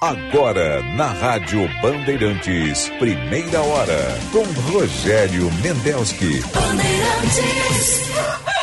Agora, na Rádio Bandeirantes, primeira hora, com Rogério Mendelski. Bandeirantes.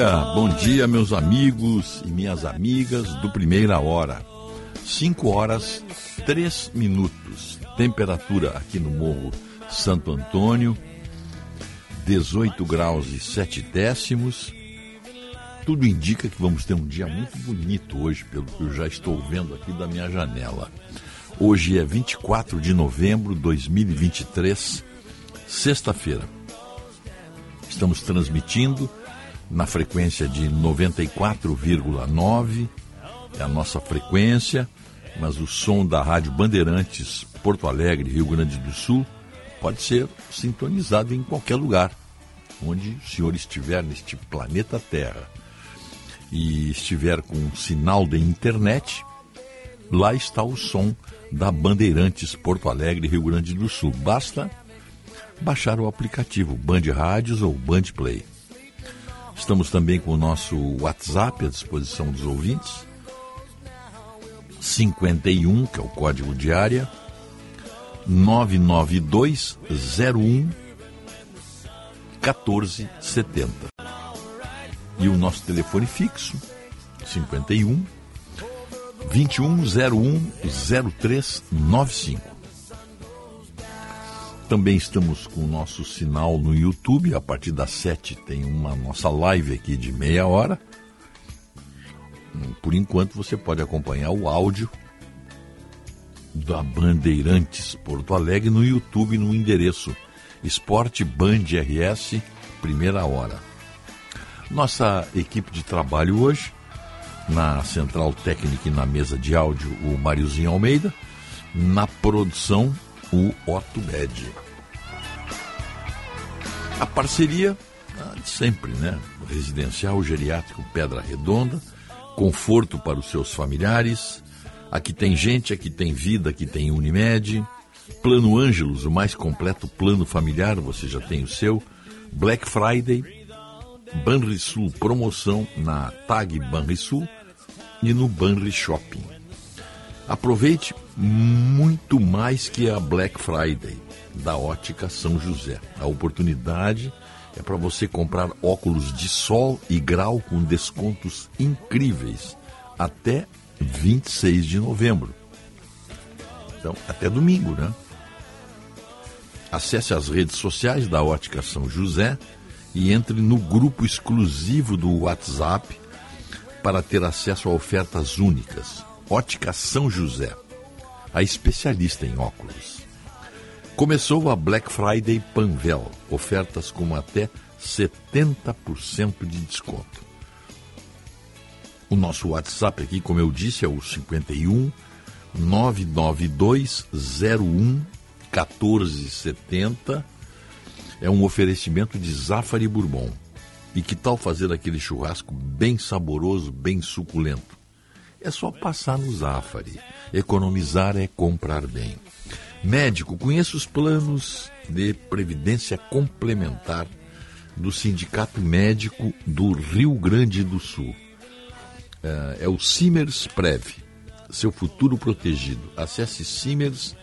Dia, bom dia, meus amigos e minhas amigas do Primeira Hora. 5 horas, 3 minutos. Temperatura aqui no Morro Santo Antônio, 18 graus e 7 décimos. Tudo indica que vamos ter um dia muito bonito hoje, pelo que eu já estou vendo aqui da minha janela. Hoje é 24 de novembro de 2023, sexta-feira. Estamos transmitindo na frequência de 94,9, é a nossa frequência, mas o som da Rádio Bandeirantes Porto Alegre, Rio Grande do Sul, pode ser sintonizado em qualquer lugar onde o senhor estiver neste planeta Terra e estiver com sinal de internet, lá está o som da Bandeirantes Porto Alegre, Rio Grande do Sul. Basta baixar o aplicativo Band Rádios ou Band Play. Estamos também com o nosso WhatsApp à disposição dos ouvintes. 51, que é o código de área, 99201 1470. E o nosso telefone fixo, 51 2101 0395. Também estamos com o nosso sinal no YouTube. A partir das sete tem uma nossa live aqui de meia hora. Por enquanto você pode acompanhar o áudio da Bandeirantes Porto Alegre no YouTube no endereço Esporte Band RS Primeira Hora. Nossa equipe de trabalho hoje, na central técnica e na mesa de áudio, o Mariozinho Almeida, na produção o Otto Med. A parceria Ah, sempre, né? Residencial geriátrico Pedra Redonda, conforto para os seus familiares. Aqui tem gente, aqui tem vida, aqui tem Unimed. Plano Ângelos, o mais completo plano familiar, você já tem o seu. Black Friday, Banrisul promoção na Tag Banrisul e no Banri Shopping. Aproveite muito mais que a Black Friday da Ótica São José. A oportunidade é para você comprar óculos de sol e grau com descontos incríveis até 26 de novembro. Então, até domingo, né? Acesse as redes sociais da Ótica São José e entre no grupo exclusivo do WhatsApp para ter acesso a ofertas únicas. Ótica São José, a especialista em óculos. Começou a Black Friday Panvel, ofertas com até 70% de desconto. O nosso WhatsApp aqui, como eu disse, é o 51 99201 1470 é um oferecimento de Zafari Bourbon. E que tal fazer aquele churrasco bem saboroso, bem suculento? É só passar no Zafari. Economizar é comprar bem. Médico, conheça os planos de previdência complementar do Sindicato Médico do Rio Grande do Sul. É, é o Simers Prev, seu futuro protegido. Acesse simers.org.br.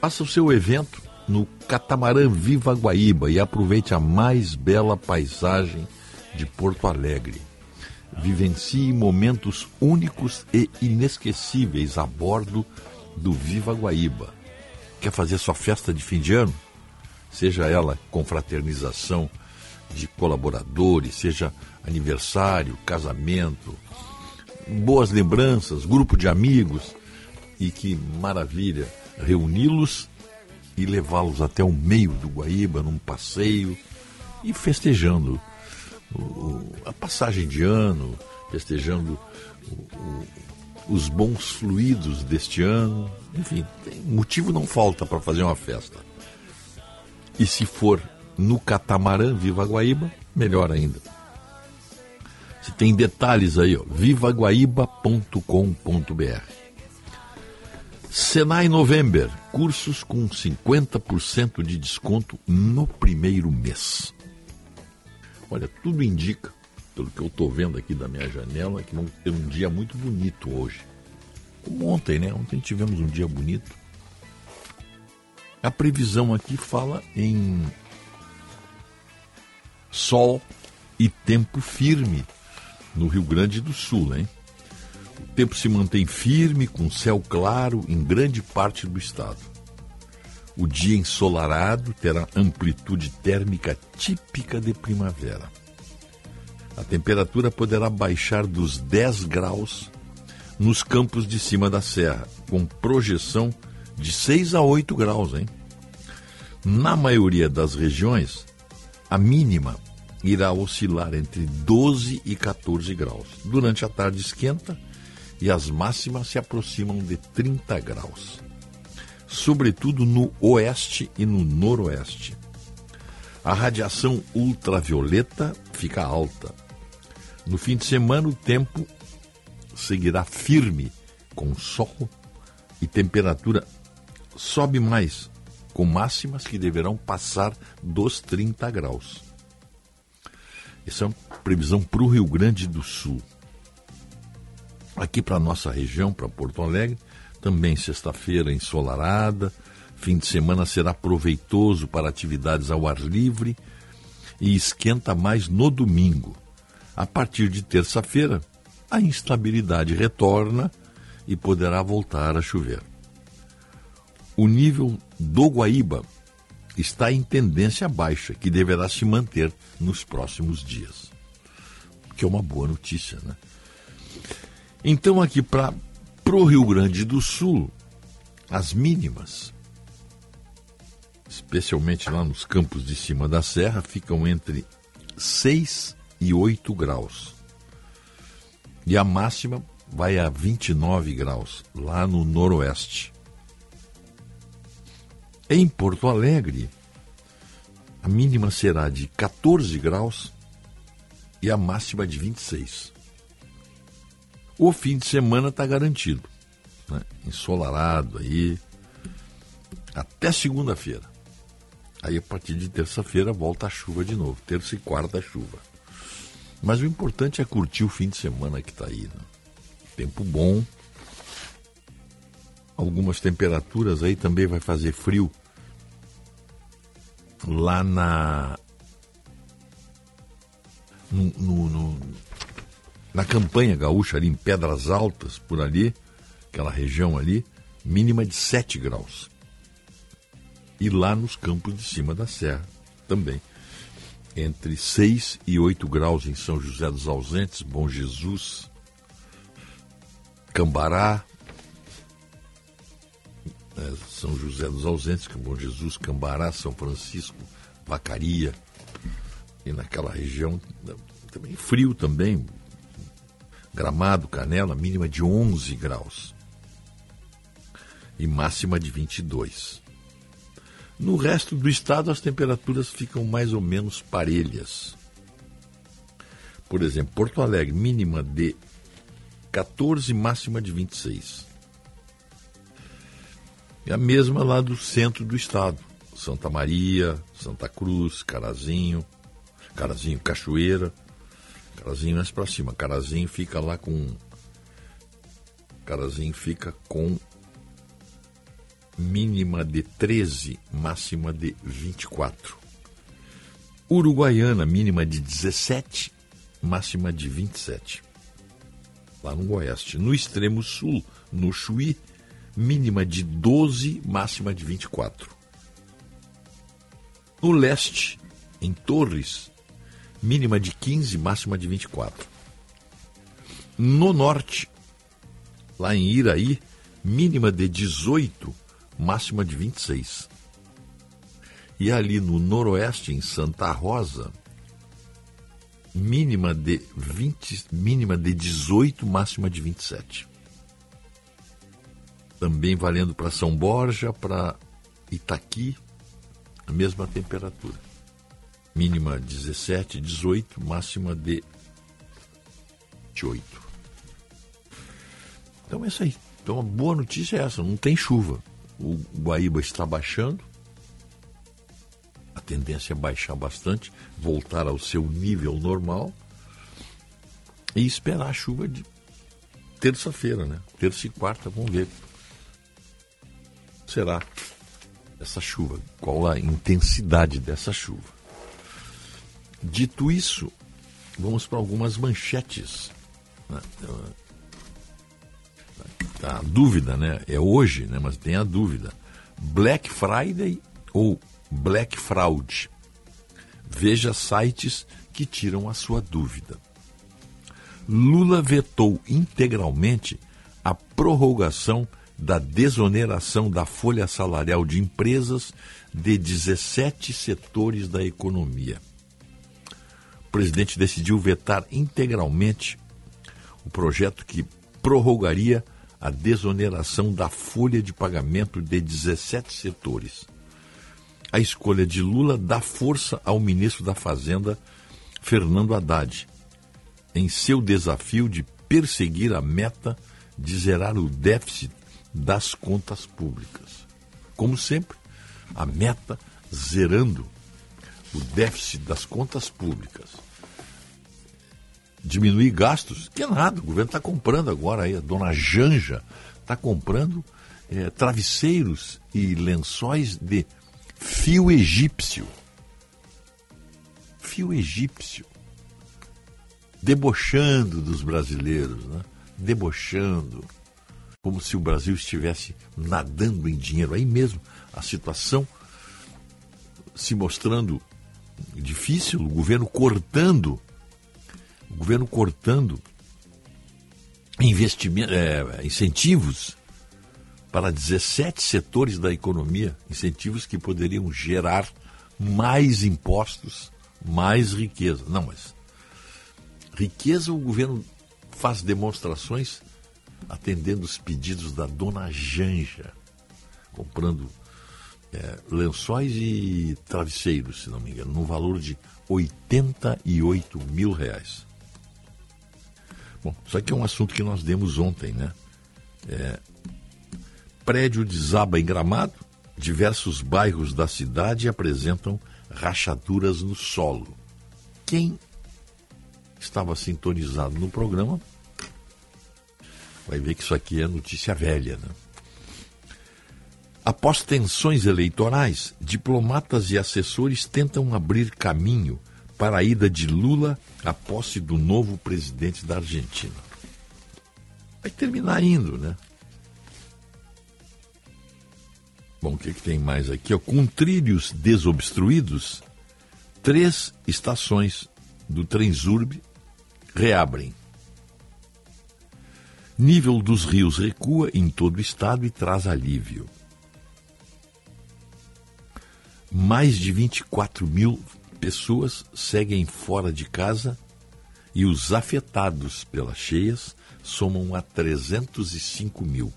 Faça o seu evento no Catamarã Viva Guaíba e aproveite a mais bela paisagem de Porto Alegre. Vivencie momentos únicos e inesquecíveis a bordo do Viva Guaíba. Quer fazer sua festa de fim de ano? Seja ela confraternização de colaboradores, seja aniversário, casamento, boas lembranças, grupo de amigos. E que maravilha reuni-los e levá-los até o meio do Guaíba num passeio e festejando o, a passagem de ano, festejando o, os bons fluidos deste ano. Enfim, motivo não falta para fazer uma festa. E se for no catamarã Viva Guaíba, melhor ainda. Se tem detalhes aí, ó, vivaguaíba.com.br. Senai November, cursos com 50% de desconto no primeiro mês. Olha, tudo indica, pelo que eu estou vendo aqui da minha janela, que vamos ter um dia muito bonito hoje. Como ontem, né? Ontem tivemos um dia bonito. A previsão aqui fala em sol e tempo firme no Rio Grande do Sul, hein? O tempo se mantém firme, com céu claro em grande parte do estado. O dia ensolarado terá amplitude térmica típica de primavera. A temperatura poderá baixar dos 10 graus nos campos de cima da serra, com projeção de 6 a 8 graus, hein? Na maioria das regiões, a mínima irá oscilar entre 12 e 14 graus. Durante a tarde esquenta e as máximas se aproximam de 30 graus sobretudo no oeste e no noroeste. A radiação ultravioleta fica alta. No fim de semana, o tempo seguirá firme, com sol e temperatura sobe mais, com máximas que deverão passar dos 30 graus. Essa é uma previsão para o Rio Grande do Sul. Aqui para a nossa região, para Porto Alegre, também sexta-feira ensolarada, fim de semana será proveitoso para atividades ao ar livre e esquenta mais no domingo. A partir de terça-feira, a instabilidade retorna e poderá voltar a chover. O nível do Guaíba está em tendência baixa, que deverá se manter nos próximos dias. Que é uma boa notícia, né? Então, aqui para para o Rio Grande do Sul, as mínimas, especialmente lá nos campos de cima da serra, ficam entre 6 e 8 graus. E a máxima vai a 29 graus, lá no noroeste. Em Porto Alegre, a mínima será de 14 graus e a máxima de 26. O fim de semana está garantido. Né? Ensolarado aí, até segunda-feira. Aí a partir de terça-feira volta a chuva de novo. Terça e quarta chuva. Mas o importante é curtir o fim de semana que está aí. Né? Tempo bom. Algumas temperaturas aí também vai fazer frio. Lá na. No, no, no, na campanha gaúcha, ali em Pedras Altas, por ali, aquela região ali, mínima de 7 graus. E lá nos campos de cima da serra também entre 6 e 8 graus em São José dos Ausentes, Bom Jesus, Cambará, é, São José dos Ausentes, que Bom Jesus, Cambará, São Francisco, Vacaria, e naquela região também frio também, Gramado, Canela, mínima de 11 graus e máxima de 22. No resto do estado, as temperaturas ficam mais ou menos parelhas. Por exemplo, Porto Alegre, mínima de 14, máxima de 26. É a mesma lá do centro do estado. Santa Maria, Santa Cruz, Carazinho, Carazinho, Cachoeira. Carazinho mais para cima. Carazinho fica lá com. Carazinho fica com mínima de 13, máxima de 24. Uruguaiana, mínima de 17, máxima de 27. Lá no Oeste. No extremo sul, no Chuí, mínima de 12, máxima de 24. No leste, em Torres, mínima de 15, máxima de 24. No norte, lá em Iraí, mínima de 18, máxima de 26. E ali no noroeste, em Santa Rosa, mínima de 20, mínima de 18, máxima de 27. Também valendo para São Borja, para Itaqui, a mesma temperatura. Mínima 17, 18, máxima de 28. Então é isso aí. Então a boa notícia é essa, não tem chuva o Guaíba está baixando, a tendência é baixar bastante, voltar ao seu nível normal e esperar a chuva de terça-feira, né? Terça e quarta, vamos ver. Será essa chuva? Qual a intensidade dessa chuva? Dito isso, vamos para algumas manchetes. Né? a dúvida, né? É hoje, né? Mas tem a dúvida. Black Friday ou Black Fraud? Veja sites que tiram a sua dúvida. Lula vetou integralmente a prorrogação da desoneração da folha salarial de empresas de 17 setores da economia. Presidente decidiu vetar integralmente o projeto que prorrogaria a desoneração da folha de pagamento de 17 setores. A escolha de Lula dá força ao ministro da Fazenda, Fernando Haddad, em seu desafio de perseguir a meta de zerar o déficit das contas públicas. Como sempre, a meta zerando o déficit das contas públicas diminuir gastos, que é nada, o governo está comprando agora aí, a dona Janja está comprando é, travesseiros e lençóis de fio egípcio. Fio egípcio. Debochando dos brasileiros, né? debochando, como se o Brasil estivesse nadando em dinheiro. Aí mesmo a situação se mostrando difícil, o governo cortando o governo cortando investimento, é, incentivos para 17 setores da economia, incentivos que poderiam gerar mais impostos, mais riqueza. Não, mas riqueza o governo faz demonstrações atendendo os pedidos da dona Janja, comprando é, lençóis e travesseiros, se não me engano, no valor de 88 mil reais. Bom, isso aqui é um assunto que nós demos ontem, né? É, prédio desaba em Gramado, diversos bairros da cidade apresentam rachaduras no solo. Quem estava sintonizado no programa vai ver que isso aqui é notícia velha, né? Após tensões eleitorais, diplomatas e assessores tentam abrir caminho para a ida de Lula à posse do novo presidente da Argentina. Vai terminar indo, né? Bom, o que, que tem mais aqui? Com trilhos desobstruídos, três estações do Transurb reabrem. Nível dos rios recua em todo o estado e traz alívio. Mais de 24 mil pessoas seguem fora de casa e os afetados pelas cheias somam a 305 mil.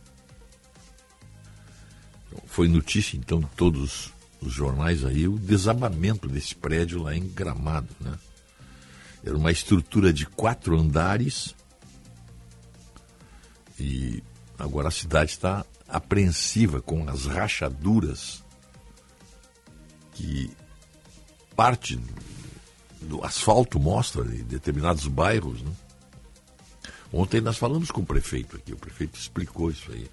Foi notícia, então, de todos os jornais aí, o desabamento desse prédio lá em Gramado, né? Era uma estrutura de quatro andares e agora a cidade está apreensiva com as rachaduras que parte do asfalto mostra em determinados bairros. Né? Ontem nós falamos com o prefeito aqui, o prefeito explicou isso aí.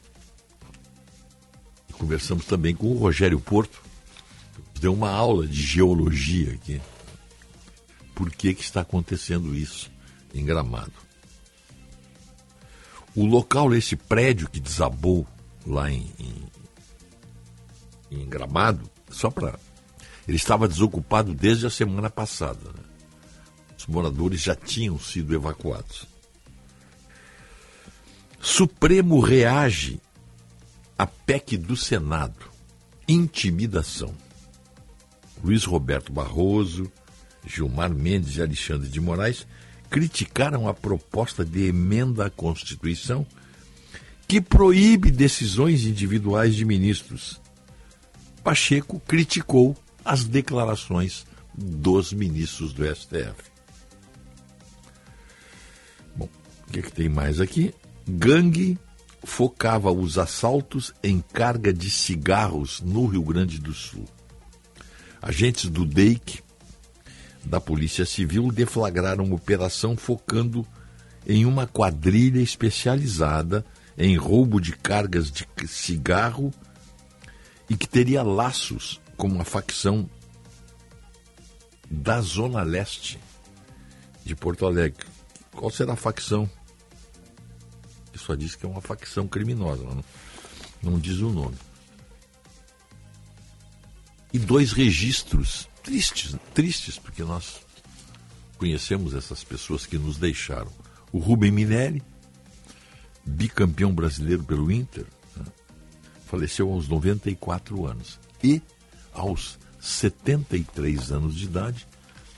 E conversamos também com o Rogério Porto, deu uma aula de geologia aqui. Por que, que está acontecendo isso em Gramado? O local, esse prédio que desabou lá em, em, em Gramado, só para ele estava desocupado desde a semana passada. Né? Os moradores já tinham sido evacuados. Supremo reage à PEC do Senado. Intimidação. Luiz Roberto Barroso, Gilmar Mendes e Alexandre de Moraes criticaram a proposta de emenda à Constituição que proíbe decisões individuais de ministros. Pacheco criticou as declarações dos ministros do STF. Bom, o que, é que tem mais aqui? Gangue focava os assaltos em carga de cigarros no Rio Grande do Sul. Agentes do DEIC, da Polícia Civil, deflagraram uma operação focando em uma quadrilha especializada em roubo de cargas de cigarro e que teria laços como uma facção da Zona Leste de Porto Alegre. Qual será a facção? Que só diz que é uma facção criminosa, não, não diz o nome. E dois registros tristes, tristes, porque nós conhecemos essas pessoas que nos deixaram. O Rubem Minelli, bicampeão brasileiro pelo Inter, né? faleceu aos 94 anos. E aos 73 anos de idade,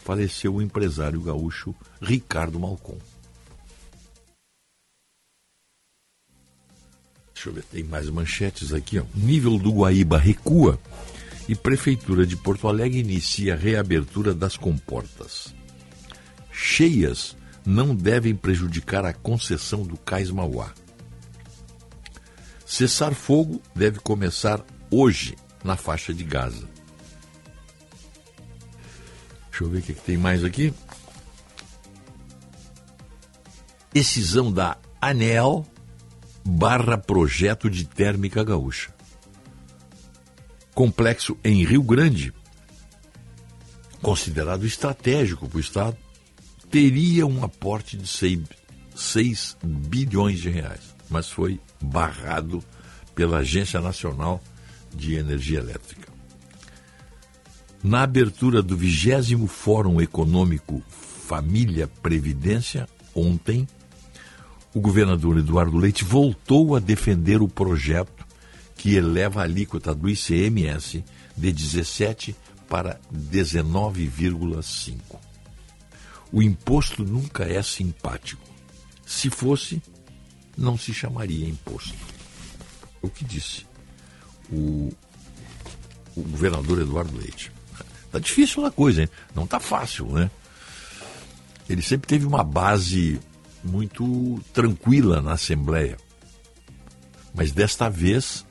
faleceu o empresário gaúcho Ricardo Malcom. Deixa eu ver, tem mais manchetes aqui. Ó. Nível do Guaíba recua e Prefeitura de Porto Alegre inicia a reabertura das comportas. Cheias não devem prejudicar a concessão do Cais Mauá. Cessar fogo deve começar hoje na faixa de Gaza. Deixa eu ver o que, que tem mais aqui. Decisão da ANEL barra projeto de térmica gaúcha. Complexo em Rio Grande, considerado estratégico para o Estado, teria um aporte de 6 bilhões de reais, mas foi barrado pela Agência Nacional de Energia Elétrica. Na abertura do 20 Fórum Econômico Família Previdência, ontem, o governador Eduardo Leite voltou a defender o projeto que eleva a alíquota do ICMS de 17 para 19,5. O imposto nunca é simpático. Se fosse, não se chamaria imposto. O que disse o, o governador Eduardo Leite. Tá difícil a coisa, hein? Não tá fácil, né? Ele sempre teve uma base muito tranquila na Assembleia. Mas desta vez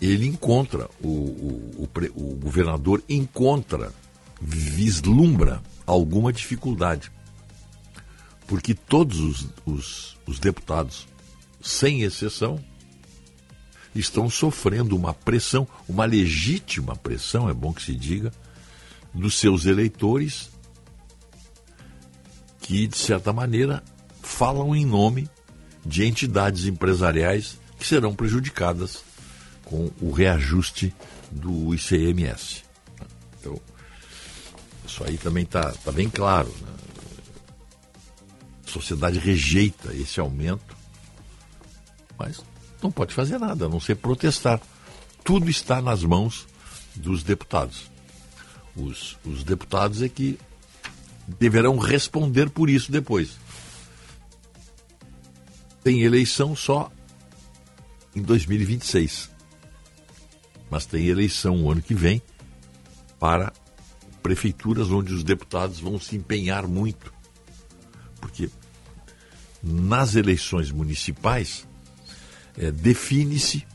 ele encontra, o, o, o, o governador encontra, vislumbra alguma dificuldade. Porque todos os, os, os deputados, sem exceção, estão sofrendo uma pressão, uma legítima pressão, é bom que se diga, dos seus eleitores, que, de certa maneira, falam em nome de entidades empresariais que serão prejudicadas com o reajuste do ICMS. Então, isso aí também está tá bem claro. Né? A sociedade rejeita esse aumento, mas não pode fazer nada, a não ser protestar. Tudo está nas mãos dos deputados. Os, os deputados é que deverão responder por isso depois. Tem eleição só em 2026 mas tem eleição o ano que vem para prefeituras onde os deputados vão se empenhar muito. Porque nas eleições municipais é, define-se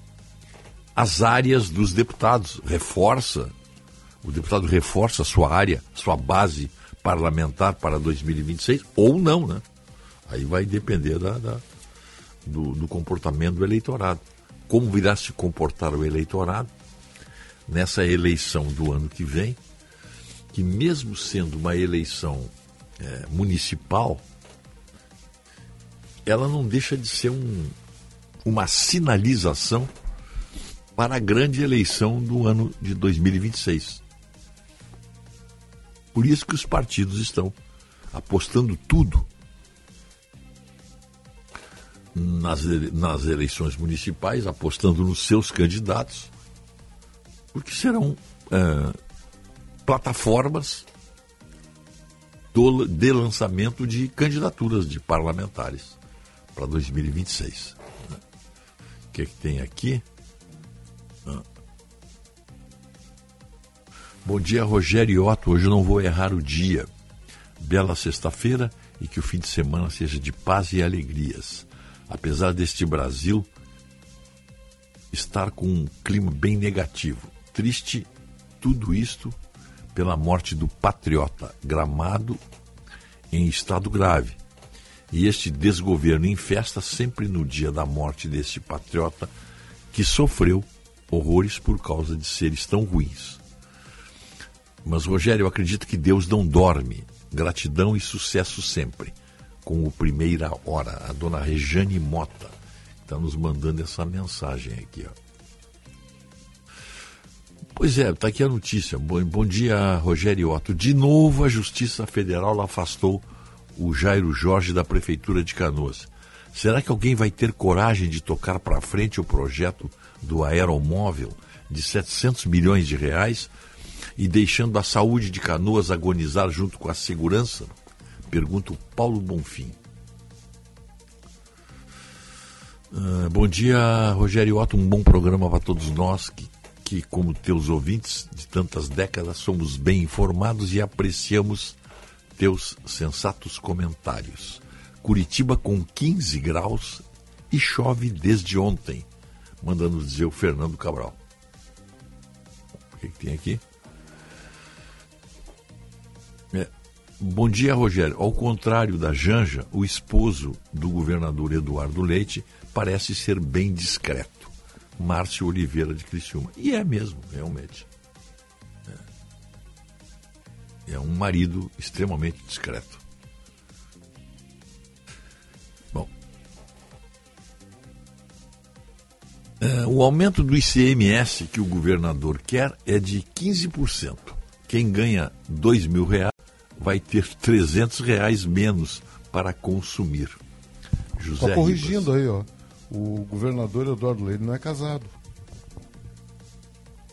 as áreas dos deputados, reforça, o deputado reforça a sua área, sua base parlamentar para 2026, ou não, né? Aí vai depender da, da do, do comportamento do eleitorado. Como virá se comportar o eleitorado nessa eleição do ano que vem, que mesmo sendo uma eleição é, municipal, ela não deixa de ser um, uma sinalização para a grande eleição do ano de 2026. Por isso que os partidos estão apostando tudo nas, nas eleições municipais, apostando nos seus candidatos porque serão é, plataformas do, de lançamento de candidaturas de parlamentares para 2026. O que, é que tem aqui? Ah. Bom dia, Rogério Otto. Hoje eu não vou errar o dia. Bela sexta-feira e que o fim de semana seja de paz e alegrias. Apesar deste Brasil estar com um clima bem negativo. Triste tudo isto pela morte do patriota Gramado em estado grave. E este desgoverno em festa sempre no dia da morte deste patriota que sofreu horrores por causa de seres tão ruins. Mas, Rogério, eu acredito que Deus não dorme. Gratidão e sucesso sempre. Com o Primeira Hora, a dona Rejane Mota está nos mandando essa mensagem aqui. Ó. Pois é, está aqui a notícia. Bom, bom dia, Rogério Otto. De novo, a Justiça Federal afastou o Jairo Jorge da Prefeitura de Canoas. Será que alguém vai ter coragem de tocar para frente o projeto do aeromóvel de 700 milhões de reais e deixando a saúde de Canoas agonizar junto com a segurança? Pergunta o Paulo Bonfim. Uh, bom dia, Rogério Otto. Um bom programa para todos nós que que, como teus ouvintes de tantas décadas, somos bem informados e apreciamos teus sensatos comentários. Curitiba com 15 graus e chove desde ontem, mandando dizer o Fernando Cabral. O que, que tem aqui? É. Bom dia, Rogério. Ao contrário da Janja, o esposo do governador Eduardo Leite parece ser bem discreto. Márcio Oliveira de Criciúma. E é mesmo, realmente. É, um marido extremamente discreto. Bom. É, o aumento do ICMS que o governador quer é de 15%. Quem ganha 2 mil reais vai ter 300 reais menos para consumir. José Está corrigindo Ribas. aí, ó o governador Eduardo Leite não é casado.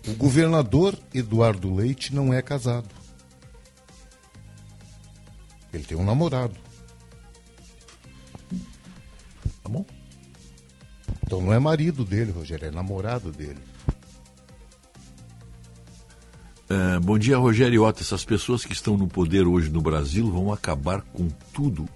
O governador Eduardo Leite não é casado. Ele tem um namorado. Tá bom? Então não é marido dele, Rogério, é namorado dele. Uh, bom dia, Rogério Otto. Essas pessoas que estão no poder hoje no Brasil vão acabar com tudo.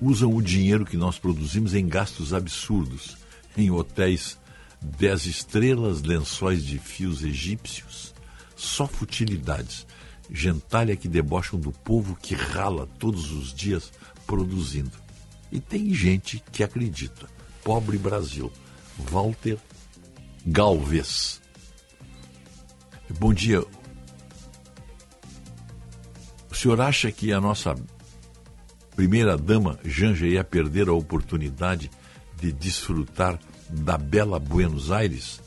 Usam o dinheiro que nós produzimos em gastos absurdos, em hotéis 10 estrelas, lençóis de fios egípcios, só futilidades. Gentalha que debocham do povo que rala todos os dias produzindo. E tem gente que acredita. Pobre Brasil. Walter Galvez. Bom dia. O senhor acha que a nossa primeira dama Janja ia perder a oportunidade de desfrutar da bela Buenos Aires?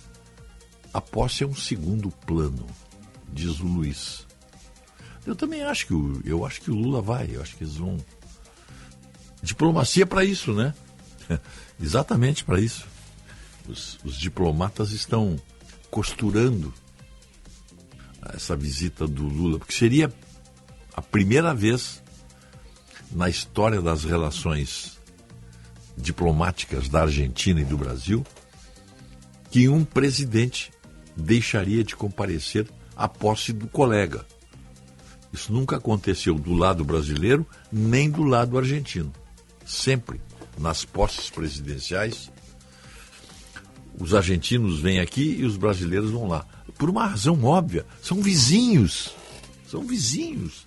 A posse é um segundo plano, diz o Luiz. Eu também acho que o, eu acho que o Lula vai, eu acho que eles vão. Diplomacia para isso, né? Exatamente para isso. Os, os diplomatas estão costurando essa visita do Lula, porque seria a primeira vez na história das relações diplomáticas da Argentina e do Brasil que um presidente deixaria de comparecer à posse do colega. Isso nunca aconteceu do lado brasileiro nem do lado argentino. Sempre nas posses presidenciais, os argentinos vêm aqui e os brasileiros vão lá por uma razão óbvia. São vizinhos. São vizinhos.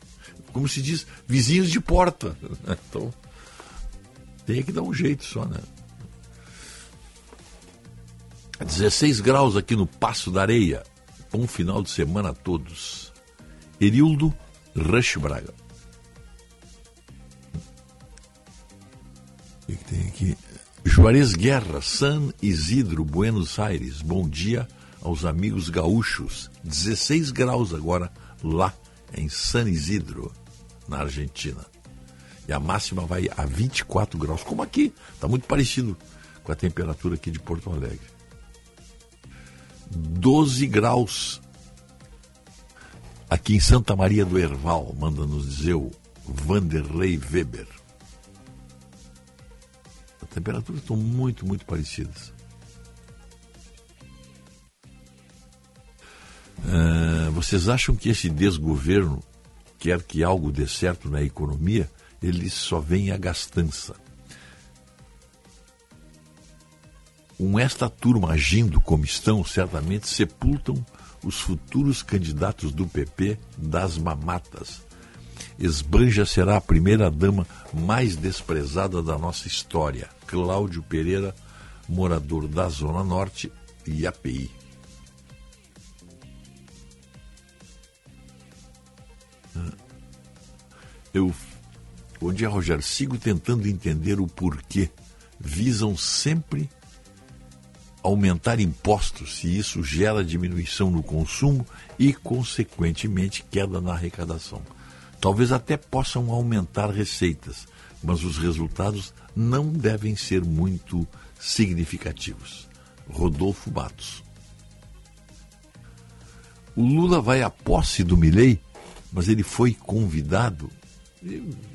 Como se diz, vizinhos de porta. Então, tem que dar um jeito só, né? 16 graus aqui no Passo da Areia. Bom final de semana a todos. Erildo Rush Braga. O que tem aqui? Juarez Guerra, San Isidro, Buenos Aires. Bom dia aos amigos gaúchos. 16 graus agora lá em San Isidro, na Argentina. E a máxima vai a 24 graus, como aqui. Está muito parecido com a temperatura aqui de Porto Alegre. 12 graus aqui em Santa Maria do Herval, manda nos dizer o Vanderlei Weber. As temperaturas estão muito, muito parecidas. Uh, vocês acham que esse desgoverno quer que algo dê certo na economia? Ele só vem a gastança. Com esta turma agindo como estão, certamente sepultam os futuros candidatos do PP das mamatas. Esbanja será a primeira dama mais desprezada da nossa história. Cláudio Pereira, morador da Zona Norte e API. Eu, bom dia, Rogério. Sigo tentando entender o porquê visam sempre aumentar impostos se isso gera diminuição no consumo e, consequentemente, queda na arrecadação. Talvez até possam aumentar receitas, mas os resultados não devem ser muito significativos. Rodolfo Matos. O Lula vai à posse do Milei, mas ele foi convidado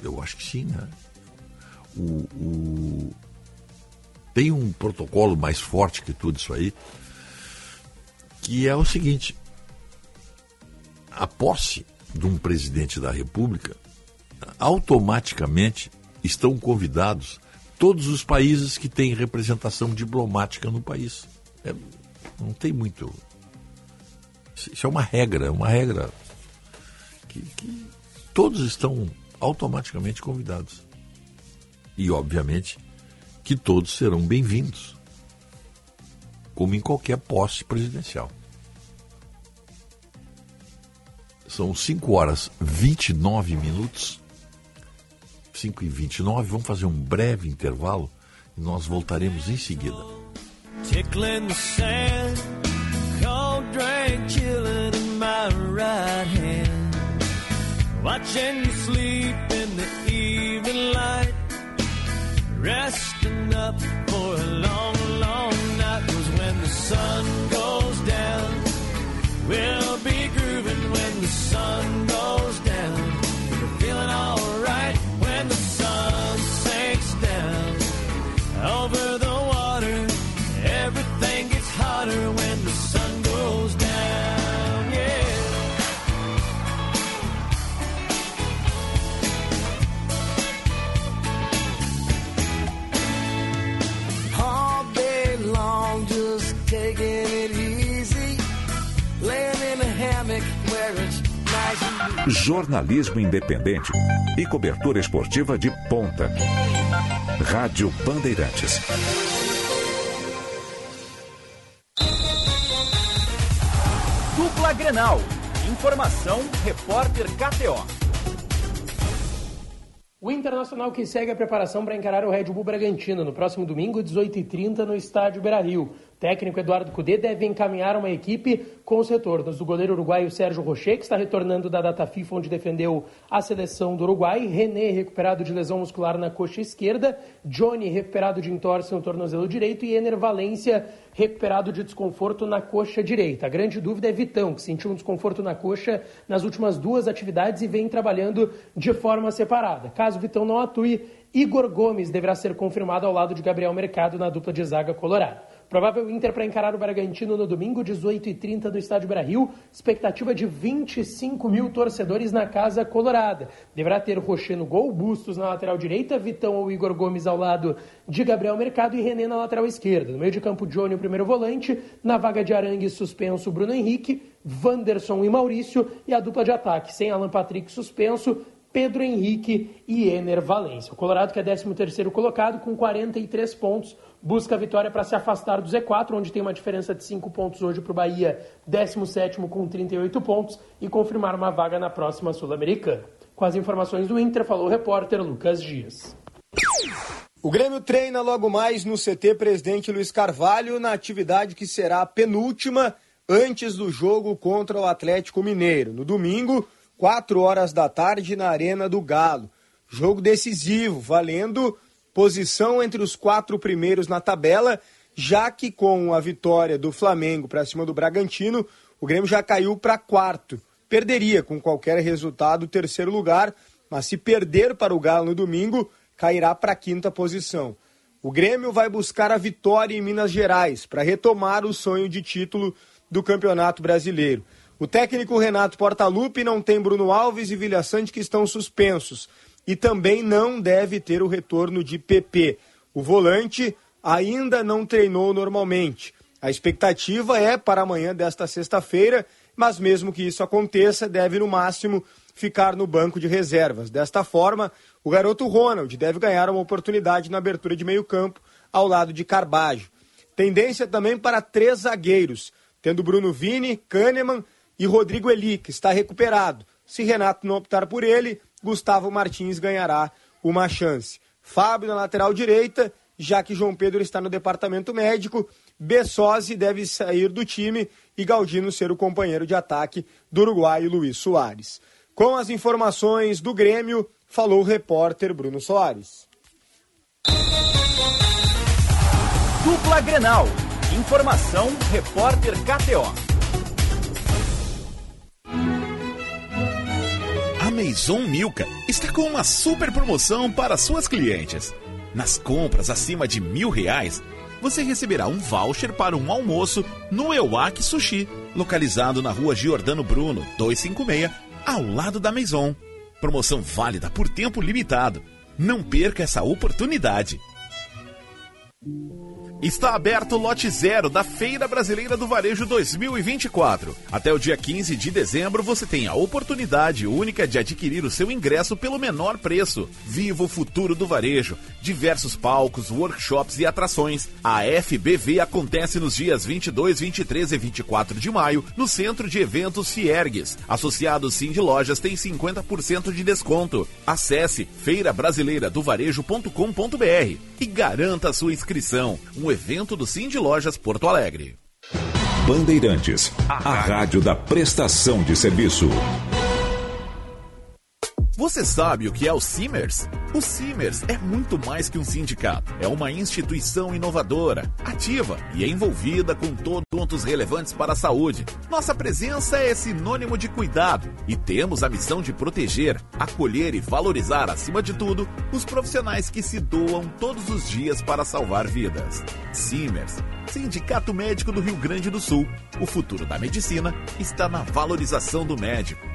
eu acho que sim, né? O, o... Tem um protocolo mais forte que tudo isso aí, que é o seguinte: a posse de um presidente da República, automaticamente estão convidados todos os países que têm representação diplomática no país. É, não tem muito. Isso é uma regra, é uma regra que, que todos estão automaticamente convidados. E, obviamente, que todos serão bem-vindos, como em qualquer posse presidencial. São 5 horas 29 minutos. 5 e 29, vamos fazer um breve intervalo e nós voltaremos em seguida. Tickling the sand, cold drink chilling in my right hand. watching you sleep resting up Jornalismo independente e cobertura esportiva de ponta. Rádio Bandeirantes. Dupla Grenal. Informação, repórter KTO. O Internacional que segue a preparação para encarar o Red Bull Bragantino no próximo domingo, 18h30, no estádio Beira-Rio técnico Eduardo Cudê deve encaminhar uma equipe com os retornos do goleiro uruguaio Sérgio Rocher, que está retornando da data FIFA, onde defendeu a seleção do Uruguai, René recuperado de lesão muscular na coxa esquerda, Johnny recuperado de entorse no tornozelo direito e Ener Valência recuperado de desconforto na coxa direita. A grande dúvida é Vitão, que sentiu um desconforto na coxa nas últimas duas atividades e vem trabalhando de forma separada. Caso Vitão não atue, Igor Gomes deverá ser confirmado ao lado de Gabriel Mercado na dupla de zaga colorada. Provável Inter para encarar o Bragantino no domingo, 18h30 no Estádio Brasil. Expectativa de 25 mil torcedores na Casa Colorada. Deverá ter Rocher no gol, Bustos na lateral direita, Vitão ou Igor Gomes ao lado de Gabriel Mercado e René na lateral esquerda. No meio de campo, Johnny, o primeiro volante. Na vaga de Arangue, suspenso Bruno Henrique, Wanderson e Maurício. E a dupla de ataque, sem Alan Patrick suspenso, Pedro Henrique e Ener Valência. O Colorado, que é 13º colocado, com 43 pontos, busca a vitória para se afastar do Z4, onde tem uma diferença de 5 pontos hoje para o Bahia, 17 com 38 pontos, e confirmar uma vaga na próxima Sul-Americana. Com as informações do Inter, falou o repórter Lucas Dias. O Grêmio treina logo mais no CT Presidente Luiz Carvalho, na atividade que será a penúltima antes do jogo contra o Atlético Mineiro. No domingo, 4 horas da tarde, na Arena do Galo. Jogo decisivo, valendo posição entre os quatro primeiros na tabela, já que com a vitória do Flamengo para cima do Bragantino, o Grêmio já caiu para quarto. Perderia com qualquer resultado o terceiro lugar, mas se perder para o Galo no domingo, cairá para a quinta posição. O Grêmio vai buscar a vitória em Minas Gerais para retomar o sonho de título do Campeonato Brasileiro. O técnico Renato Portaluppi não tem Bruno Alves e Vilha Sante que estão suspensos e também não deve ter o retorno de PP. O volante ainda não treinou normalmente. A expectativa é para amanhã desta sexta-feira, mas mesmo que isso aconteça, deve no máximo ficar no banco de reservas. Desta forma, o garoto Ronald deve ganhar uma oportunidade na abertura de meio-campo ao lado de Carbajo. Tendência também para três zagueiros, tendo Bruno Vini, Kahneman e Rodrigo Eli, que está recuperado. Se Renato não optar por ele, Gustavo Martins ganhará uma chance. Fábio na lateral direita, já que João Pedro está no departamento médico, Bessosi deve sair do time e Galdino ser o companheiro de ataque do uruguaio Luiz Soares. Com as informações do Grêmio, falou o repórter Bruno Soares. Dupla Grenal. Informação, repórter KTO. Maison Milka está com uma super promoção para suas clientes. Nas compras acima de mil reais, você receberá um voucher para um almoço no Ewak Sushi, localizado na rua Giordano Bruno, 256, ao lado da Maison. Promoção válida por tempo limitado. Não perca essa oportunidade. Está aberto o lote zero da Feira Brasileira do Varejo 2024. Até o dia 15 de dezembro você tem a oportunidade única de adquirir o seu ingresso pelo menor preço. Viva o futuro do varejo. Diversos palcos, workshops e atrações. A FBV acontece nos dias 22, 23 e 24 de maio no Centro de Eventos Fiergues. Associados Sim de Lojas tem 50% de desconto. Acesse feirabrasileiradovarejo.com.br e garanta sua inscrição. Um evento do Sim de Lojas Porto Alegre. Bandeirantes, a rádio da prestação de serviço. Você sabe o que é o Simers? O Simers é muito mais que um sindicato. É uma instituição inovadora, ativa e envolvida com todos os pontos relevantes para a saúde. Nossa presença é sinônimo de cuidado e temos a missão de proteger, acolher e valorizar, acima de tudo, os profissionais que se doam todos os dias para salvar vidas. Simers, Sindicato Médico do Rio Grande do Sul. O futuro da medicina está na valorização do médico.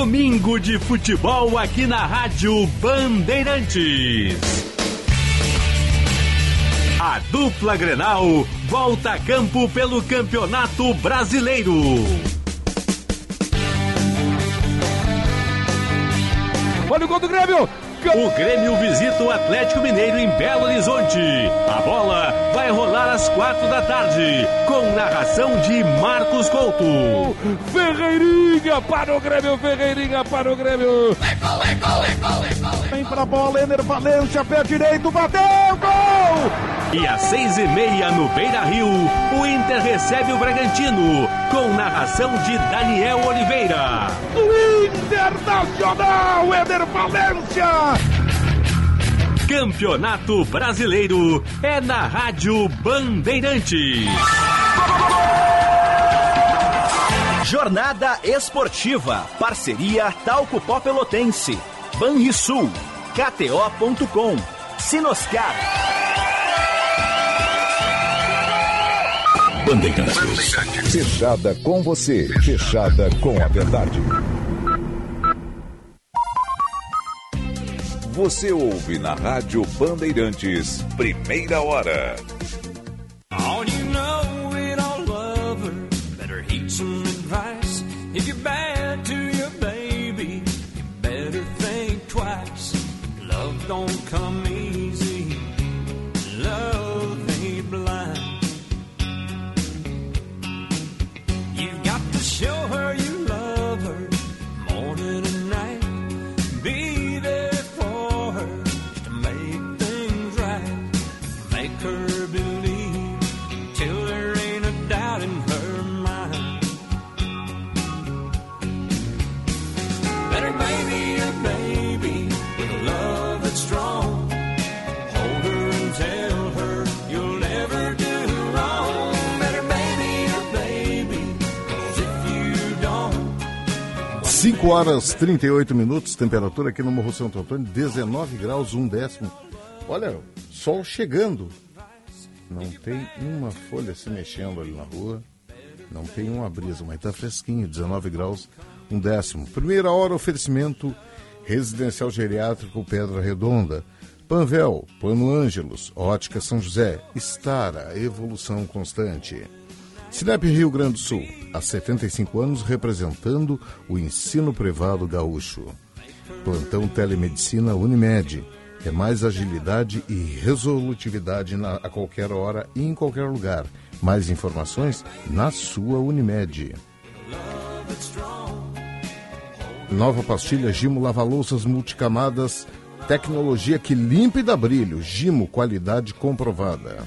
Domingo de futebol aqui na Rádio Bandeirantes. A dupla Grenal volta a campo pelo Campeonato Brasileiro. Olha o gol do Grêmio! O Grêmio visita o Atlético Mineiro em Belo Horizonte. A bola vai rolar às quatro da tarde, com narração de Marcos Couto. Ferreirinha para o Grêmio, Ferreirinha para o Grêmio. Vem para a bola, Ener Valência, pé direito, bateu, gol! E às seis e meia no Beira Rio, o Inter recebe o Bragantino, com narração de Daniel Oliveira. Do Internacional, Ener Valência! Campeonato Brasileiro é na Rádio Bandeirantes. Jornada Esportiva. Parceria Talco Pó Pelotense. Banrisul. KTO.com. Sinoscar. Bandeirantes. Fechada com você. Fechada com a verdade. Você ouve na Rádio Bandeirantes, primeira hora. All you know it all lover, better heed some advice. If you're horas 38 minutos, temperatura aqui no Morro Santo Antônio, 19 graus, um décimo. Olha, sol chegando. Não tem uma folha se mexendo ali na rua. Não tem uma brisa, mas tá fresquinho, 19 graus, um décimo. Primeira hora, oferecimento residencial geriátrico Pedra Redonda. Panvel, Pano Ângelos, Ótica São José, Estara, evolução constante. Sinep Rio Grande do Sul, há 75 anos representando o ensino privado gaúcho. Plantão Telemedicina Unimed. É mais agilidade e resolutividade na- a qualquer hora e em qualquer lugar. Mais informações na sua Unimed. Nova pastilha Gimo Lava-Louças Multicamadas. Tecnologia que limpa e dá brilho. Gimo, qualidade comprovada.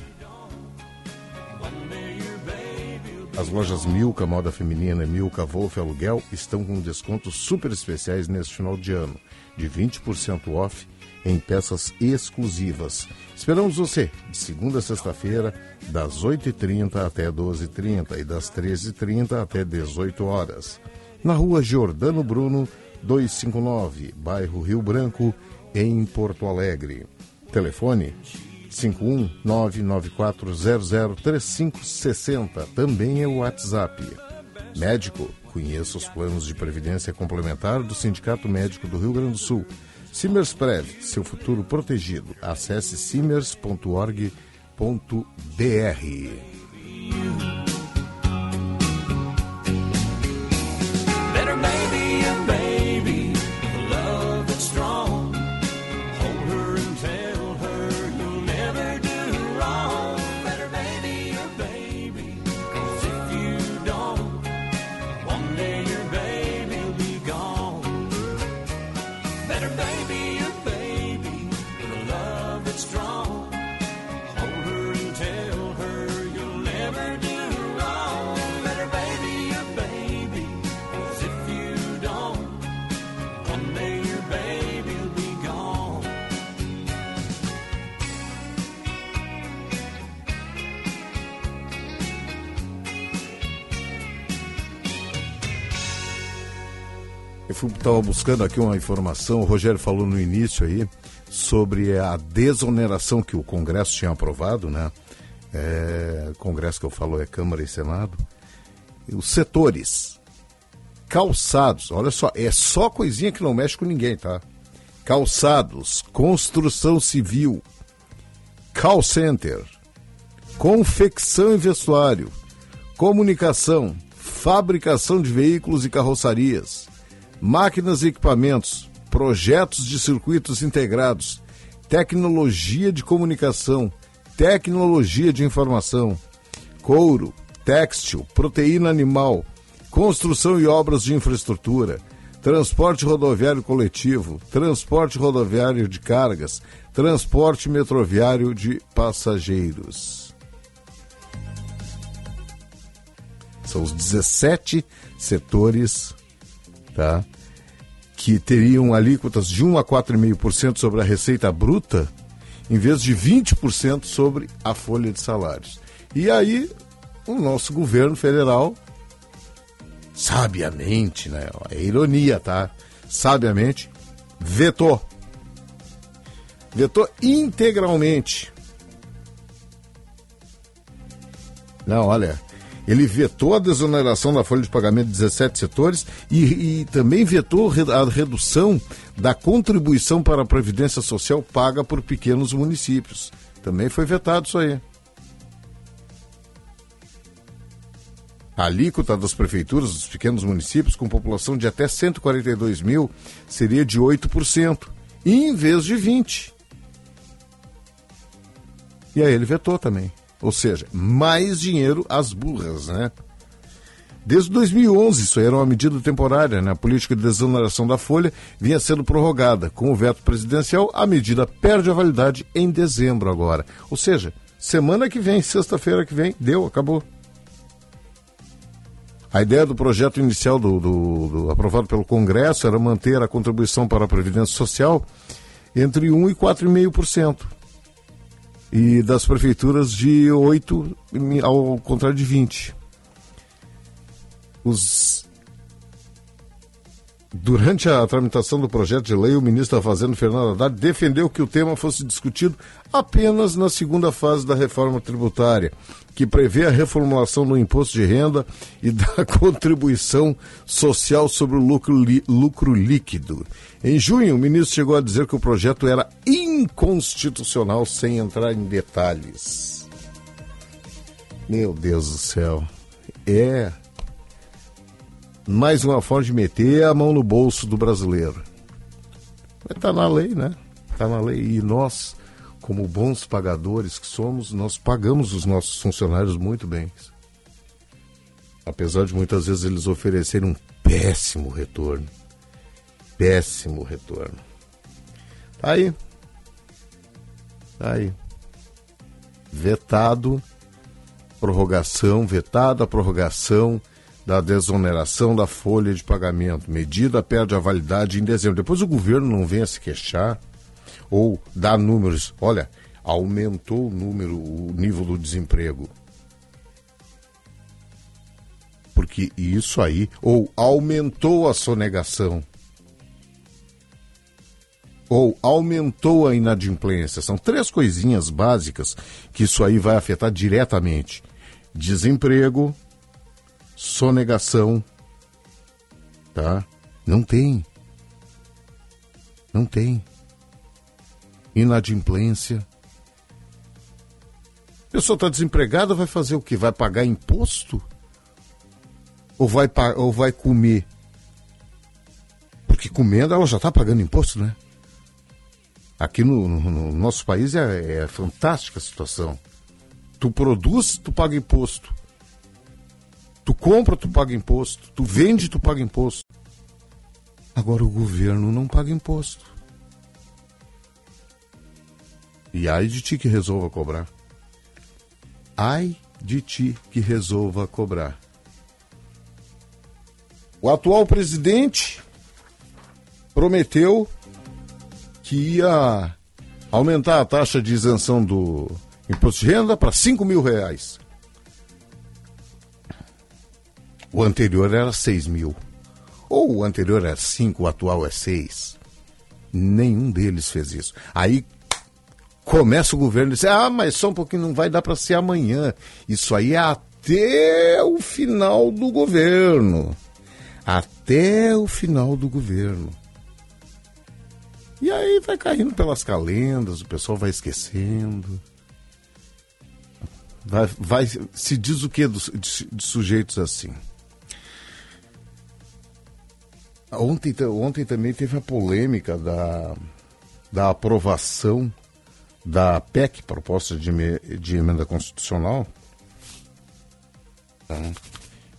As lojas Milka Moda Feminina e Milka Wolf Aluguel estão com descontos super especiais neste final de ano, de 20% off em peças exclusivas. Esperamos você de segunda a sexta-feira, das 8h30 até 12h30 e das 13h30 até 18 horas. Na rua Giordano Bruno, 259, bairro Rio Branco, em Porto Alegre. Telefone 51994003560. Também é o WhatsApp. Médico, conheça os planos de previdência complementar do Sindicato Médico do Rio Grande do Sul. Simers Prev, seu futuro protegido. Acesse simers.org.br. estava buscando aqui uma informação, o Rogério falou no início aí, sobre a desoneração que o Congresso tinha aprovado, né? É, Congresso que eu falo é Câmara e Senado. Os setores calçados, olha só, é só coisinha que não mexe com ninguém, tá? Calçados, construção civil, call center, confecção e vestuário, comunicação, fabricação de veículos e carroçarias, máquinas e equipamentos, projetos de circuitos integrados, tecnologia de comunicação, tecnologia de informação, couro, têxtil, proteína animal, construção e obras de infraestrutura, transporte rodoviário coletivo, transporte rodoviário de cargas, transporte metroviário de passageiros. São os 17 setores, tá? Que teriam alíquotas de 1 a 4,5% sobre a receita bruta, em vez de 20% sobre a folha de salários. E aí, o nosso governo federal, sabiamente, né? É ironia, tá? Sabiamente, vetou. Vetou integralmente. Não, olha, ele vetou a desoneração da folha de pagamento de 17 setores e, e, também vetou a redução da contribuição para a Previdência Social paga por pequenos municípios. Também foi vetado isso aí. A alíquota das prefeituras dos pequenos municípios com população de até 142 mil seria de 8%, em vez de 20%. E aí ele vetou também. Ou seja, mais dinheiro às burras, né? Desde 2011, isso era uma medida temporária, né? A política de desoneração da folha vinha sendo prorrogada. Com o veto presidencial, a medida perde a validade em dezembro agora. Ou seja, semana que vem, sexta-feira que vem, deu, acabou. A ideia do projeto inicial do, do, do, aprovado pelo Congresso era manter a contribuição para a Previdência Social entre 1% e 4,5% e das prefeituras de 8 ao contrário de 20. Os Durante a tramitação do projeto de lei, o ministro da Fazenda, Fernando Haddad, defendeu que o tema fosse discutido apenas na segunda fase da reforma tributária, que prevê a reformulação do imposto de renda e da contribuição social sobre o lucro, lucro líquido. Em junho, o ministro chegou a dizer que o projeto era inconstitucional, sem entrar em detalhes. Meu Deus do céu. É mais uma forma de meter a mão no bolso do brasileiro. Está na lei, né? Está na lei. E nós, como bons pagadores que somos, nós pagamos os nossos funcionários muito bem. Apesar de muitas vezes eles oferecerem um péssimo retorno. Péssimo retorno. Tá aí. Tá aí. Vetado, prorrogação, vetada a prorrogação da desoneração da folha de pagamento. Medida perde a validade em dezembro. Depois o governo não venha se queixar ou dar números. Olha, aumentou o número, o nível do desemprego. Porque isso aí, ou aumentou a sonegação, ou aumentou a inadimplência. São três coisinhas básicas que isso aí vai afetar diretamente: desemprego, sonegação, tá? Não tem. Não tem. Inadimplência. A pessoa está desempregada, vai fazer o quê? Vai pagar imposto? Ou vai, ou vai comer? Porque comendo ela já está pagando imposto, né? Aqui no, no, no nosso país é, é fantástica a situação. Tu produz, tu paga imposto. Tu compra, tu paga imposto. Tu vende, tu paga imposto. Agora o governo não paga imposto. E ai de ti que resolva cobrar. Ai de ti que resolva cobrar. O atual presidente prometeu que ia aumentar a taxa de isenção do imposto de renda para 5 mil reais. O anterior era 6 mil. Ou o anterior é 5, o atual é 6. Nenhum deles fez isso. Aí começa o governo e diz: ah, mas só um pouquinho, não vai dar para ser amanhã. Isso aí é até o final do governo. Até o final do governo. E aí vai caindo pelas calendas, o pessoal vai esquecendo. Vai, vai, se diz o que de, de sujeitos assim? Ontem, ontem também teve a polêmica da, da aprovação da PEC, proposta de, de emenda constitucional.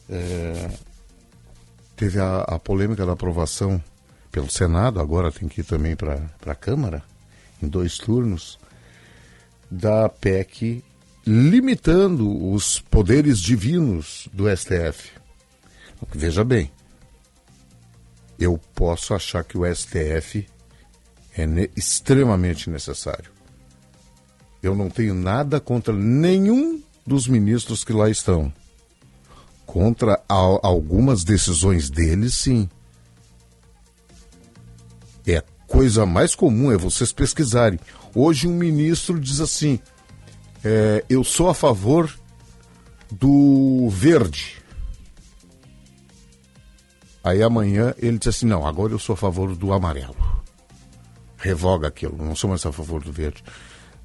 É, teve a, a, polêmica da aprovação pelo Senado, agora tem que ir também para a Câmara, em dois turnos, da PEC limitando os poderes divinos do STF. Veja bem, eu posso achar que o STF é ne extremamente necessário. Eu não tenho nada contra nenhum dos ministros que lá estão. Contra algumas decisões deles, sim. É coisa mais comum é vocês pesquisarem. Hoje um ministro diz assim: é, eu sou a favor do verde. Aí amanhã ele diz assim: não, agora eu sou a favor do amarelo. Revoga aquilo, não sou mais a favor do verde.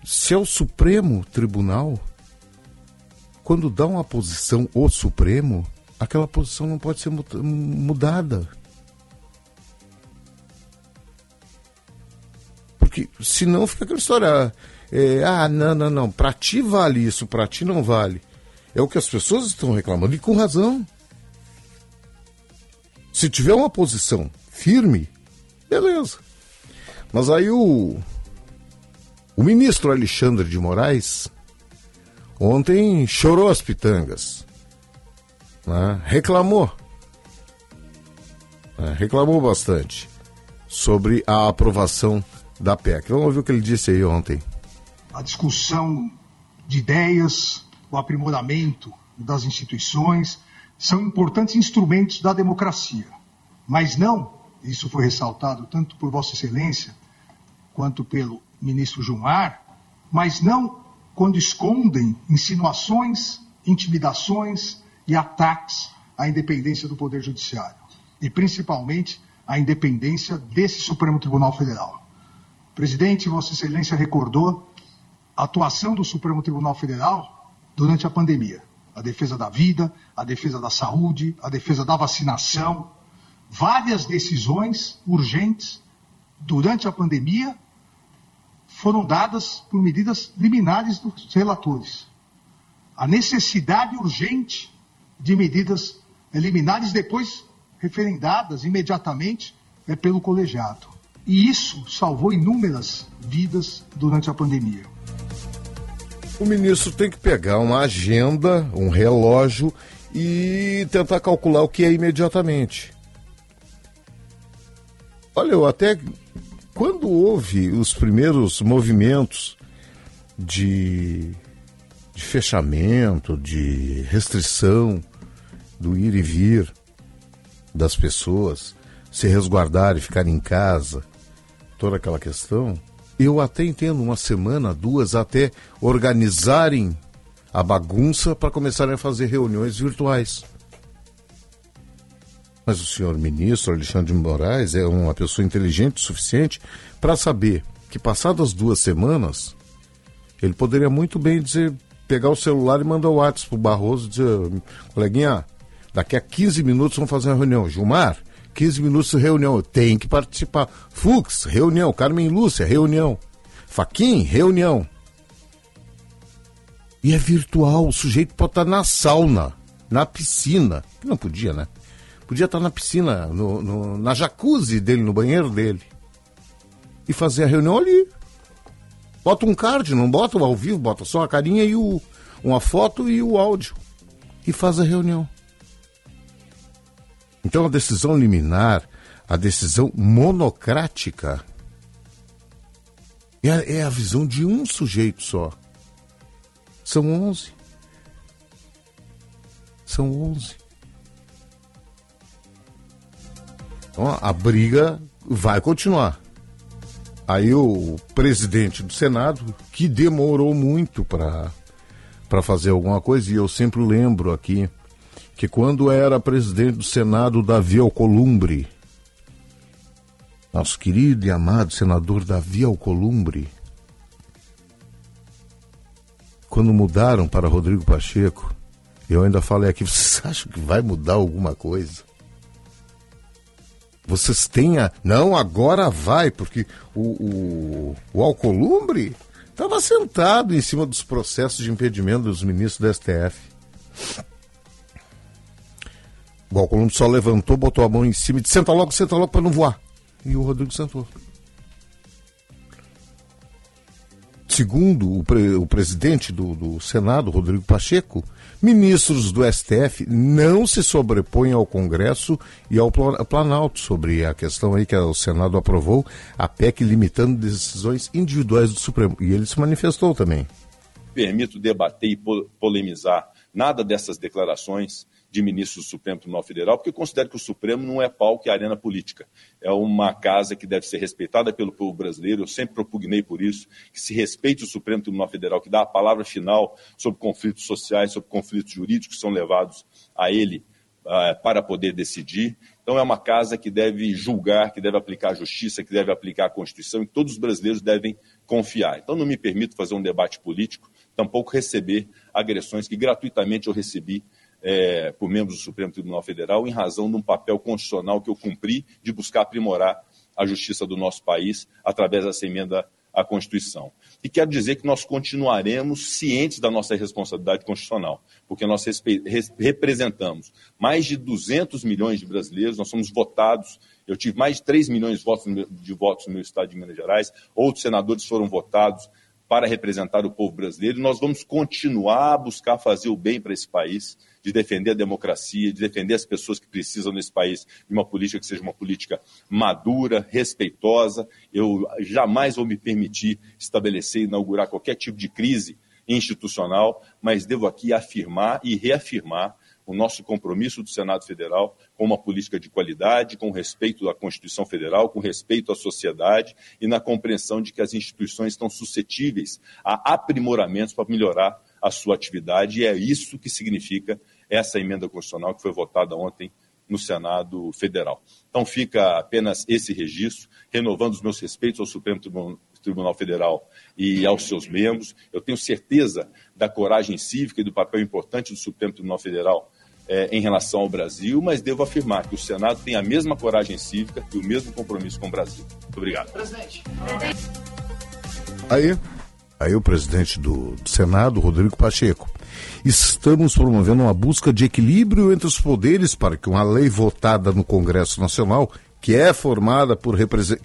Se é o Supremo Tribunal, quando dá uma posição o Supremo, aquela posição não pode ser mudada. Porque senão fica aquela história. É, ah, não, não, não, para ti vale isso, para ti não vale. É o que as pessoas estão reclamando, e com razão. Se tiver uma posição firme, beleza. Mas aí o, o ministro Alexandre de Moraes ontem chorou as pitangas, né? reclamou, né? reclamou bastante sobre a aprovação da PEC. Vamos ouvir o que ele disse aí ontem a discussão de ideias, o aprimoramento das instituições, são importantes instrumentos da democracia. Mas não, isso foi ressaltado tanto por Vossa Excelência quanto pelo ministro Gilmar, mas não quando escondem insinuações, intimidações e ataques à independência do Poder Judiciário, e principalmente à independência desse Supremo Tribunal Federal. Presidente, Vossa Excelência recordou a atuação do Supremo Tribunal Federal durante a pandemia. A defesa da vida, a defesa da saúde, a defesa da vacinação. Várias decisões urgentes durante a pandemia foram dadas por medidas liminares dos relatores. A necessidade urgente de medidas liminares depois referendadas imediatamente é pelo colegiado. E isso salvou inúmeras vidas durante a pandemia. O ministro tem que pegar uma agenda, um relógio e tentar calcular o que é imediatamente. Olha, eu até quando houve os primeiros movimentos de, de fechamento, de restrição do ir e vir das pessoas, se resguardarem, ficar em casa, toda aquela questão, eu até entendo uma semana, duas, até organizarem a bagunça para começarem a fazer reuniões virtuais. Mas o senhor ministro Alexandre de Moraes é uma pessoa inteligente o suficiente para saber que passadas duas semanas ele poderia muito bem dizer, pegar o celular e mandar o WhatsApp para o Barroso e dizer, coleguinha, daqui a 15 minutos vamos fazer uma reunião. Gilmar, 15 minutos reunião, tem que participar. Fux, reunião. Carmen Lúcia, reunião. Faquin, reunião. E é virtual, o sujeito pode estar na sauna, na piscina. Não podia, né? Podia estar na piscina, no, no, na jacuzzi dele, no banheiro dele. E fazer a reunião ali. Bota um card, não bota ao vivo, bota só a carinha e o, uma foto e o áudio. E faz a reunião. Então a decisão liminar, a decisão monocrática, é a, é a visão de um sujeito só. São onze. São onze. Então a briga vai continuar. Aí o presidente do Senado, que demorou muito para fazer alguma coisa, e eu sempre lembro aqui que quando era presidente do Senado Davi Alcolumbre, nosso querido e amado senador Davi Alcolumbre, quando mudaram para Rodrigo Pacheco, eu ainda falei aqui, vocês acham que vai mudar alguma coisa? Vocês têm a... Não, agora vai, porque o, o, o Alcolumbre estava sentado em cima dos processos de impedimento dos ministros do STF. O Alcolumbre só levantou, botou a mão em cima e disse, senta logo, senta logo para não voar. E o Rodrigo sentou. Segundo o, pre, o presidente do, do Senado, Rodrigo Pacheco, ministros do STF não se sobrepõem ao Congresso e ao Planalto sobre a questão aí que o Senado aprovou, a PEC limitando decisões individuais do Supremo. E ele se manifestou também. Permito debater e polemizar nada dessas declarações de ministros do Supremo Tribunal Federal, porque eu considero que o Supremo não é palco e arena política. É uma casa que deve ser respeitada pelo povo brasileiro, eu sempre propugnei por isso, que se respeite o Supremo Tribunal Federal, que dá a palavra final sobre conflitos sociais, sobre conflitos jurídicos que são levados a ele uh, para poder decidir. Então é uma casa que deve julgar, que deve aplicar a justiça, que deve aplicar a Constituição, e todos os brasileiros devem confiar. Então não me permito fazer um debate político, tampouco receber agressões que gratuitamente eu recebi é, por membros do Supremo Tribunal Federal em razão de um papel constitucional que eu cumpri de buscar aprimorar a justiça do nosso país através dessa emenda à Constituição. E quero dizer que nós continuaremos cientes da nossa responsabilidade constitucional, porque nós representamos mais de 200 milhões de brasileiros, nós somos votados, eu tive mais de 3 milhões de votos, de votos no meu estado de Minas Gerais, outros senadores foram votados para representar o povo brasileiro, e nós vamos continuar a buscar fazer o bem para esse país, de defender a democracia, de defender as pessoas que precisam nesse país de uma política que seja uma política madura, respeitosa. Eu jamais vou me permitir estabelecer e inaugurar qualquer tipo de crise institucional, mas devo aqui afirmar e reafirmar o nosso compromisso do Senado Federal com uma política de qualidade, com respeito à Constituição Federal, com respeito à sociedade e na compreensão de que as instituições estão suscetíveis a aprimoramentos para melhorar a sua atividade, e é isso que significa essa emenda constitucional que foi votada ontem no Senado Federal. Então fica apenas esse registro, renovando os meus respeitos ao Supremo Tribunal Federal e aos seus membros. Eu tenho certeza da coragem cívica e do papel importante do Supremo Tribunal Federal é, em relação ao Brasil, mas devo afirmar que o Senado tem a mesma coragem cívica e o mesmo compromisso com o Brasil. Muito obrigado. Presidente. Aí, aí o presidente do Senado, Rodrigo Pacheco estamos promovendo uma busca de equilíbrio entre os poderes para que uma lei votada no Congresso Nacional, que é formada por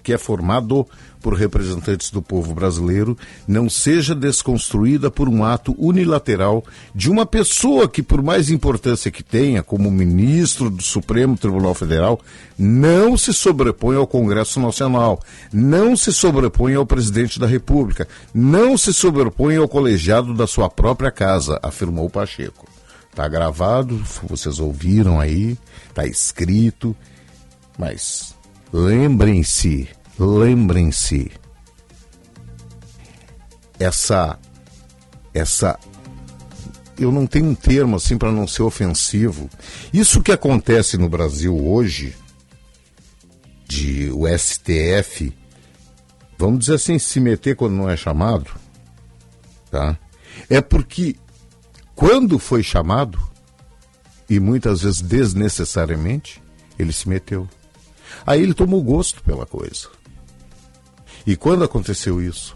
que é formado por representantes do povo brasileiro não seja desconstruída por um ato unilateral de uma pessoa que, por mais importância que tenha, como ministro do Supremo Tribunal Federal, não se sobrepõe ao Congresso Nacional, não se sobrepõe ao presidente da República, não se sobrepõe ao colegiado da sua própria casa, afirmou Pacheco. Está gravado, vocês ouviram aí, está escrito, mas lembrem-se lembrem-se, essa, essa, eu não tenho um termo assim para não ser ofensivo. Isso que acontece no Brasil hoje, de o STF, vamos dizer assim, se meter quando não é chamado, tá? É porque quando foi chamado, e muitas vezes desnecessariamente, ele se meteu. Aí ele tomou gosto pela coisa. E quando aconteceu isso?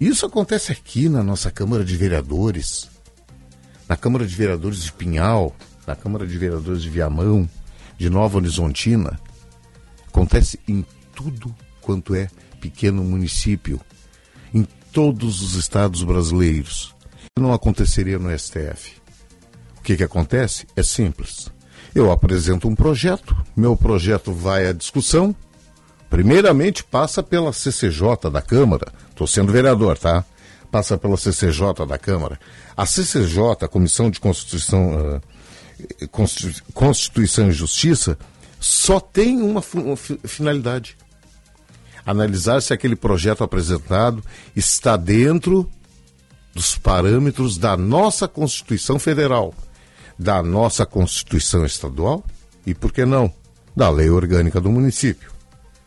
Isso acontece aqui na nossa Câmara de Vereadores, na Câmara de Vereadores de Pinhal, na Câmara de Vereadores de Viamão, de Nova Horizontina. Acontece em tudo quanto é pequeno município, em todos os estados brasileiros. Não aconteceria no STF. O que, que acontece? É simples. Eu apresento um projeto, meu projeto vai à discussão, Primeiramente passa pela CCJ da Câmara, estou sendo vereador, tá? Passa pela CCJ da Câmara. A CCJ, a Comissão de Constituição, uh, Constituição e Justiça, só tem uma, finalidade: analisar se aquele projeto apresentado está dentro dos parâmetros da nossa Constituição Federal, da nossa Constituição Estadual e, por que não, da lei orgânica do município.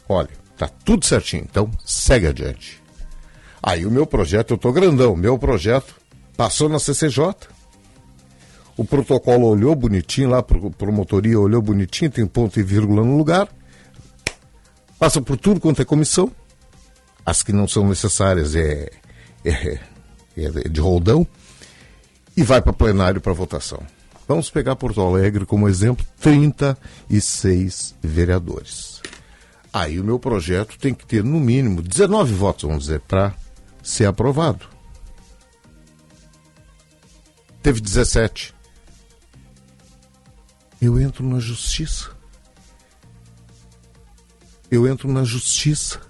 Olha, tá tudo certinho, então segue adiante. Aí o meu projeto, eu tô grandão, meu projeto passou na CCJ. O protocolo olhou bonitinho lá, pro promotoria olhou bonitinho, tem ponto e vírgula no lugar. Passa por tudo quanto é comissão. As que não são necessárias é, é, é de roldão. E vai para plenário para votação. Vamos pegar Porto Alegre como exemplo: 36 vereadores. Aí o meu projeto tem que ter, no mínimo, 19 votos, vamos dizer, para ser aprovado. Teve 17. Eu entro na justiça. Eu entro na justiça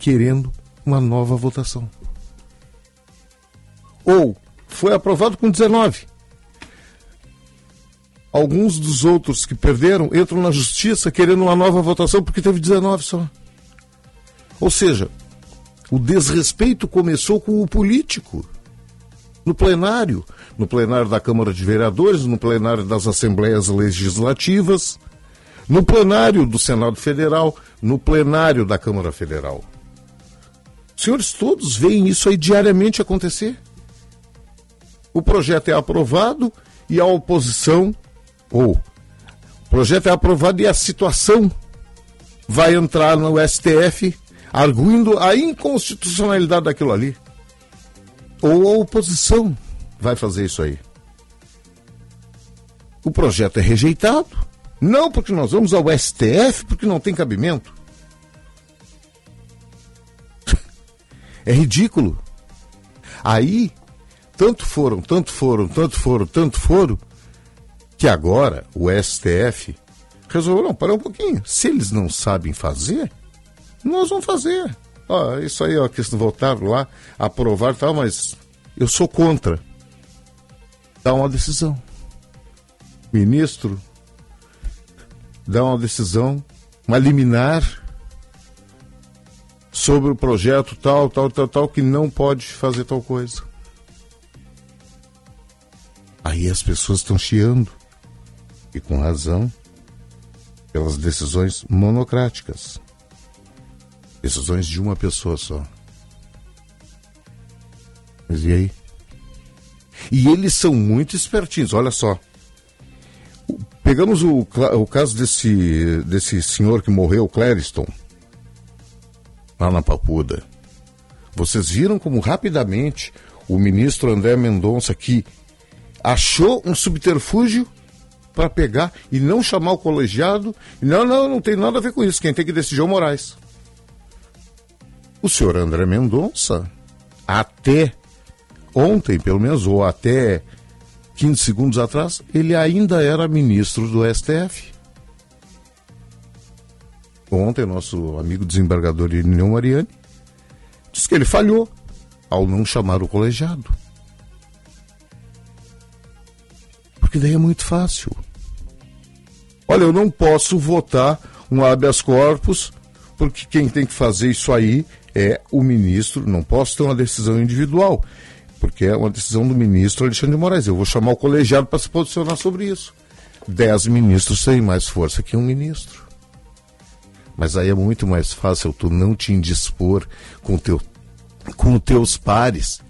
querendo uma nova votação. Ou foi aprovado com 19. Alguns dos outros que perderam entram na justiça querendo uma nova votação porque teve 19 só. Ou seja, o desrespeito começou com o político. No plenário, no plenário da Câmara de Vereadores, no plenário das Assembleias Legislativas, no plenário do Senado Federal, no plenário da Câmara Federal. Senhores todos veem isso aí diariamente acontecer. O projeto é aprovado e a oposição, ou o projeto é aprovado e a situação vai entrar no STF arguindo a inconstitucionalidade daquilo ali. Ou a oposição vai fazer isso aí. O projeto é rejeitado. Não porque nós vamos ao STF, porque não tem cabimento. É ridículo. Aí, tanto foram, tanto foram, tanto foram, tanto foram, que agora o STF resolveu, não, parar um pouquinho. Se eles não sabem fazer, nós vamos fazer. Ó, isso aí, ó, que eles voltaram lá, aprovar e tal, mas eu sou contra. Dá uma decisão. Ministro, dá uma decisão, uma liminar sobre o projeto tal, tal, tal, tal, que não pode fazer tal coisa. Aí as pessoas estão chiando, e com razão, pelas decisões monocráticas. Decisões de uma pessoa só. Mas e aí? E eles são muito espertinhos, olha só. Pegamos o, o caso desse, desse senhor que morreu, Clériston, lá na Papuda. Vocês viram como rapidamente o ministro André Mendonça que achou um subterfúgio para pegar e não chamar o colegiado. Não, não, não tem nada a ver com isso. Quem tem que decidir é o Moraes. O senhor André Mendonça, até ontem, pelo menos, ou até 15 segundos atrás, ele ainda era ministro do STF. Ontem, nosso amigo desembargador Irineu Mariani disse que ele falhou ao não chamar o colegiado. Porque daí é muito fácil. Olha, eu não posso votar um habeas corpus, porque quem tem que fazer isso aí é o ministro. Não posso ter uma decisão individual, porque é uma decisão do ministro Alexandre de Moraes. Eu vou chamar o colegiado para se posicionar sobre isso. Dez ministros têm mais força que um ministro. Mas aí é muito mais fácil tu não te indispor com, teu, com teus pares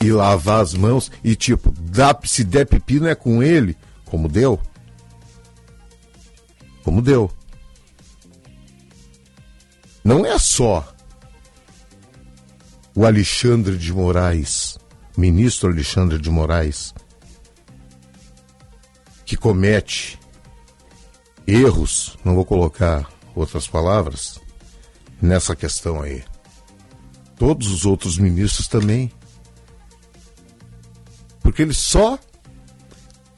e lavar as mãos e tipo, dá, se der pepino é com ele, como deu. Como deu. Não é só o Alexandre de Moraes, ministro Alexandre de Moraes, que comete erros, não vou colocar outras palavras, nessa questão aí. Todos os outros ministros também. Porque eles só.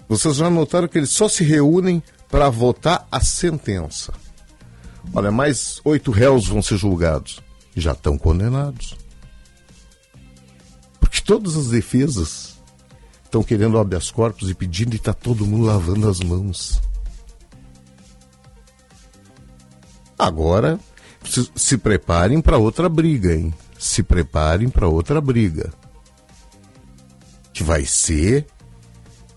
Vocês já notaram que eles só se reúnem para votar a sentença. Olha, mais oito réus vão ser julgados. Já estão condenados. Porque todas as defesas estão querendo habeas corpus e pedindo e está todo mundo lavando as mãos. Agora, se, se preparem para outra briga, hein? Se preparem para outra briga. Que vai ser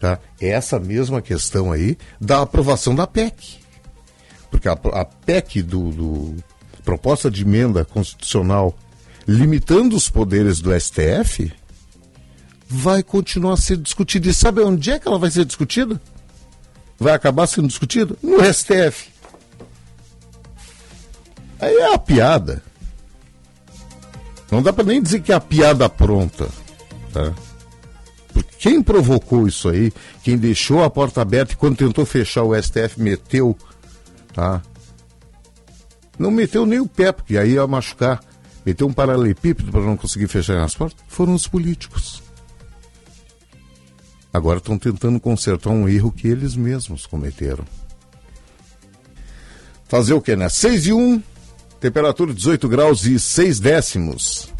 tá? essa mesma questão aí da aprovação da PEC. Porque a, a PEC do, do proposta de emenda constitucional limitando os poderes do STF vai continuar ser discutida. E sabe onde é que ela vai ser discutida? Vai acabar sendo discutida? No STF. Aí é a piada. Não dá para nem dizer que é a piada pronta. Tá? Porque quem provocou isso aí, quem deixou a porta aberta e quando tentou fechar o STF meteu, tá? Não meteu nem o pé, porque aí ia machucar. Meteu um paralelepípedo para não conseguir fechar as portas. Foram os políticos. Agora estão tentando consertar um erro que eles mesmos cometeram. Fazer o que, né? 6 e 1, temperatura 18 graus e 6 décimos.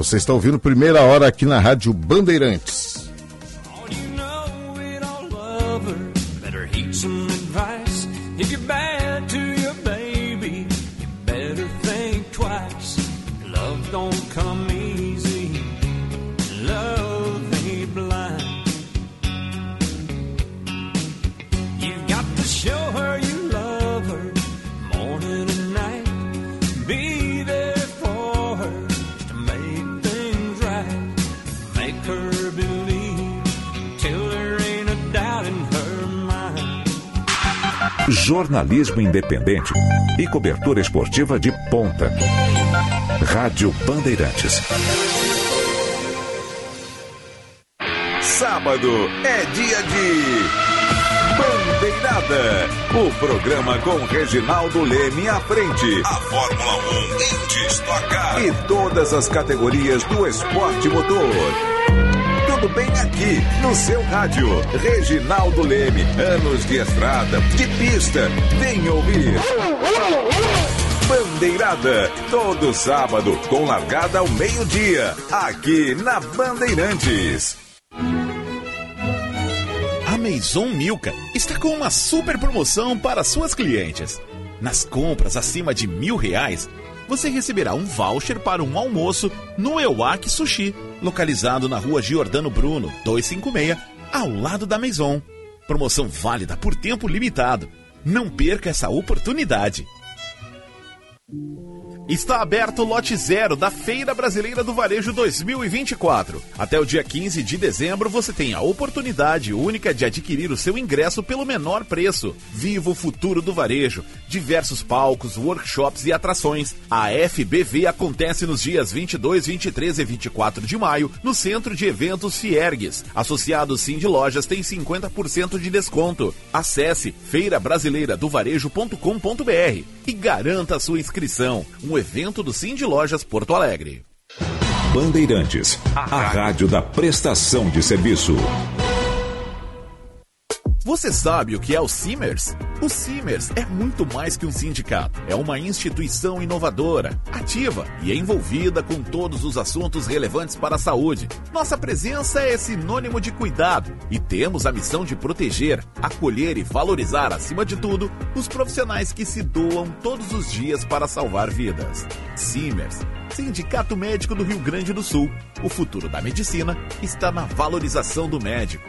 Você está ouvindo primeira hora aqui na Rádio Bandeirantes. Jornalismo independente e cobertura esportiva de ponta. Rádio Bandeirantes. Sábado é dia de Bandeirada. O programa com Reginaldo Leme à frente. A Fórmula 1 em destacar. E todas as categorias do esporte motor. Tudo bem aqui no seu rádio. Reginaldo Leme, anos de estrada, de pista. Vem ouvir. Bandeirada, todo sábado, com largada ao meio-dia, aqui na Bandeirantes. A Maison Milka está com uma super promoção para suas clientes. Nas compras acima de mil reais, você receberá um voucher para um almoço no Ewak Sushi, localizado na rua Giordano Bruno, 256, ao lado da Maison. Promoção válida por tempo limitado. Não perca essa oportunidade. Está aberto o lote zero da Feira Brasileira do Varejo 2024. Até o dia 15 de dezembro você tem a oportunidade única de adquirir o seu ingresso pelo menor preço. Viva o futuro do varejo. Diversos palcos, workshops e atrações. A FBV acontece nos dias 22, 23 e 24 de maio no Centro de Eventos Fiergues. Associado Sim de Lojas tem 50% de desconto. Acesse feirabrasileiradovarejo.com.br e garanta a sua inscrição. Um evento do Sim de Lojas Porto Alegre. Bandeirantes, a rádio da prestação de serviço. Você sabe o que é o Simers? O Simers é muito mais que um sindicato. É uma instituição inovadora, ativa e envolvida com todos os assuntos relevantes para a saúde. Nossa presença é sinônimo de cuidado e temos a missão de proteger, acolher e valorizar, acima de tudo, os profissionais que se doam todos os dias para salvar vidas. Simers, Sindicato Médico do Rio Grande do Sul. O futuro da medicina está na valorização do médico.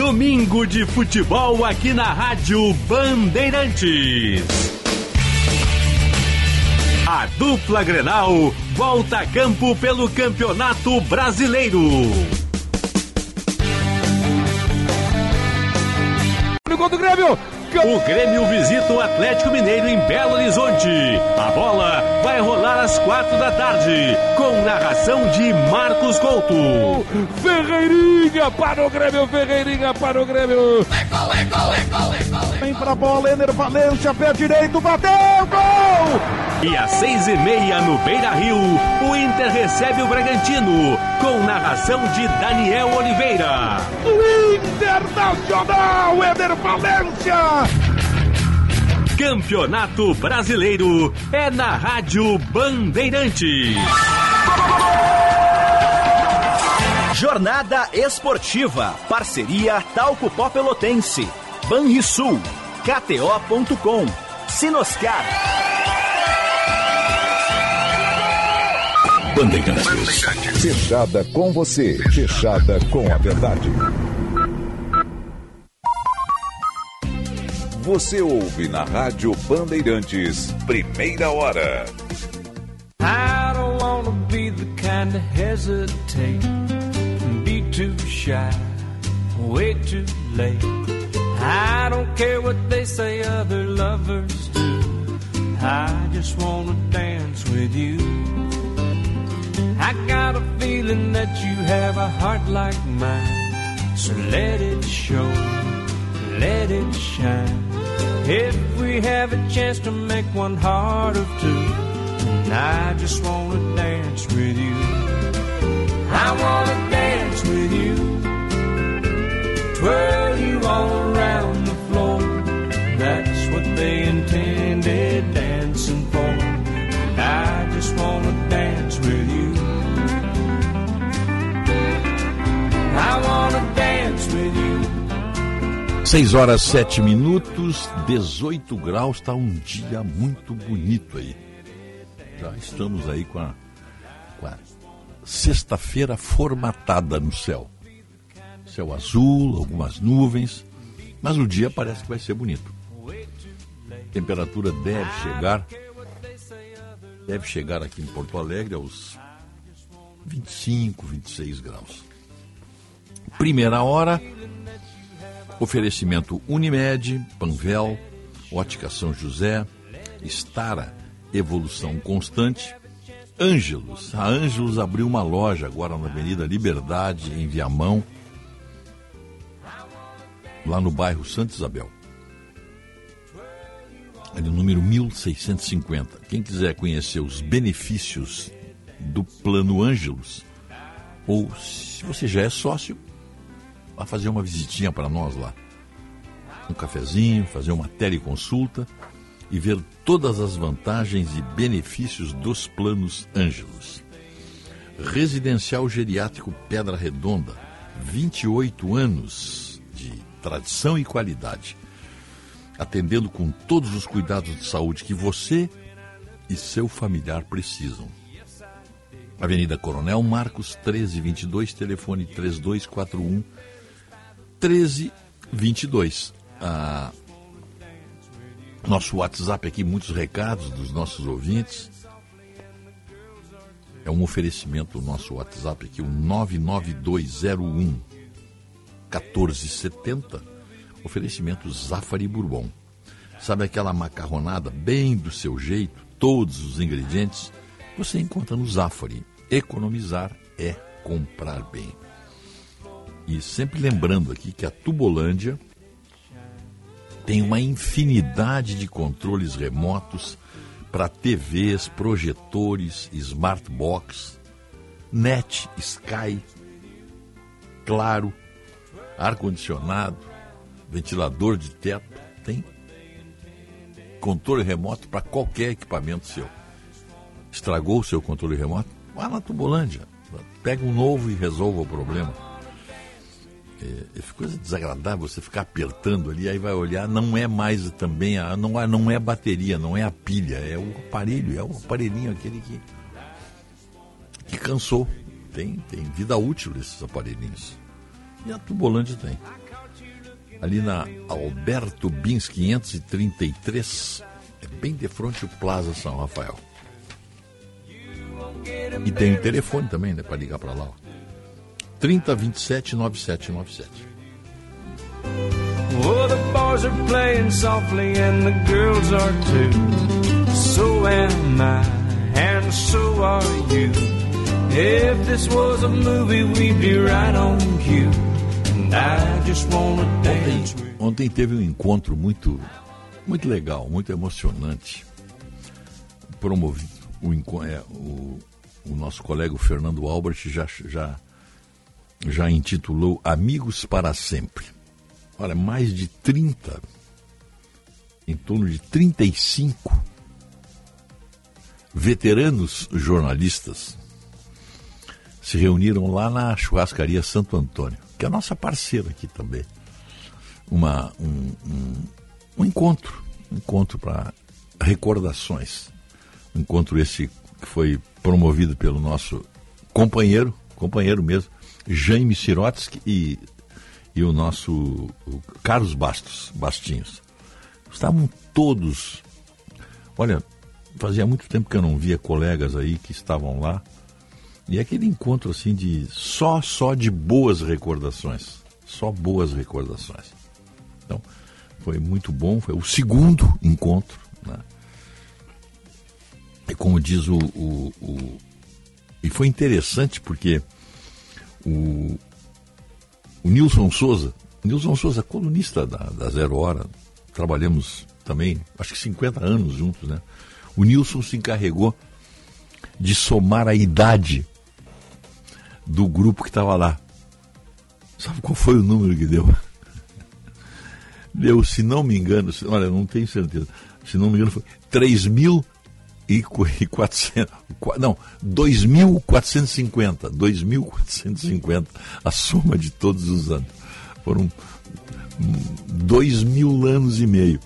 Domingo de futebol aqui na Rádio Bandeirantes. A dupla Grenal volta a campo pelo Campeonato Brasileiro. No gol do Grêmio. O Grêmio visita o Atlético Mineiro em Belo Horizonte. A bola vai rolar às quatro da tarde, com narração de Marcos Couto. Ferreirinha para o Grêmio, Ferreirinha para o Grêmio. Vem pra bola, Ener Valência, pé direito, bateu, gol! E às seis e meia no Beira Rio, o Inter recebe o Bragantino, com narração de Daniel Oliveira. O Internacional, Ener Valência! Campeonato Brasileiro é na Rádio Bandeirantes. Jornada Esportiva. Parceria Talco Pó Pelotense. Banrisul. KTO.com. Sinoscar. Bandeirantes. Fechada com você. Fechada com a verdade. Você ouve na Rádio Bandeirantes. Primeira hora. I don't wanna be the kind to hesitate, be too shy, wait too late. I don't care what they say other lovers do. I just wanna dance with you. I got a feeling that you have a heart like mine, so let it show, let it shine. If we have a chance to make one heart of two. And I just wanna dance with 6 horas 7 minutos, 18 graus, está um dia muito bonito aí. Já estamos aí com a, com a sexta-feira formatada no céu. Céu azul, algumas nuvens, mas o dia parece que vai ser bonito. Temperatura deve chegar, deve chegar aqui em Porto Alegre aos 25, 26 graus. Primeira hora, oferecimento Unimed, Panvel, Ótica São José, Estara, Evolução Constante. Ângelos. A Ângelos abriu uma loja agora na Avenida Liberdade, em Viamão, lá no bairro Santa Isabel. É no número 1650. Quem quiser conhecer os benefícios do Plano Ângelos, ou se você já é sócio, vá fazer uma visitinha para nós lá. Um cafezinho, fazer uma teleconsulta e ver todas as vantagens e benefícios dos planos Ângelos. Residencial Geriátrico Pedra Redonda, 28 anos de tradição e qualidade, atendendo com todos os cuidados de saúde que você e seu familiar precisam. Avenida Coronel Marcos, 1322, telefone 3241 1322. Ah, nosso WhatsApp aqui, muitos recados dos nossos ouvintes. É um oferecimento do nosso WhatsApp aqui, o 99201 1470. Oferecimento Zafari Bourbon. Sabe aquela macarronada bem do seu jeito, todos os ingredientes? Você encontra no Zafari. Economizar é comprar bem. E sempre lembrando aqui que a Tubolândia tem uma infinidade de controles remotos para TVs, projetores, smartbox, net, Sky, claro, ar-condicionado, ventilador de teto, tem controle remoto para qualquer equipamento seu. Estragou o seu controle remoto? Vá na Tubolândia, pega um novo e resolva o problema. É, é coisa desagradável você ficar apertando ali, aí vai olhar, não é mais também, a, não, é, não é a bateria, não é a pilha, é o aparelho, é o aparelhinho aquele que, que cansou. Tem, tem vida útil esses aparelhinhos. E a Tubolândia tem. Ali na Alberto Bins 533, é bem de frente o Plaza São Rafael. E tem o telefone também, né, para ligar para lá. Ó. 3027 9797. Oh, the boys are playing softly and the girls are too. So am I, and so are you. If this was a movie, we'd be right on cue. And I just wanna dance with Ontem teve um encontro muito, muito legal, muito emocionante. Promovido. O, é, o, o nosso colega o Fernando Albert já, já, já intitulou Amigos para Sempre. Olha, mais de 30, em torno de 35 veteranos jornalistas se reuniram lá na churrascaria Santo Antônio, que é a nossa parceira aqui também uma, um, um, um encontro, um encontro para recordações. Um encontro esse que foi promovido pelo nosso companheiro, companheiro mesmo, Jaime Sirotsky e, e o nosso o Carlos Bastos, Bastinhos. Estavam todos. Olha, fazia muito tempo que eu não via colegas aí que estavam lá. E aquele encontro assim de só só de boas recordações, só boas recordações. Então, foi muito bom, foi o segundo encontro. Né? E como diz o, o, o- E foi interessante porque o, o Nilson Souza, Nilson Souza, colunista da, da Zero Hora, trabalhamos também, acho que 50 anos juntos, né? O Nilson se encarregou de somar a idade do grupo que estava lá. Sabe qual foi o número que deu? Deu, se não me engano, se- olha, não tenho certeza, se não me engano, foi 3.400, qua- não, 2.450, 2.450, a soma de todos os anos. Foram dois mil anos e meio.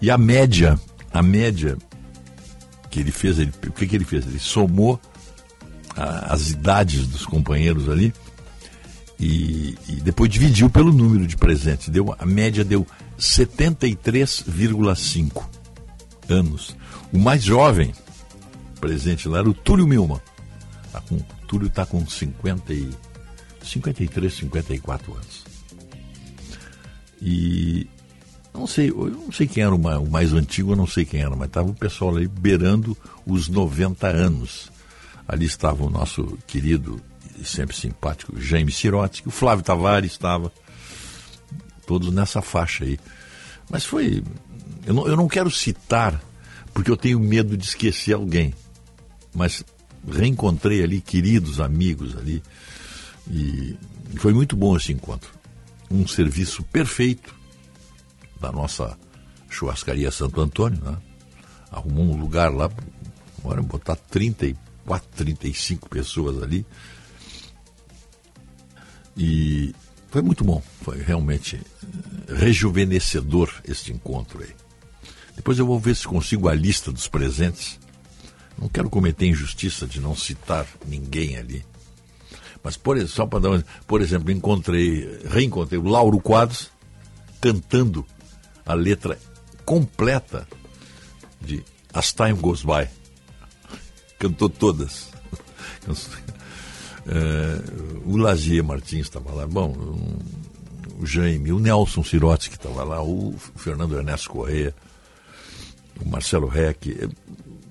E a média, a média que ele fez, ele, o que, que ele fez? Ele somou a- as idades dos companheiros ali e, e depois dividiu pelo número de presentes. Deu, a média deu 73,5 anos. O mais jovem presente lá era o Túlio Milman. Tá com, o Túlio está com 50 e, 53, 54 anos. E não sei, eu não sei quem era o mais, antigo, eu não sei quem era, mas estava o pessoal ali beirando os 90 anos. Ali estava o nosso querido e sempre simpático Jaime Sirotsky, o Flávio Tavares estava, todos nessa faixa aí. Mas foi. Eu não, eu não quero citar, porque eu tenho medo de esquecer alguém. Mas reencontrei ali queridos amigos ali. E foi muito bom esse encontro. Um serviço perfeito da nossa churrascaria Santo Antônio, né? Arrumou um lugar lá, agora botar 34, 35 pessoas ali. E foi muito bom, foi realmente rejuvenescedor este encontro aí. Depois eu vou ver se consigo a lista dos presentes. Não quero cometer injustiça de não citar ninguém ali. Mas por, só para dar um, por exemplo, encontrei, reencontrei o Lauro Quadros cantando a letra completa de As Time Goes By. Cantou todas. Eh, o Lazier Martins estava lá, bom, o Jaime, o Nelson Sirotsky estava lá, o Fernando Ernesto Correia, o Marcelo Reck, eh,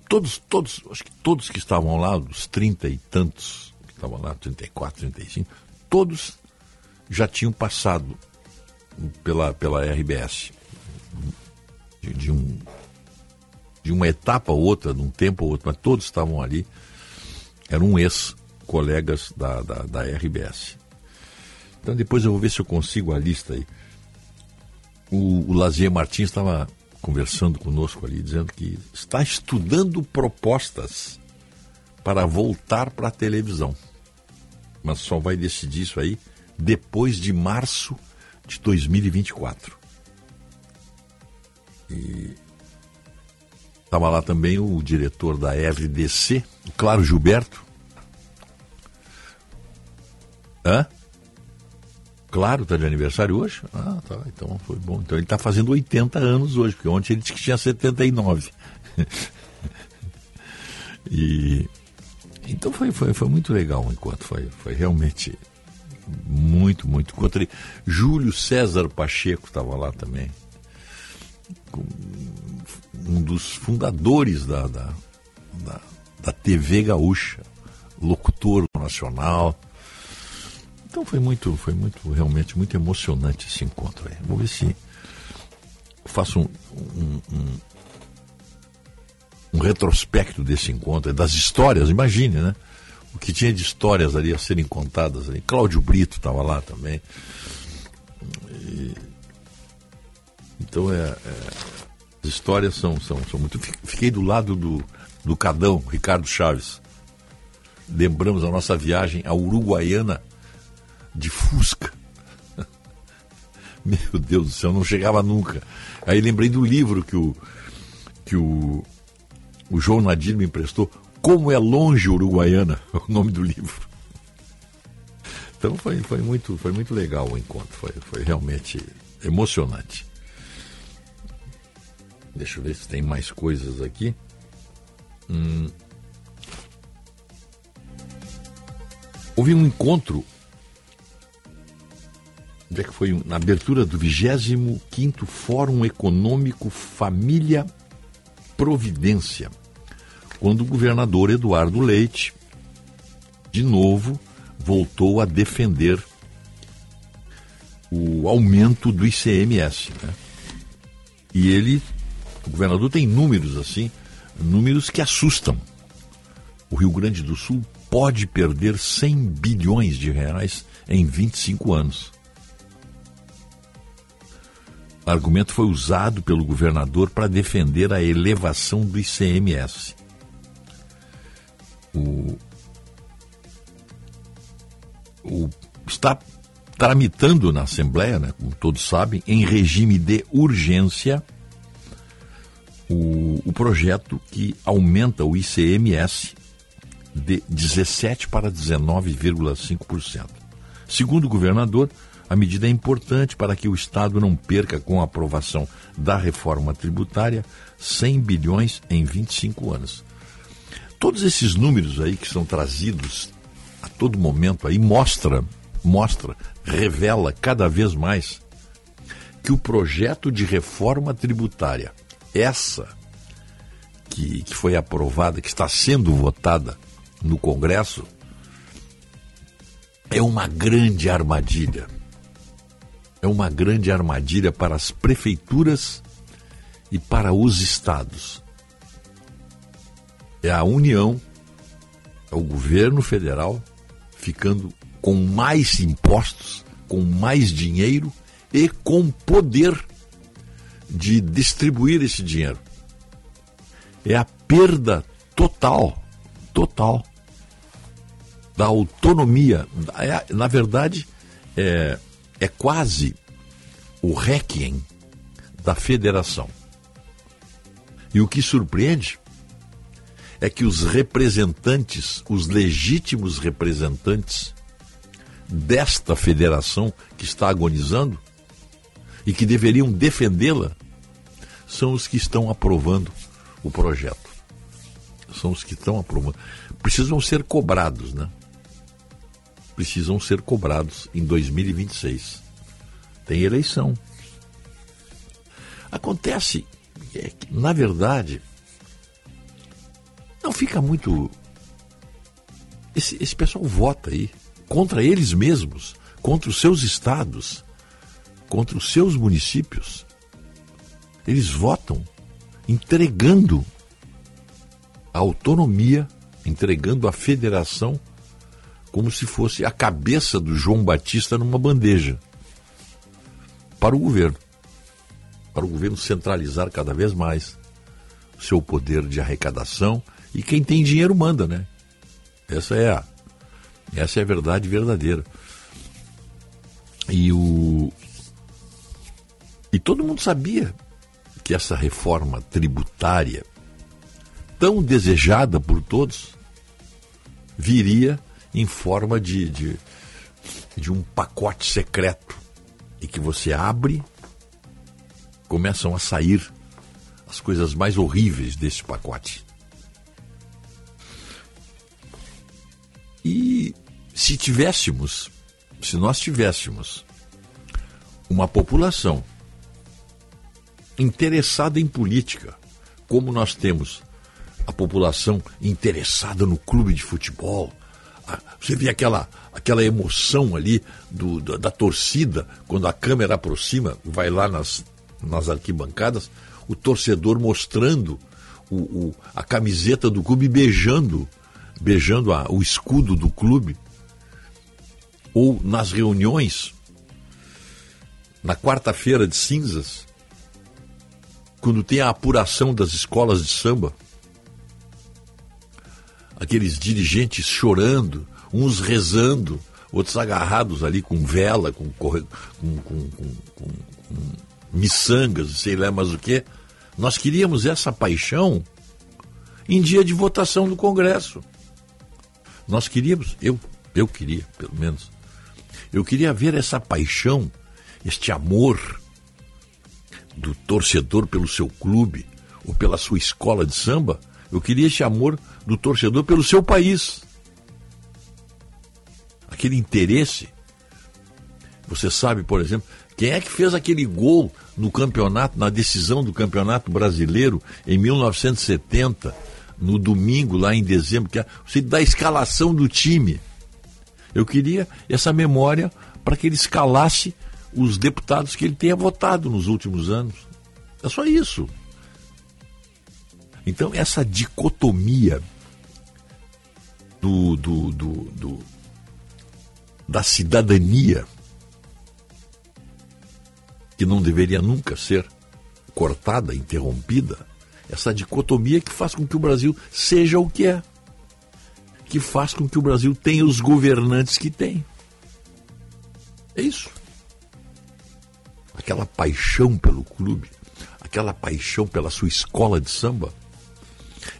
todos, todos, acho que todos que estavam lá, os trinta e tantos que estavam lá, 34, 35, todos já tinham passado pela, pela RBS. De, de um, de uma etapa ou outra, de um tempo ou outro, mas todos estavam ali. Eram ex-colegas da, da, da RBS. Então depois eu vou ver se eu consigo a lista aí. O, o Lazier Martins estava conversando conosco ali, dizendo que está estudando propostas para voltar para a televisão. Mas só vai decidir isso aí depois de março de 2024. E estava lá também o diretor da RDC, o Claro Gilberto. Hã? Claro, está de aniversário hoje? Ah, tá, então foi bom. Então ele está fazendo 80 anos hoje, porque ontem ele disse que tinha 79. e então foi, foi, foi muito legal o encontro, foi, foi realmente Muito, muito. Encontrei Júlio César Pacheco estava lá também. Um dos fundadores da, da, da, da TV Gaúcha, locutor nacional. Então foi muito, foi muito, realmente muito emocionante esse encontro aí. Vou ver se faço um, um, um, um retrospecto desse encontro, das histórias, imagine, né? o que tinha de histórias ali a serem contadas ali. Cláudio Brito estava lá também. E... Então é, é, as histórias são, são, são muito. Fiquei do lado do, do Cadão, Ricardo Chaves. Lembramos a nossa viagem à Uruguaiana de Fusca. Meu Deus do céu, não chegava nunca. Aí lembrei do livro que o, que o, o João Nadir me emprestou, como é longe Uruguaiana, o nome do livro. Então foi, foi, muito, foi muito legal o encontro, foi, foi realmente emocionante. Deixa eu ver se tem mais coisas aqui. Hum. Houve um encontro. Onde é que foi? Na abertura do 25 Fórum Econômico Família Providência quando o governador Eduardo Leite, de novo, voltou a defender o aumento do ICMS. Né? E ele, o governador tem números assim, números que assustam. O Rio Grande do Sul pode perder 100 bilhões de reais em 25 anos. Argumento foi usado pelo governador para defender a elevação do ICMS o, o, está tramitando na Assembleia, né, como todos sabem, em regime de urgência, o, o projeto que aumenta o ICMS de 17% para 19,5%. Segundo o governador, a medida é importante para que o Estado não perca, com a aprovação da reforma tributária, 100 bilhões em 25 anos. Todos esses números aí que são trazidos a todo momento aí mostra, mostra, revela cada vez mais que o projeto de reforma tributária, essa que, que foi aprovada, que está sendo votada no Congresso, é uma grande armadilha. É uma grande armadilha para as prefeituras e para os estados é a União, é o governo federal ficando com mais impostos, com mais dinheiro e com poder de distribuir esse dinheiro. É a perda total, total da autonomia. É, na verdade, é, é quase o requiem da federação. E o que surpreende é que os representantes, os legítimos representantes desta federação que está agonizando e que deveriam defendê-la, são os que estão aprovando o projeto. São os que estão aprovando. Precisam ser cobrados, né? Precisam ser cobrados em 2026. Tem eleição. Acontece é que, na verdade, não fica muito. Esse, esse pessoal vota aí contra eles mesmos, contra os seus estados, contra os seus municípios. Eles votam entregando a autonomia, entregando a federação como se fosse a cabeça do João Batista numa bandeja para o governo. Para o governo centralizar cada vez mais o seu poder de arrecadação e quem tem dinheiro manda, né? Essa é a, essa é a verdade verdadeira. E o e todo mundo sabia que essa reforma tributária tão desejada por todos viria em forma de, de, de um pacote secreto e que você abre começam a sair as coisas mais horríveis desse pacote. E se tivéssemos se nós tivéssemos uma população interessada em política, como nós temos a população interessada no clube de futebol, você vê aquela, aquela emoção ali do, da, da torcida, quando a câmera aproxima, vai lá nas, nas arquibancadas, o torcedor mostrando o, o- a camiseta do clube, beijando, beijando a- o escudo do clube. Ou nas reuniões, na quarta-feira de cinzas, quando tem a apuração das escolas de samba, aqueles dirigentes chorando, uns rezando, outros agarrados ali com vela, com, com, com- com miçangas, sei lá mais o que. Nós queríamos essa paixão em dia de votação do Congresso. Nós queríamos, eu, eu queria, pelo menos, eu queria ver essa paixão, este amor do torcedor pelo seu clube ou pela sua escola de samba. Eu queria esse amor do torcedor pelo seu país. Aquele interesse. Você sabe, por exemplo, quem é que fez aquele gol no campeonato, na decisão do Campeonato Brasileiro em 1970, no domingo, lá em dezembro, que é você da escalação do time. Eu queria essa memória para que ele escalasse os deputados que ele tenha votado nos últimos anos. É só isso. Então, essa dicotomia do, do, do, do- da cidadania, que não deveria nunca ser cortada, interrompida, essa dicotomia que faz com que o Brasil seja o que é, que faz com que o Brasil tenha os governantes que tem. É isso. Aquela paixão pelo clube, aquela paixão pela sua escola de samba,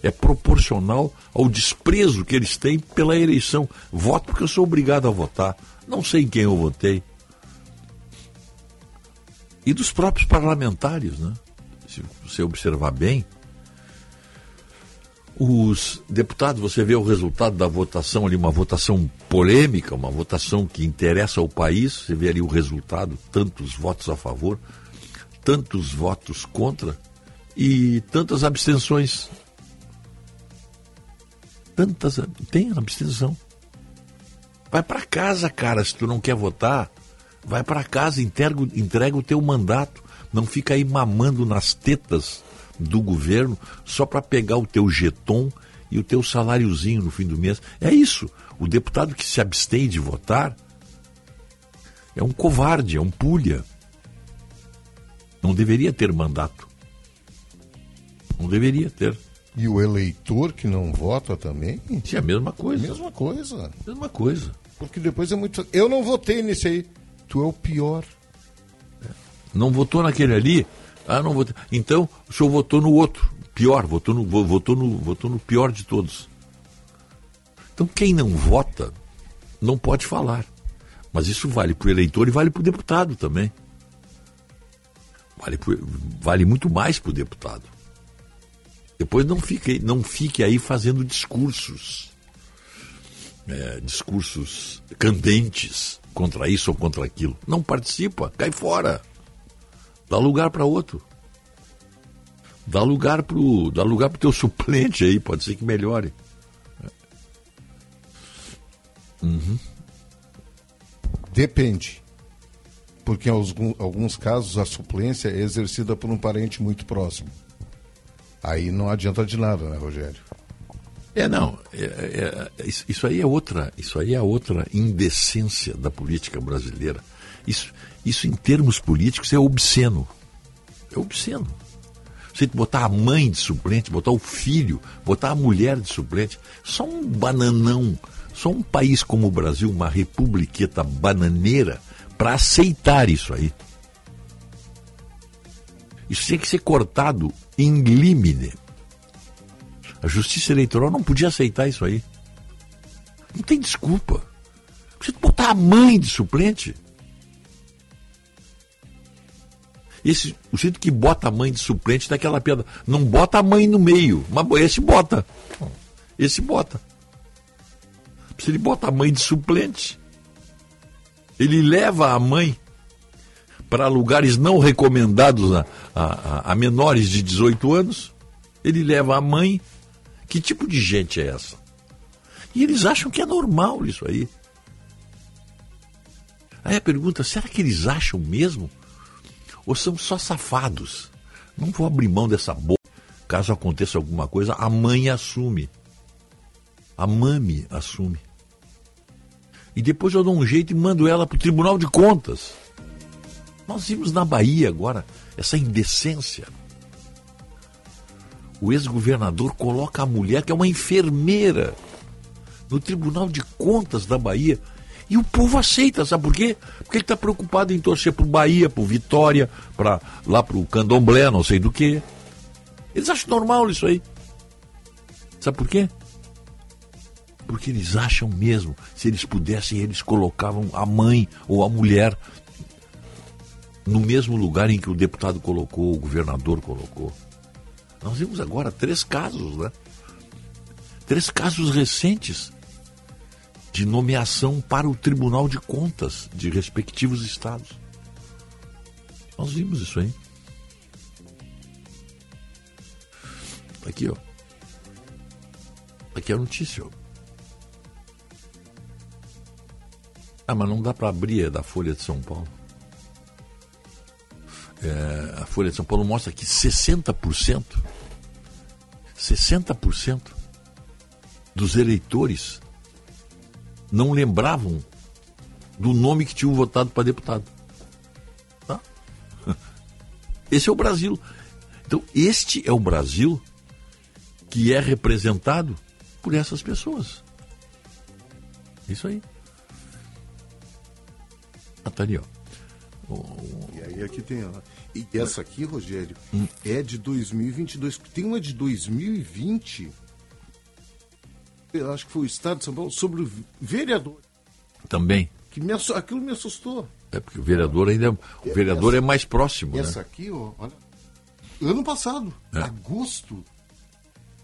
é proporcional ao desprezo que eles têm pela eleição. Voto porque eu sou obrigado a votar. Não sei em quem eu votei. E dos próprios parlamentares, né? Se você observar bem, os deputados, você vê o resultado da votação ali, uma votação polêmica, uma votação que interessa ao país, você vê ali o resultado, tantos votos a favor, tantos votos contra e tantas abstenções. Tantas. Tem abstenção. Vai para casa, cara, se tu não quer votar. Vai para casa, entrega, entrega o teu mandato. Não fica aí mamando nas tetas do governo só para pegar o teu jeton e o teu saláriozinho no fim do mês. É isso. O deputado que se abstém de votar é um covarde, é um pulha. Não deveria ter mandato. Não deveria ter. E o eleitor que não vota também? Sim, é a mesma coisa. Mesma coisa. Mesma coisa. Porque depois é muito. Eu não votei nesse aí. Tu é o pior. Não votou naquele ali? Ah, não votei. Então, o senhor votou no outro. Pior, votou no, vo- votou no, votou no pior de todos. Então, quem não vota não pode falar. Mas isso vale para o eleitor e vale para o deputado também. Vale, pro- vale muito mais para o deputado. Depois não fique, não fique aí fazendo discursos. é, discursos candentes contra isso ou contra aquilo. Não participa, cai fora. Dá lugar para outro. Dá lugar pro, dá lugar teu suplente aí, pode ser que melhore. Uhum. Depende. Porque em alguns casos a suplência é exercida por um parente muito próximo. Aí não adianta de nada, né, Rogério? É, não. é- é- isso, isso aí é outra, isso aí é outra indecência da política brasileira. Isso, isso em termos políticos é obsceno. É obsceno. Você botar a mãe de suplente, botar o filho, botar a mulher de suplente, só um bananão, só um país como o Brasil, uma republiqueta bananeira, para aceitar isso aí. Isso tinha que ser cortado em limine. A justiça eleitoral não podia aceitar isso aí. Não tem desculpa. Você botar a mãe de suplente. Esse, o jeito que bota a mãe de suplente daquela piada. Não bota a mãe no meio. Mas esse bota. Esse bota. Se ele bota a mãe de suplente. Ele leva a mãe para lugares não recomendados a, a, a, menores de 18 anos. Ele leva a mãe. Que tipo de gente é essa? E eles acham que é normal isso aí. Aí a pergunta: será que eles acham mesmo? Ou são só safados? Não vou abrir mão dessa boca. Caso aconteça alguma coisa, a mãe assume. A mami assume. E depois eu dou um jeito e mando ela para o Tribunal de Contas. Nós vimos na Bahia agora essa indecência. O ex-governador coloca a mulher, que é uma enfermeira, no Tribunal de Contas da Bahia. E o povo aceita, sabe por quê? Porque ele está preocupado em torcer para o Bahia, para o Vitória, para lá para o Candomblé, não sei do que. Eles acham normal isso aí. Sabe por quê? Porque eles acham mesmo, se eles pudessem, eles colocavam a mãe ou a mulher no mesmo lugar em que o deputado colocou, o governador colocou. Nós vimos agora três casos, né? Três casos recentes de nomeação para o Tribunal de Contas de respectivos estados. Nós vimos isso aí. Aqui, ó. Aqui é a notícia, ó. Ah, mas não dá para abrir é da Folha de São Paulo. É, a Folha de São Paulo mostra que 60%, 60% dos eleitores não lembravam do nome que tinham votado para deputado. Tá? Esse é o Brasil. Então, este é o Brasil que é representado por essas pessoas. Isso aí. Ah, tá ali, ó. E aí aqui tem. Ó. E essa aqui, Rogério, hum. é de 2022. Tem uma de 2020 eu acho que foi o Estado de São Paulo, sobre o vereador. Também. Que me, aquilo me assustou. É porque o vereador ainda. O vereador essa, é mais próximo. Essa né? aqui, ó, olha. Ano passado, é. agosto,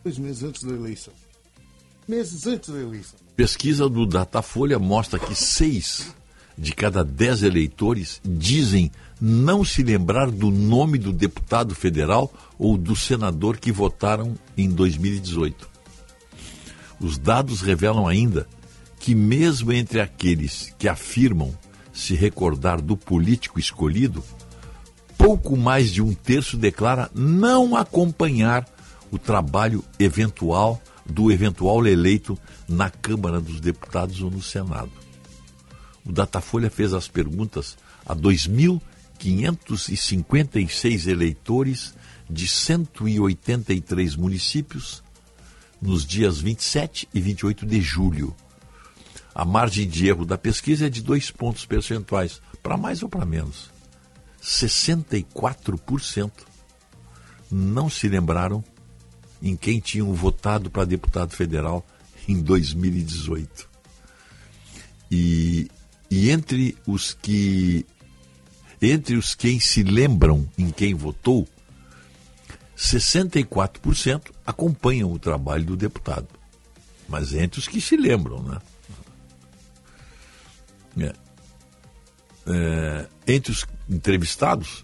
dois meses antes da eleição. Meses antes da eleição. Pesquisa do Datafolha mostra que seis de cada dez eleitores dizem não se lembrar do nome do deputado federal ou do senador que votaram em 2018. Os dados revelam ainda que, mesmo entre aqueles que afirmam se recordar do político escolhido, pouco mais de um terço declara não acompanhar o trabalho eventual do eventual eleito na Câmara dos Deputados ou no Senado. O Datafolha fez as perguntas a 2.556 eleitores de 183 municípios nos dias 27 e 28 de julho. A margem de erro da pesquisa é de dois pontos percentuais, para mais ou para menos. 64% não se lembraram em quem tinham votado para deputado federal em 2018. E, e entre os que entre os quem se lembram em quem votou, 64% acompanham o trabalho do deputado. Mas entre os que se lembram, né? É. É, entre os entrevistados,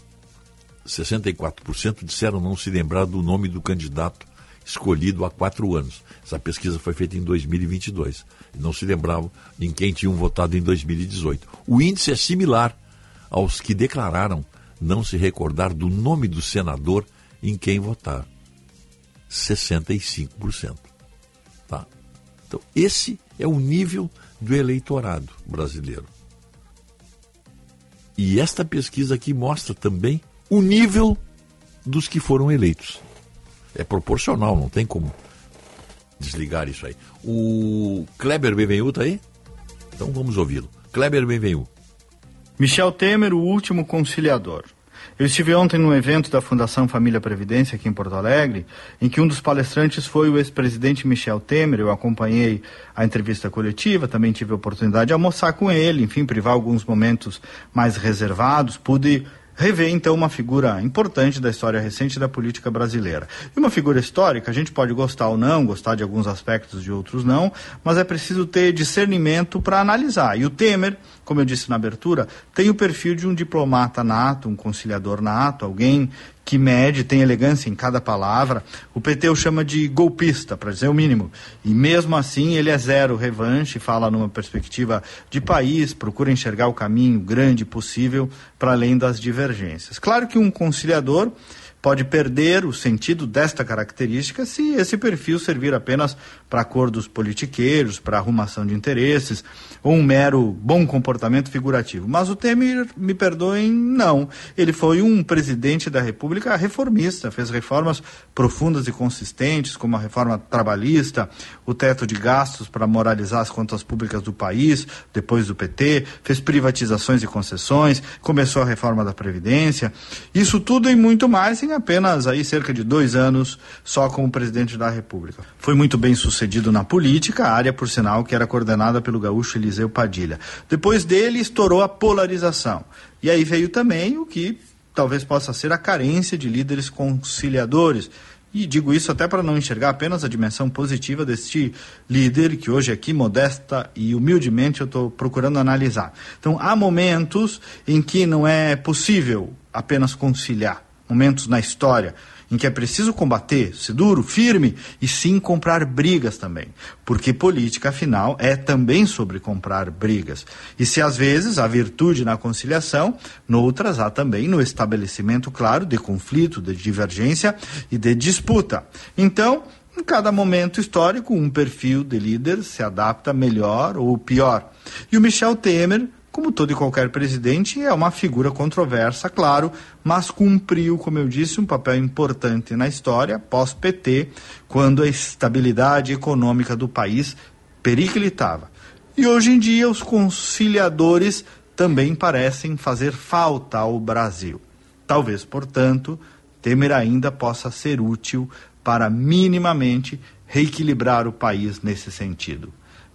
64% disseram não se lembrar do nome do candidato escolhido há quatro anos. Essa pesquisa foi feita em 2022. Não se lembravam em quem tinham votado em 2018. O índice é similar aos que declararam não se recordar do nome do senador em quem votar. 65%. Tá? Então, esse é o nível do eleitorado brasileiro. E esta pesquisa aqui mostra também o nível dos que foram eleitos. É proporcional, não tem como desligar isso aí. O Kleber Benvenu está aí? Então vamos ouvi-lo. Kleber Benvenu. Michel Temer, o último conciliador. Eu estive ontem num evento da Fundação Família Previdência aqui em Porto Alegre, em que um dos palestrantes foi o ex-presidente Michel Temer. Eu acompanhei a entrevista coletiva, também tive a oportunidade de almoçar com ele, enfim, privar alguns momentos mais reservados. Pude rever então uma figura importante da história recente da política brasileira. E uma figura histórica, a gente pode gostar ou não, gostar de alguns aspectos de outros não, mas é preciso ter discernimento para analisar. E o Temer, como eu disse na abertura, tem o perfil de um diplomata nato, um conciliador nato, alguém que mede, tem elegância em cada palavra. O PT o chama de golpista, para dizer o mínimo. E mesmo assim ele é zero revanche, fala numa perspectiva de país, procura enxergar o caminho grande possível para além das divergências. Claro que um conciliador pode perder o sentido desta característica se esse perfil servir apenas para acordos politiqueiros, para arrumação de interesses, ou um mero bom comportamento figurativo. Mas o Temer, me perdoem, não. Ele foi um presidente da República reformista, fez reformas profundas e consistentes, como a reforma trabalhista, o teto de gastos para moralizar as contas públicas do país, depois do PT, fez privatizações e concessões, começou a reforma da Previdência. Isso tudo e muito mais em apenas aí cerca de dois anos só como presidente da República. Foi muito bem sucedido na política, área, por sinal, que era coordenada pelo gaúcho Eliseu Padilha. Depois dele estourou a polarização. E aí veio também o que talvez possa ser a carência de líderes conciliadores. E digo isso até para não enxergar apenas a dimensão positiva deste líder, que hoje aqui, modesta e humildemente, eu estou procurando analisar. Então, há momentos em que não é possível apenas conciliar momentos na história em que é preciso combater, ser duro, firme e sim comprar brigas também. Porque política, afinal, é também sobre comprar brigas. E se às vezes há virtude na conciliação, noutras há também no estabelecimento claro de conflito, de divergência e de disputa. Então, em cada momento histórico, um perfil de líder se adapta melhor ou pior. E o Michel Temer como todo e qualquer presidente, é uma figura controversa, claro, mas cumpriu, como eu disse, um papel importante na história pós-PT, quando a estabilidade econômica do país periclitava. E hoje em dia, os conciliadores também parecem fazer falta ao Brasil. Talvez, portanto, Temer ainda possa ser útil para minimamente reequilibrar o país nesse sentido.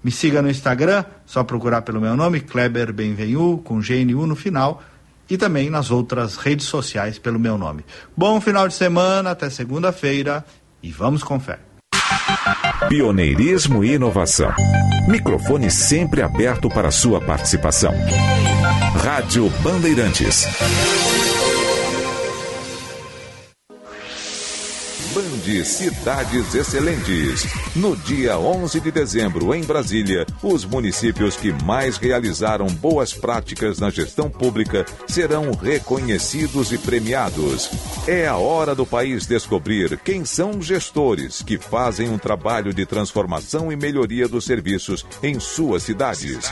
Me siga no Instagram, só procurar pelo meu nome, Kleber Benvenu, com GNU no final, e também nas outras redes sociais pelo meu nome. Bom final de semana, até segunda-feira e vamos com fé. Pioneirismo e inovação. Microfone sempre aberto para sua participação. Rádio Bandeirantes. Band Cidades Excelentes. No dia 11 de dezembro, em Brasília, os municípios que mais realizaram boas práticas na gestão pública serão reconhecidos e premiados. É a hora do país descobrir quem são gestores que fazem um trabalho de transformação e melhoria dos serviços em suas cidades.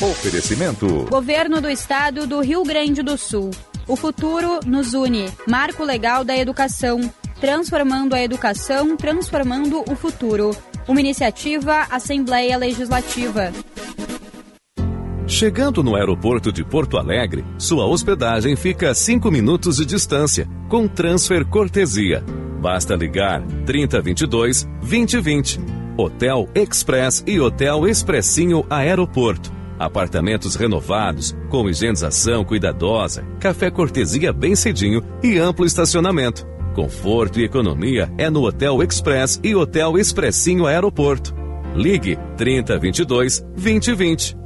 Oferecimento. Governo do Estado do Rio Grande do Sul. O futuro nos une. Marco Legal da Educação. Transformando a educação, transformando o futuro. Uma iniciativa Assembleia Legislativa. Chegando no aeroporto de Porto Alegre, sua hospedagem fica a 5 minutos de distância, com transfer cortesia. Basta ligar 3022 2020. Hotel Express e Hotel Expressinho Aeroporto. Apartamentos renovados, com higienização cuidadosa, café cortesia bem cedinho e amplo estacionamento. Conforto e economia é no Hotel Express e Hotel Expressinho Aeroporto. Ligue 3022 2020.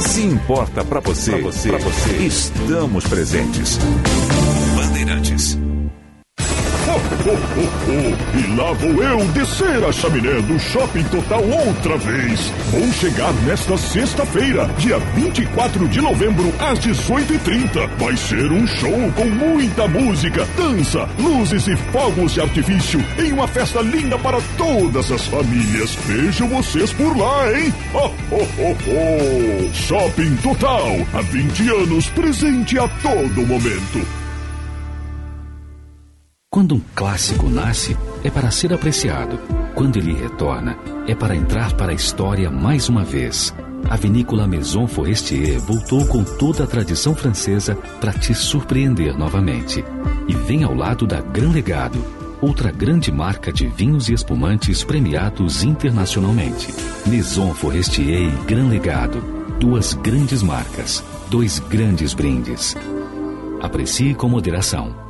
Se importa para você, pra você, estamos presentes. E lá vou eu descer a chaminé do Shopping Total outra vez. Vou chegar nesta sexta-feira, dia 24 de novembro, às 18h30. Vai ser um show com muita música, dança, luzes e fogos de artifício em uma festa linda para todas as famílias. Vejo vocês por lá, hein? Oh, oh, oh, oh. Shopping Total, há 20 anos, presente a todo momento. Quando um clássico nasce, é para ser apreciado. Quando ele retorna, é para entrar para a história mais uma vez. A vinícola Maison Forestier voltou com toda a tradição francesa para te surpreender novamente. E vem ao lado da Gran Legado, outra grande marca de vinhos e espumantes premiados internacionalmente. Maison Forestier e Gran Legado, duas grandes marcas, dois grandes brindes. Aprecie com moderação.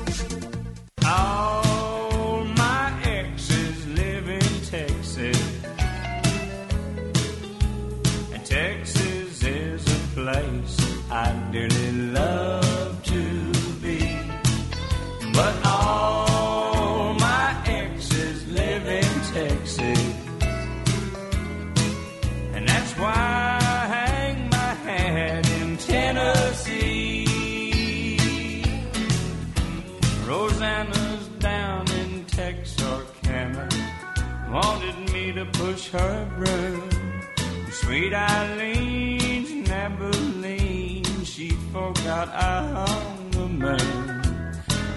Her broom. Sweet Eileen's in Abilene. She forgot I'm the moon.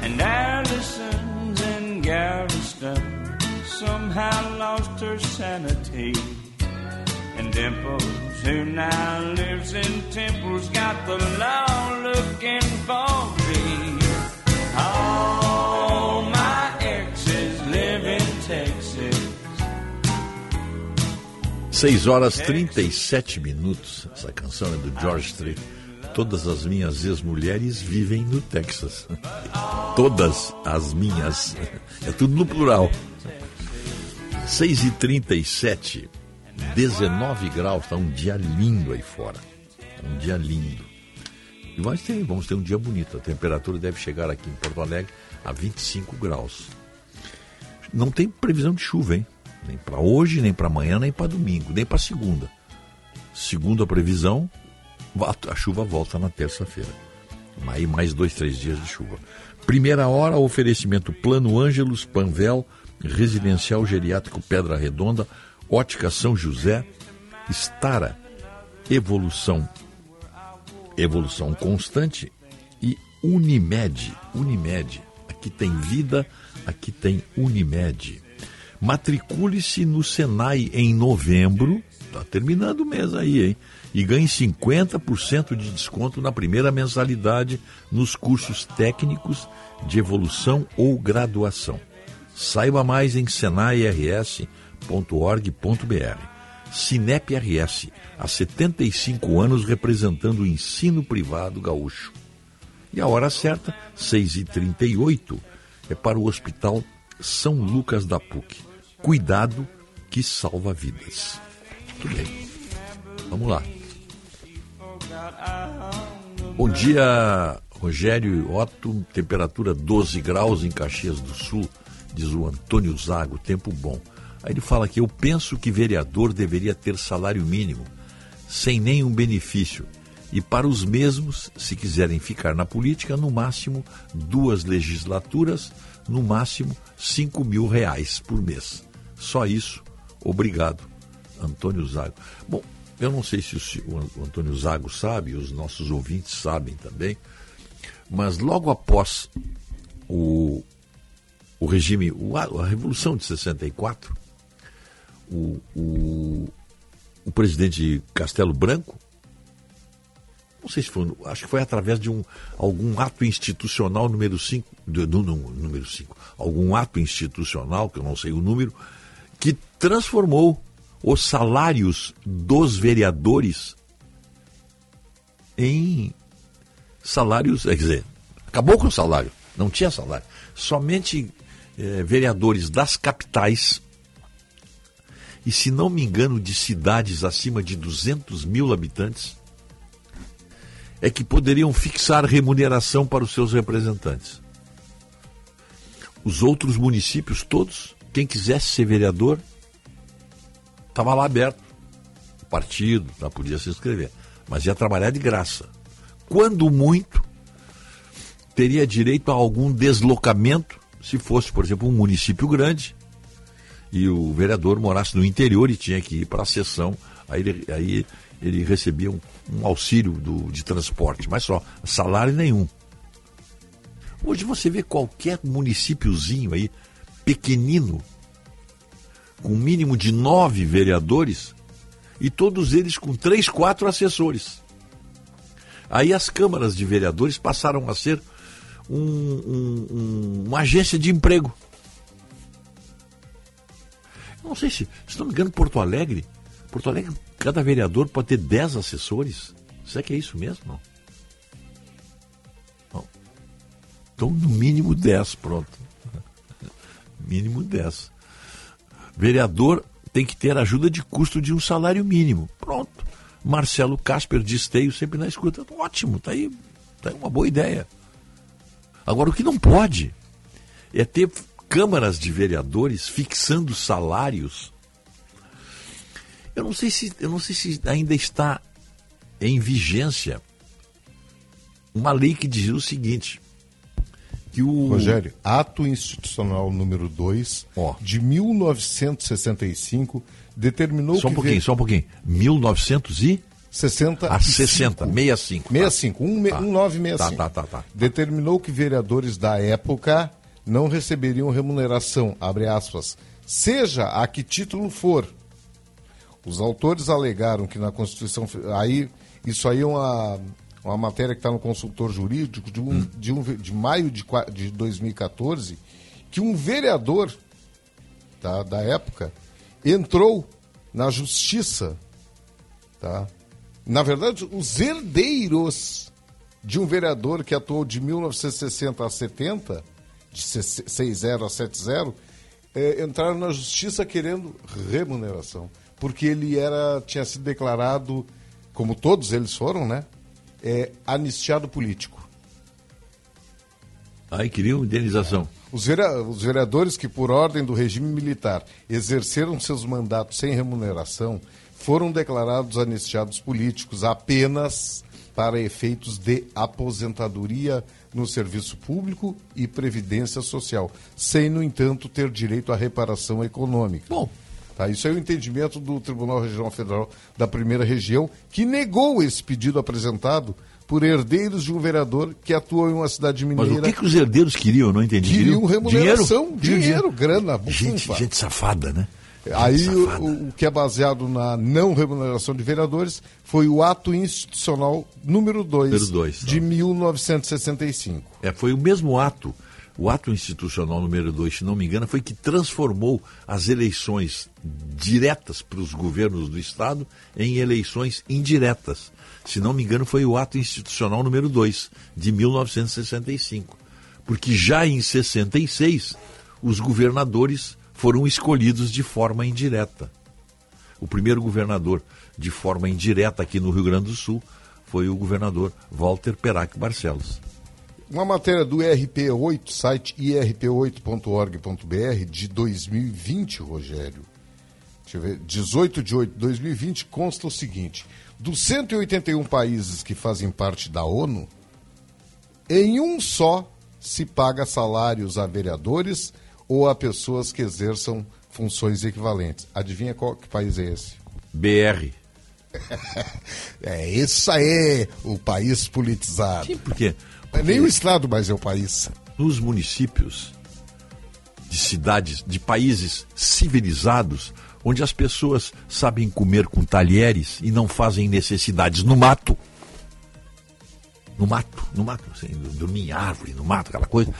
And Allison's in Galveston. Somehow lost her sanity. And Dimples, who now lives in Temple's got the law looking for me. All 6 horas 37 minutos. Essa canção é do George Strait. Todas as minhas ex-mulheres vivem no Texas. Todas as minhas. É tudo no plural. 6 e 37 19 graus. Está um dia lindo aí fora. Um dia lindo. E nós tem, vamos ter um dia bonito. A temperatura deve chegar aqui em Porto Alegre a 25 graus. Não tem previsão de chuva, hein? Nem para hoje, nem para amanhã, nem para domingo, nem para segunda. Segundo a previsão, a chuva volta na terça-feira. Aí mais dois, três dias de chuva. Primeira hora, oferecimento Plano Ângelos, Panvel, Residencial Geriátrico Pedra Redonda, Ótica São José, Estara, Evolução, Evolução Constante e Unimed. Unimed. Aqui tem vida, aqui tem Unimed. Matricule-se no Senai em novembro, está terminando o mês aí, hein? E ganhe 50% de desconto na primeira mensalidade nos cursos técnicos de evolução ou graduação. Saiba mais em senairs.org.br. Cinep RS, há 75 anos representando o ensino privado gaúcho. E a hora certa, 6h38, é para o Hospital São Lucas da PUC. Cuidado que salva vidas. Muito bem. Vamos lá. Bom dia, Rogério Otto. Temperatura 12 graus em Caxias do Sul, diz o Antônio Zago. Tempo bom. Aí ele fala que eu penso que vereador deveria ter salário mínimo, sem nenhum benefício. E para os mesmos, se quiserem ficar na política, no máximo duas legislaturas, no máximo cinco mil reais por mês. Só isso. Obrigado, Antônio Zago. Bom, eu não sei se o, o Antônio Zago sabe, os nossos ouvintes sabem também, mas logo após o, o regime, o- a, Revolução de 64, o, o, o presidente Castelo Branco, não sei se foi, acho que foi através de um, algum ato institucional número 5, do, do- do- número 5, algum ato institucional, que eu não sei o número, que transformou os salários dos vereadores em salários, quer dizer, acabou com o salário. Não tinha salário. Somente eh, vereadores das capitais e, se não me engano, de cidades acima de 200 mil habitantes é que poderiam fixar remuneração para os seus representantes. Os outros municípios todos, quem quisesse ser vereador, estava lá aberto. O partido, tá, podia se inscrever. Mas ia trabalhar de graça. Quando muito, teria direito a algum deslocamento, se fosse, por exemplo, um município grande, e o vereador morasse no interior e tinha que ir para a sessão, aí ele, aí ele recebia um, um auxílio do, de transporte, mas só, salário nenhum. Hoje você vê qualquer municípiozinho aí, pequenino, com um mínimo de nove vereadores, e todos eles com três, quatro assessores. Aí as câmaras de vereadores passaram a ser um, um, um, uma agência de emprego. Não sei se, se não me engano, Porto Alegre, Porto Alegre, cada vereador pode ter 10 assessores. Será que é isso mesmo? Não. Então, no mínimo 10, pronto. Mínimo 10. Vereador tem que ter ajuda de custo de um salário mínimo. Pronto. Marcelo Casper de Esteio sempre na escuta. Ótimo, tá aí, tá aí uma boa ideia. Agora, o que não pode é ter câmaras de vereadores fixando salários. Eu não sei se, eu não sei se ainda está em vigência uma lei que diz o seguinte: que o Rogério, ato institucional número 2 de 1965 determinou Só um que pouquinho, ve- só um pouquinho. 1900 e 60 a 60, 65. 65, um, me- Tá. 1965. Tá, tá, tá, tá. Determinou que vereadores da época não receberiam remuneração, abre aspas, seja a que título for. Os autores alegaram que na Constituição. Aí, isso aí é uma, uma matéria que está no consultor jurídico de, um, de, um, de maio de, de 2014, que um vereador tá, da época entrou na justiça. Tá? Na verdade, os herdeiros de um vereador que atuou de 1960 a 70, de 60 a 70, eh, entraram na justiça querendo remuneração. Porque ele era, tinha sido declarado, como todos eles foram, né? Eh, anistiado político. Aí queriam indenização. Os vereadores que, por ordem do regime militar, exerceram seus mandatos sem remuneração foram declarados anistiados políticos apenas para efeitos de aposentadoria no serviço público e previdência social, sem, no entanto, ter direito à reparação econômica. Bom. Tá, isso é o entendimento do Tribunal Regional Federal da Primeira Região, que negou esse pedido apresentado por herdeiros de um vereador que atuou em uma cidade Mas mineira. o que, que os herdeiros queriam? Eu não entendi. Queriam remuneração, Dinheiro, dinheiro, grana, Gente, bufunfa. gente safada, né? Aí Gente o, safada. o- o que é baseado na não remuneração de vereadores foi o ato institucional número 2 Número dois, tá. de 1965. É, foi o mesmo ato, o ato institucional número 2, se não me engano, foi que transformou as eleições diretas para os governos do Estado em eleições indiretas. Se não me engano, foi o ato institucional número 2, de 1965. Porque já em 66, os governadores foram escolhidos de forma indireta. O primeiro governador de forma indireta aqui no Rio Grande do Sul foi o governador Walter Perac Barcelos. Uma matéria do IRP8, site irp8.org.br, de 2020, Rogério. Deixa eu ver. 18 de 8 de 2020 consta o seguinte: dos 181 países que fazem parte da ONU, em um só se paga salários a vereadores ou a pessoas que exerçam funções equivalentes. Adivinha qual que país é esse? BR. É, isso aí, o país politizado. Sim, por quê? É nem o Estado, mas é o país. Nos municípios de cidades, de países civilizados, onde as pessoas sabem comer com talheres e não fazem necessidades no mato. No mato, no mato, assim, dormir em árvore, no mato, aquela coisa.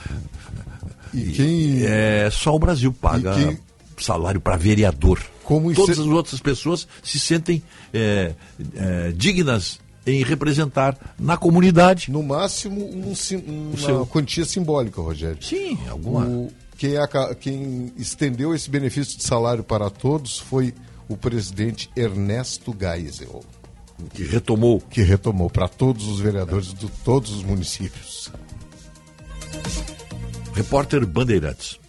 E quem. É, só o Brasil paga quem- salário para vereador. Como Todas as outras pessoas se sentem é, é, dignas em representar na comunidade. No máximo, um, sim- uma seu- quantia simbólica, Rogério. Sim, alguma. O- quem, quem estendeu esse benefício de salário para todos foi o presidente Ernesto Geisel. Que retomou. Que retomou para todos os vereadores de todos os municípios. Repórter Bandeirantes.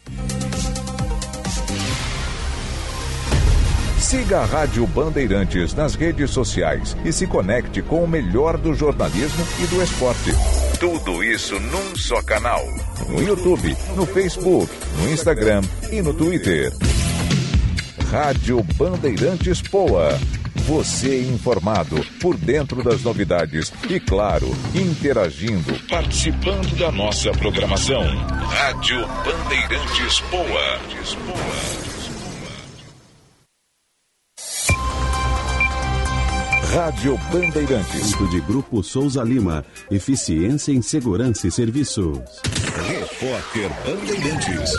Siga a Rádio Bandeirantes nas redes sociais e se conecte com o melhor do jornalismo e do esporte. Tudo isso num só canal. No YouTube, no Facebook, no Instagram e no Twitter. Rádio Bandeirantes Poa. Você informado por dentro das novidades e, claro, interagindo, participando da nossa programação. Rádio Bandeirantes Poa. Rádio Bandeirantes. de Grupo Souza Lima. Eficiência em Segurança e Serviços. Repórter Bandeirantes.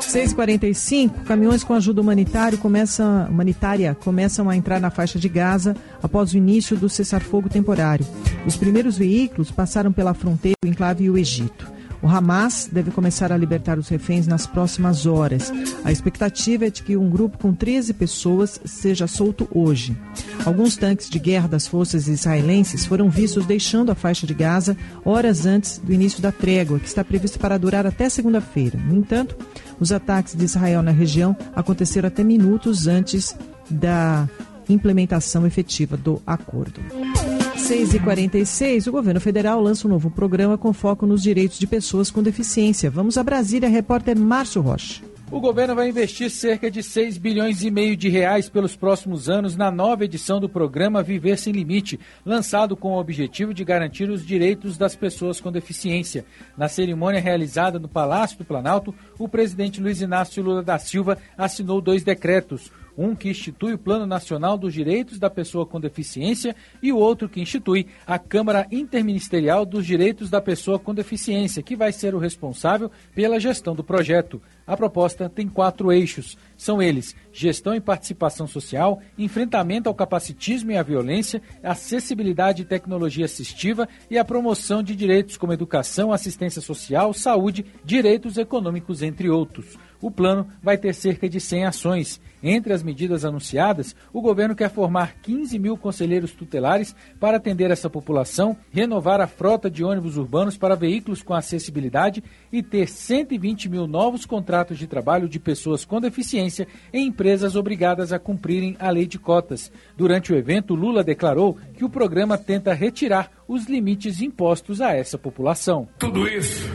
6h45, caminhões com ajuda humanitária começam, humanitária começam a entrar na faixa de Gaza após o início do cessar-fogo temporário. Os primeiros veículos passaram pela fronteira do enclave e o Egito. O Hamas deve começar a libertar os reféns nas próximas horas. A expectativa é de que um grupo com 13 pessoas seja solto hoje. Alguns tanques de guerra das forças israelenses foram vistos deixando a faixa de Gaza horas antes do início da trégua, que está prevista para durar até segunda-feira. No entanto, os ataques de Israel na região aconteceram até minutos antes da implementação efetiva do acordo. 6h46, o governo federal lança um novo programa com foco nos direitos de pessoas com deficiência. Vamos a Brasília, repórter Márcio Rocha. O governo vai investir cerca de 6 bilhões e meio de reais pelos próximos anos na nova edição do programa Viver Sem Limite, lançado com o objetivo de garantir os direitos das pessoas com deficiência. Na cerimônia realizada no Palácio do Planalto, o presidente Luiz Inácio Lula da Silva assinou dois decretos. Um que institui o Plano Nacional dos Direitos da Pessoa com Deficiência e o outro que institui a Câmara Interministerial dos Direitos da Pessoa com Deficiência, que vai ser o responsável pela gestão do projeto. A proposta tem quatro eixos. São eles: gestão e participação social, enfrentamento ao capacitismo e à violência, acessibilidade e tecnologia assistiva e a promoção de direitos como educação, assistência social, saúde, direitos econômicos, entre outros. O plano vai ter cerca de 100 ações. Entre as medidas anunciadas, o governo quer formar 15 mil conselheiros tutelares para atender essa população, renovar a frota de ônibus urbanos para veículos com acessibilidade e ter 120 mil novos contratos de trabalho de pessoas com deficiência em empresas obrigadas a cumprirem a lei de cotas. Durante o evento, Lula declarou que o programa tenta retirar os limites impostos a essa população. Tudo isso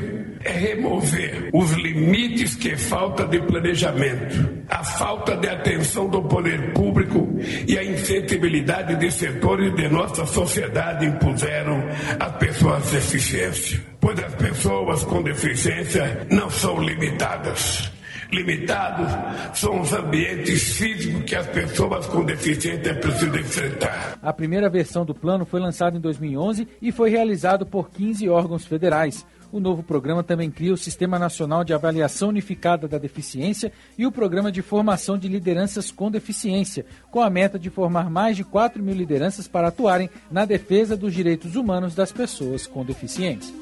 é remover os limites que falta de planejamento, a falta de atenção do poder público e a insensibilidade de setores de nossa sociedade impuseram às pessoas com deficiência. Pois as pessoas com deficiência não são limitadas. Limitados são os ambientes físicos que as pessoas com deficiência precisam enfrentar. A primeira versão do plano foi lançada em 2011 e foi realizado por 15 órgãos federais. O novo programa também cria o Sistema Nacional de Avaliação Unificada da Deficiência e o Programa de Formação de Lideranças com Deficiência, com a meta de formar mais de 4 mil lideranças para atuarem na defesa dos direitos humanos das pessoas com deficiência.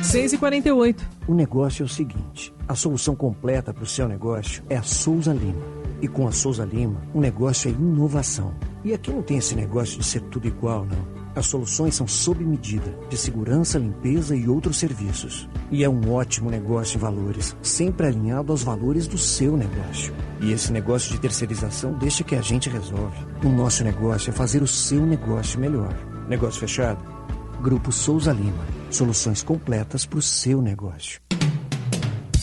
6h48. O negócio é o seguinte: a solução completa para o seu negócio é a Souza Lima. E com a Souza Lima, o negócio é inovação. E aqui não tem esse negócio de ser tudo igual, não. As soluções são sob medida, de segurança, limpeza e outros serviços. E é um ótimo negócio em valores, sempre alinhado aos valores do seu negócio. E esse negócio de terceirização deixa que a gente resolve. O nosso negócio é fazer o seu negócio melhor. Negócio fechado? Grupo Souza Lima. Soluções completas para o seu negócio.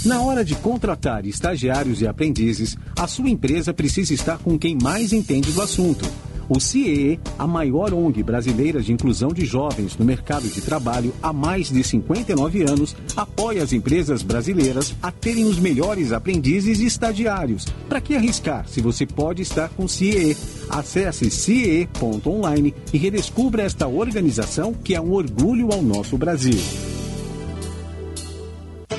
Na hora de contratar estagiários e aprendizes, a sua empresa precisa estar com quem mais entende do assunto. O CIE, a maior ONG brasileira de inclusão de jovens no mercado de trabalho há mais de 59 anos, apoia as empresas brasileiras a terem os melhores aprendizes e estagiários. Para que arriscar se você pode estar com o CIE? Acesse cie.online e redescubra esta organização que é um orgulho ao nosso Brasil.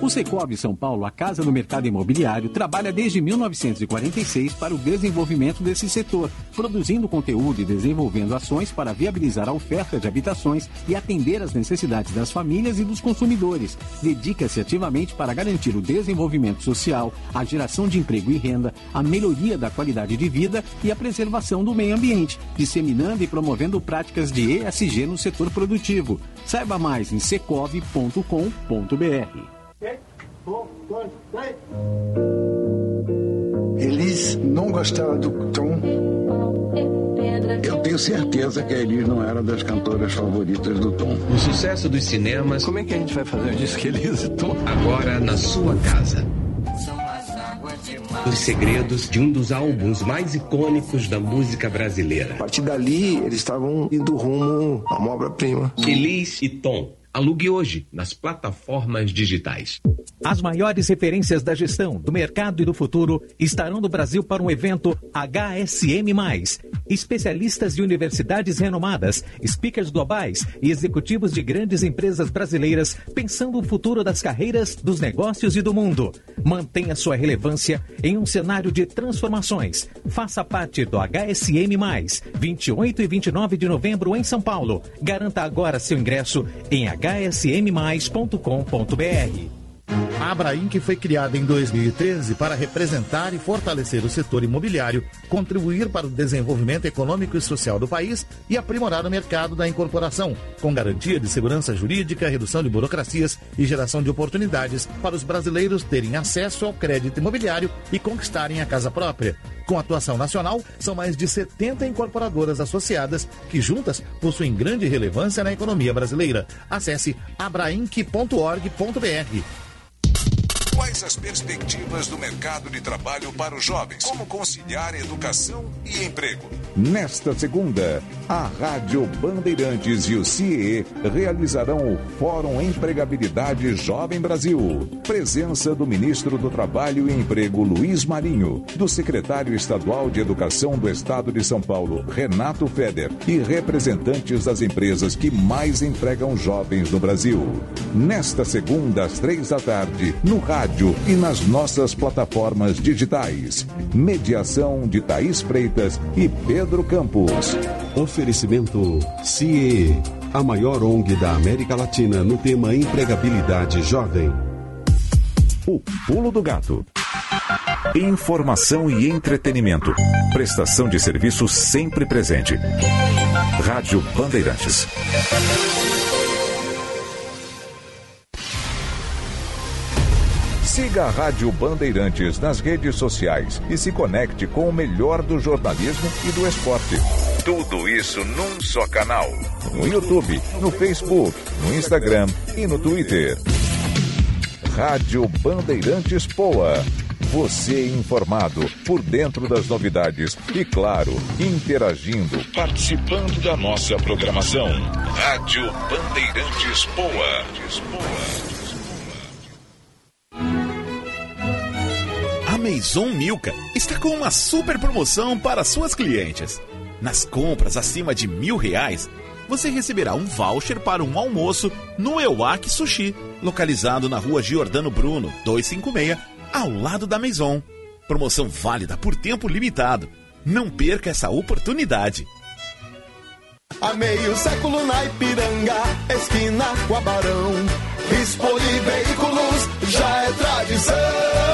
O Secob São Paulo, a casa do mercado imobiliário, trabalha desde 1946 para o desenvolvimento desse setor, produzindo conteúdo e desenvolvendo ações para viabilizar a oferta de habitações e atender às necessidades das famílias e dos consumidores. Dedica-se ativamente para garantir o desenvolvimento social, a geração de emprego e renda, a melhoria da qualidade de vida e a preservação do meio ambiente, disseminando e promovendo práticas de ESG no setor produtivo. Saiba mais em secov.com.br. Elis não gostava do tom. Eu tenho certeza que a Elis não era das cantoras favoritas do Tom. O sucesso dos cinemas. Como é que a gente vai fazer o disco Elis e Tom? Agora na sua casa. Os segredos de um dos álbuns mais icônicos da música brasileira. A partir dali, eles estavam indo rumo a uma obra-prima. Elis e Tom. Alugue hoje nas plataformas digitais. As maiores referências da gestão, do mercado e do futuro estarão no Brasil para um evento HSM. Especialistas de universidades renomadas, speakers globais e executivos de grandes empresas brasileiras pensando o futuro das carreiras, dos negócios e do mundo. Mantenha sua relevância em um cenário de transformações. Faça parte do HSM, 28 e 29 de novembro em São Paulo. Garanta agora seu ingresso em hsmmais.com.br. A Abrainc foi criada em 2013 para representar e fortalecer o setor imobiliário, contribuir para o desenvolvimento econômico e social do país e aprimorar o mercado da incorporação, com garantia de segurança jurídica, redução de burocracias e geração de oportunidades para os brasileiros terem acesso ao crédito imobiliário e conquistarem a casa própria. Com atuação nacional, são mais de 70 incorporadoras associadas que juntas possuem grande relevância na economia brasileira. Acesse abrainc.org.br. Quais as perspectivas do mercado de trabalho para os jovens? Como conciliar educação e emprego? Nesta segunda, a Rádio Bandeirantes e o CIE realizarão o Fórum Empregabilidade Jovem Brasil. Presença do ministro do Trabalho e Emprego Luiz Marinho, do secretário estadual de Educação do Estado de São Paulo, Renato Feder, e representantes das empresas que mais empregam jovens no Brasil. Nesta segunda, às três da tarde, no rádio e nas nossas plataformas digitais. Mediação de Thaís Freitas e Pedro Campos. Oferecimento CIE, a maior ONG da América Latina no tema empregabilidade jovem. O Pulo do Gato. Informação e entretenimento. Prestação de serviço sempre presente. Rádio Bandeirantes. Siga a Rádio Bandeirantes nas redes sociais e se conecte com o melhor do jornalismo e do esporte. Tudo isso num só canal. No YouTube, no Facebook, no Instagram e no Twitter. Rádio Bandeirantes Poa. Você informado por dentro das novidades e, claro, interagindo, participando da nossa programação. Rádio Bandeirantes Poa. Maison Milka está com uma super promoção para suas clientes. Nas compras acima de mil reais, você receberá um voucher para um almoço no Ewak Sushi, localizado na rua Giordano Bruno, 256, ao lado da Maison. Promoção válida por tempo limitado. Não perca essa oportunidade. Há meio século na Ipiranga, esquina com a Barão. Veículos já é tradição.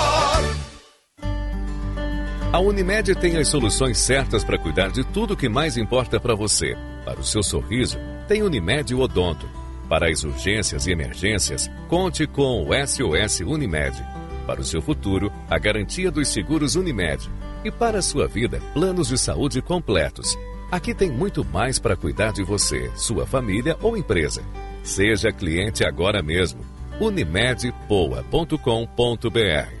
A Unimed tem as soluções certas para cuidar de tudo que mais importa para você. Para o seu sorriso, tem Unimed Odonto. Para as urgências e emergências, conte com o SOS Unimed. Para o seu futuro, a garantia dos seguros Unimed. E para a sua vida, planos de saúde completos. Aqui tem muito mais para cuidar de você, sua família ou empresa. Seja cliente agora mesmo. Unimedpoa.com.br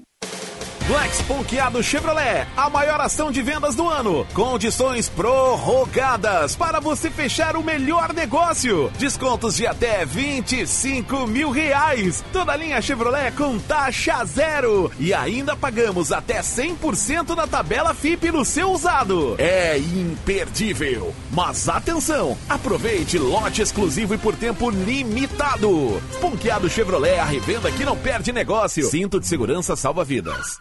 Flex Ponqueado Chevrolet, a maior ação de vendas do ano. Condições prorrogadas para você fechar o melhor negócio. Descontos de até 25 mil reais. Toda linha Chevrolet com taxa zero. E ainda pagamos até 100% na tabela FIP no seu usado. É imperdível. Mas atenção, aproveite lote exclusivo e por tempo limitado. Ponqueado Chevrolet, a revenda que não perde negócio. Cinto de segurança salva vidas.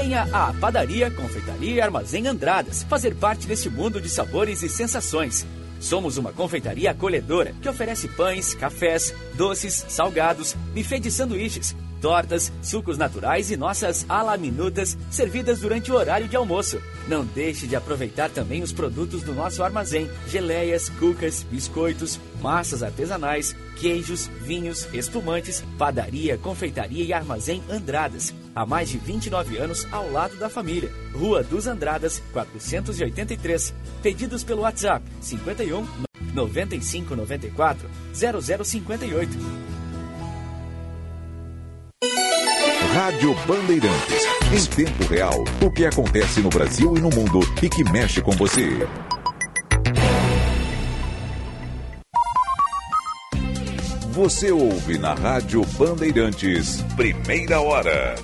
Venha à Padaria, Confeitaria e Armazém Andradas fazer parte deste mundo de sabores e sensações. Somos uma confeitaria acolhedora que oferece pães, cafés, doces, salgados, buffet de sanduíches, tortas, sucos naturais e nossas alaminutas servidas durante o horário de almoço. Não deixe de aproveitar também os produtos do nosso armazém: geleias, cucas, biscoitos, massas artesanais, queijos, vinhos, espumantes, padaria, confeitaria e armazém Andradas. Há mais de 29 anos ao lado da família. Rua dos Andradas, 483. Pedidos pelo WhatsApp 51 95 94 0058. Rádio Bandeirantes. Em tempo real, o que acontece no Brasil e no mundo e que mexe com você. Você ouve na Rádio Bandeirantes, primeira hora.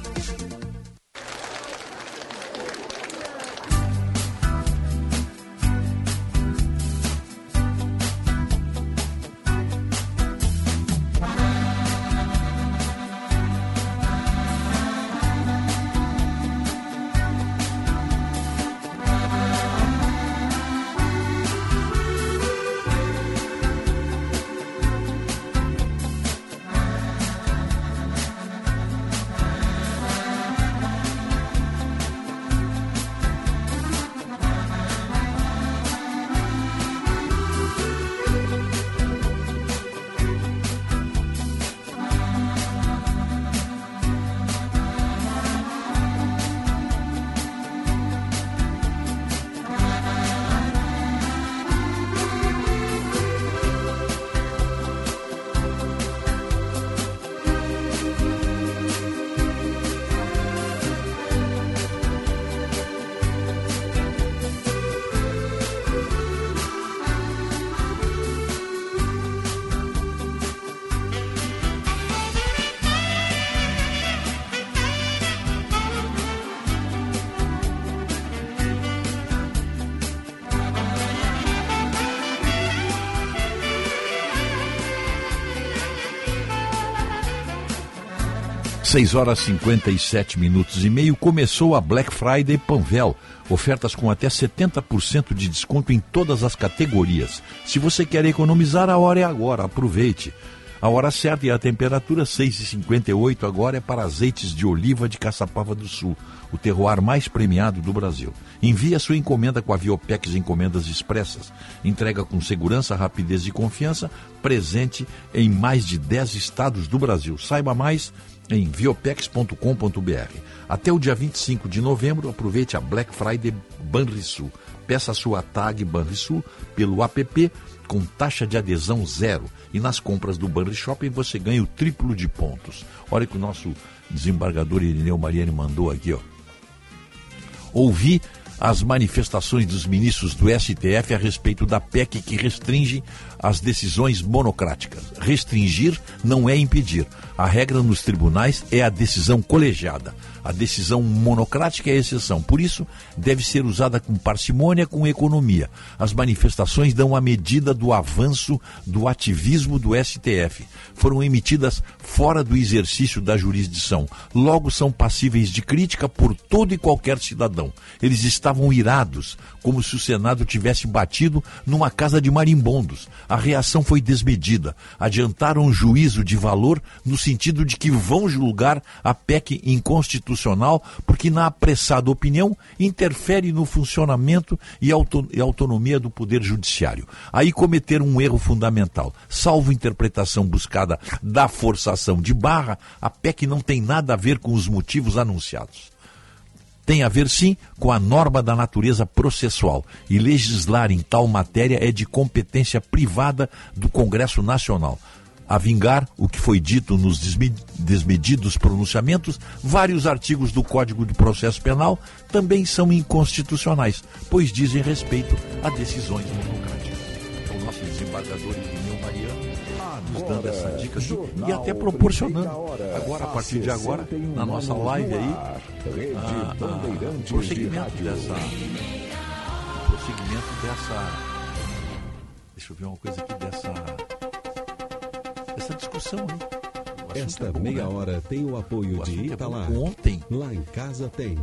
Seis horas 57 minutos e meio começou a Black Friday Panvel. Ofertas com até 70% de desconto em todas as categorias. Se você quer economizar, a hora é agora. Aproveite. A hora certa e a temperatura 6,58 agora é para azeites de oliva de Caçapava do Sul, o terroir mais premiado do Brasil. Envie a sua encomenda com a Viopex Encomendas Expressas. Entrega com segurança, rapidez e confiança, presente em mais de 10 estados do Brasil. Saiba mais em viopex.com.br. Até o dia 25 de novembro, aproveite a Black Friday Banrisul. Peça sua tag Banrisul pelo app com taxa de adesão zero. E nas compras do Banri Shopping você ganha o triplo de pontos. Olha que o nosso desembargador Irineu Mariani mandou aqui, ó. Ouvi as manifestações dos ministros do STF a respeito da PEC que restringe as decisões monocráticas. Restringir não é impedir. A regra nos tribunais é a decisão colegiada. A decisão monocrática é a exceção. Por isso, deve ser usada com parcimônia, com economia. As manifestações dão a medida do avanço do ativismo do STF. Foram emitidas fora do exercício da jurisdição. Logo, são passíveis de crítica por todo e qualquer cidadão. Eles estavam irados, como se o Senado tivesse batido numa casa de marimbondos. A reação foi desmedida. Adiantaram juízo de valor no sentido de que vão julgar a PEC inconstitucional, porque, na apressada opinião, interfere no funcionamento e autonomia do Poder Judiciário. Aí cometeram um erro fundamental. Salvo interpretação buscada da forçação de barra, a PEC não tem nada a ver com os motivos anunciados tem a ver sim com a norma da natureza processual e legislar em tal matéria é de competência privada do Congresso Nacional a vingar o que foi dito nos desmedidos pronunciamentos, vários artigos do Código de Processo Penal também são inconstitucionais, pois dizem respeito a decisões democráticas. Então, o nosso desembargador Irineu Mariano nos dando essa dica aqui, e até proporcionando. Agora, a partir de agora, na nossa live aí, a, a, prosseguimento dessa. Prosseguimento dessa. Deixa eu ver uma coisa aqui dessa essa discussão aí. É Esta meia né? hora tem o apoio o de é Italar. É Ontem. Lá em casa tem.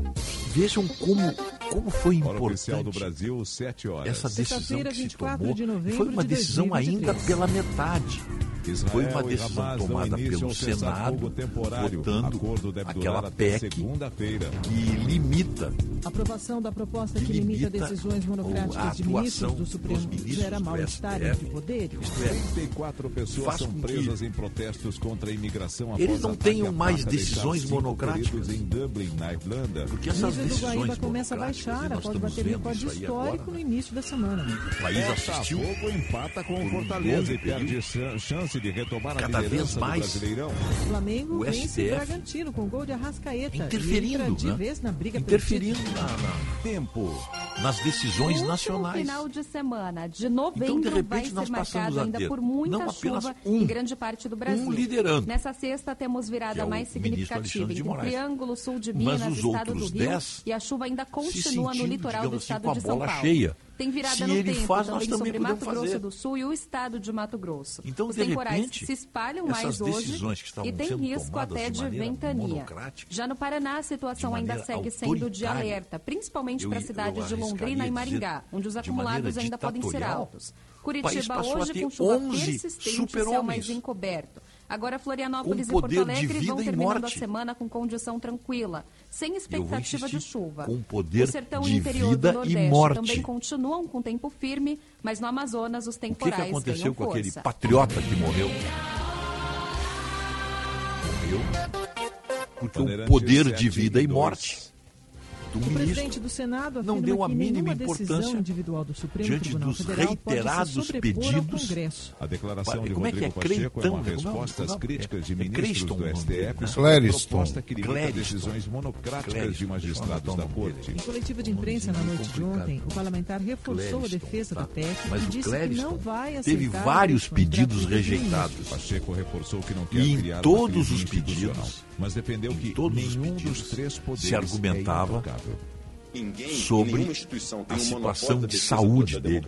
Vejam como, como foi importante. Hora oficial do Brasil, 7 horas. Essa decisão que se tomou de foi uma de decisão ainda pela metade. Israel foi uma decisão tomada pelo Senado, votando aquela PEC que limita a aprovação da proposta que, que limita, decisões monocráticas de ministros do Supremo ministros gera mal-estar entre poderes. 34 é, pessoas são presas em protestos contra a imigração Eles não tenham mais decisões monocráticas em Dublin, na Irlanda. Porque essas temperatura do Guaíba começa a baixar após bater recorde histórico no né? início da semana. O país assistiu. Botafogo empata com o Fortaleza e perde chance de retomar Cada a liderança mais. do Brasileirão. O Flamengo o vence o Bragantino com gol de Arrascaeta. Interferindo, né? de vez na briga Interferindo na, na, tempo. Nas decisões Último nacionais. final de semana de novembro então, de repente, vai ser marcado ainda por muita chuva um, em grande parte do Brasil. Um liderando. Nessa sexta temos virada é mais significativa entre Triângulo Sul de Minas, Estado do Rio, e a chuva ainda continua no litoral do estado assim, de São Paulo. Cheia. Tem virada se no tempo faz, também, também sobre Mato fazer. Grosso do Sul e o estado de Mato Grosso. Então, Os de temporais repente, se espalham mais hoje e tem risco até de, de ventania. Já no Paraná, a situação ainda segue sendo de alerta, principalmente para as cidades de Londrina e Maringá, onde os acumulados ainda podem ser altos. Curitiba hoje com chuva persistente e céu mais encoberto. Agora Florianópolis e Porto Alegre vão terminando a semana com condição tranquila, sem expectativa de chuva. Com poder o sertão de interior vida do Nordeste e morte. também continuam com tempo firme, mas no Amazonas os temporais O que, que aconteceu com força. aquele patriota que morreu? Morreu porque o poder de vida e morte o, o presidente do Senado não deu a mínima importância individual do Supremo diante Tribunal dos Federal reiterados pedidos. A declaração Pá, de como é Rodrigo é que é? Pacheco Creitão, é uma resposta às críticas é de ministros é do STF sobre a proposta que limita Clériston. decisões monocráticas Clériston. de magistrados da Corte. Em coletiva de imprensa na noite de ontem, o parlamentar reforçou Clériston, a defesa tá. da técnica Mas e disse que não vai aceitar... Teve vários pedidos rejeitados. Pacheco reforçou que não quer e em todos os pedidos mas defendeu em que todos nenhum dos três poderes se argumentava é sobre a situação de saúde dele,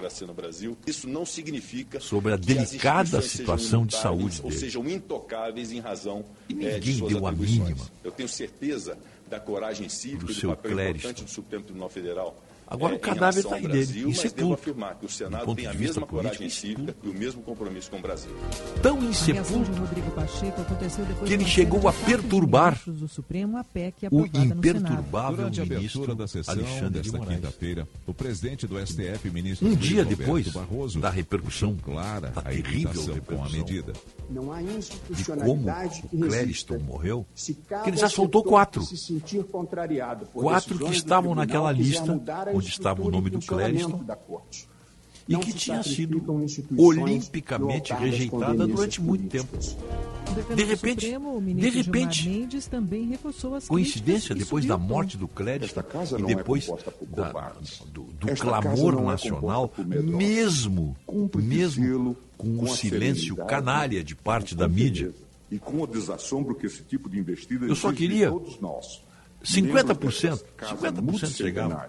sobre a delicada situação de saúde dele. Sejam intocáveis em razão, e eh, ninguém de deu a mínima. Eu tenho certeza da coragem cívica do papel clérigo. importante do Supremo Tribunal Federal Agora é, o cadáver está aí dele. Isso é tudo. afirmar que o Senado tem a mesma coragem cívica é e o mesmo compromisso com o Brasil. Tão insepulto que ele chegou a perturbar Supremo, a PEC, o imperturbável ministro da sessão Alexandre desta de quinta-feira, o presidente do STF, ministro um dia Roberto depois Barroso, da repercussão clara, da terrível repercussão, com a medida. Não há de como o Clériston morreu, que ele já soltou quatro. Quatro que estavam naquela lista onde estava o nome do Clériston, e que tinha sido olimpicamente rejeitada durante muito tempo. De repente, de repente, coincidência, depois da morte do Clériston e depois da, do, do clamor nacional, mesmo, mesmo com o silêncio canalha de parte da mídia, e com o desassombro que esse tipo de investida Eu só queria todos nós. 50%, 50% chegavam.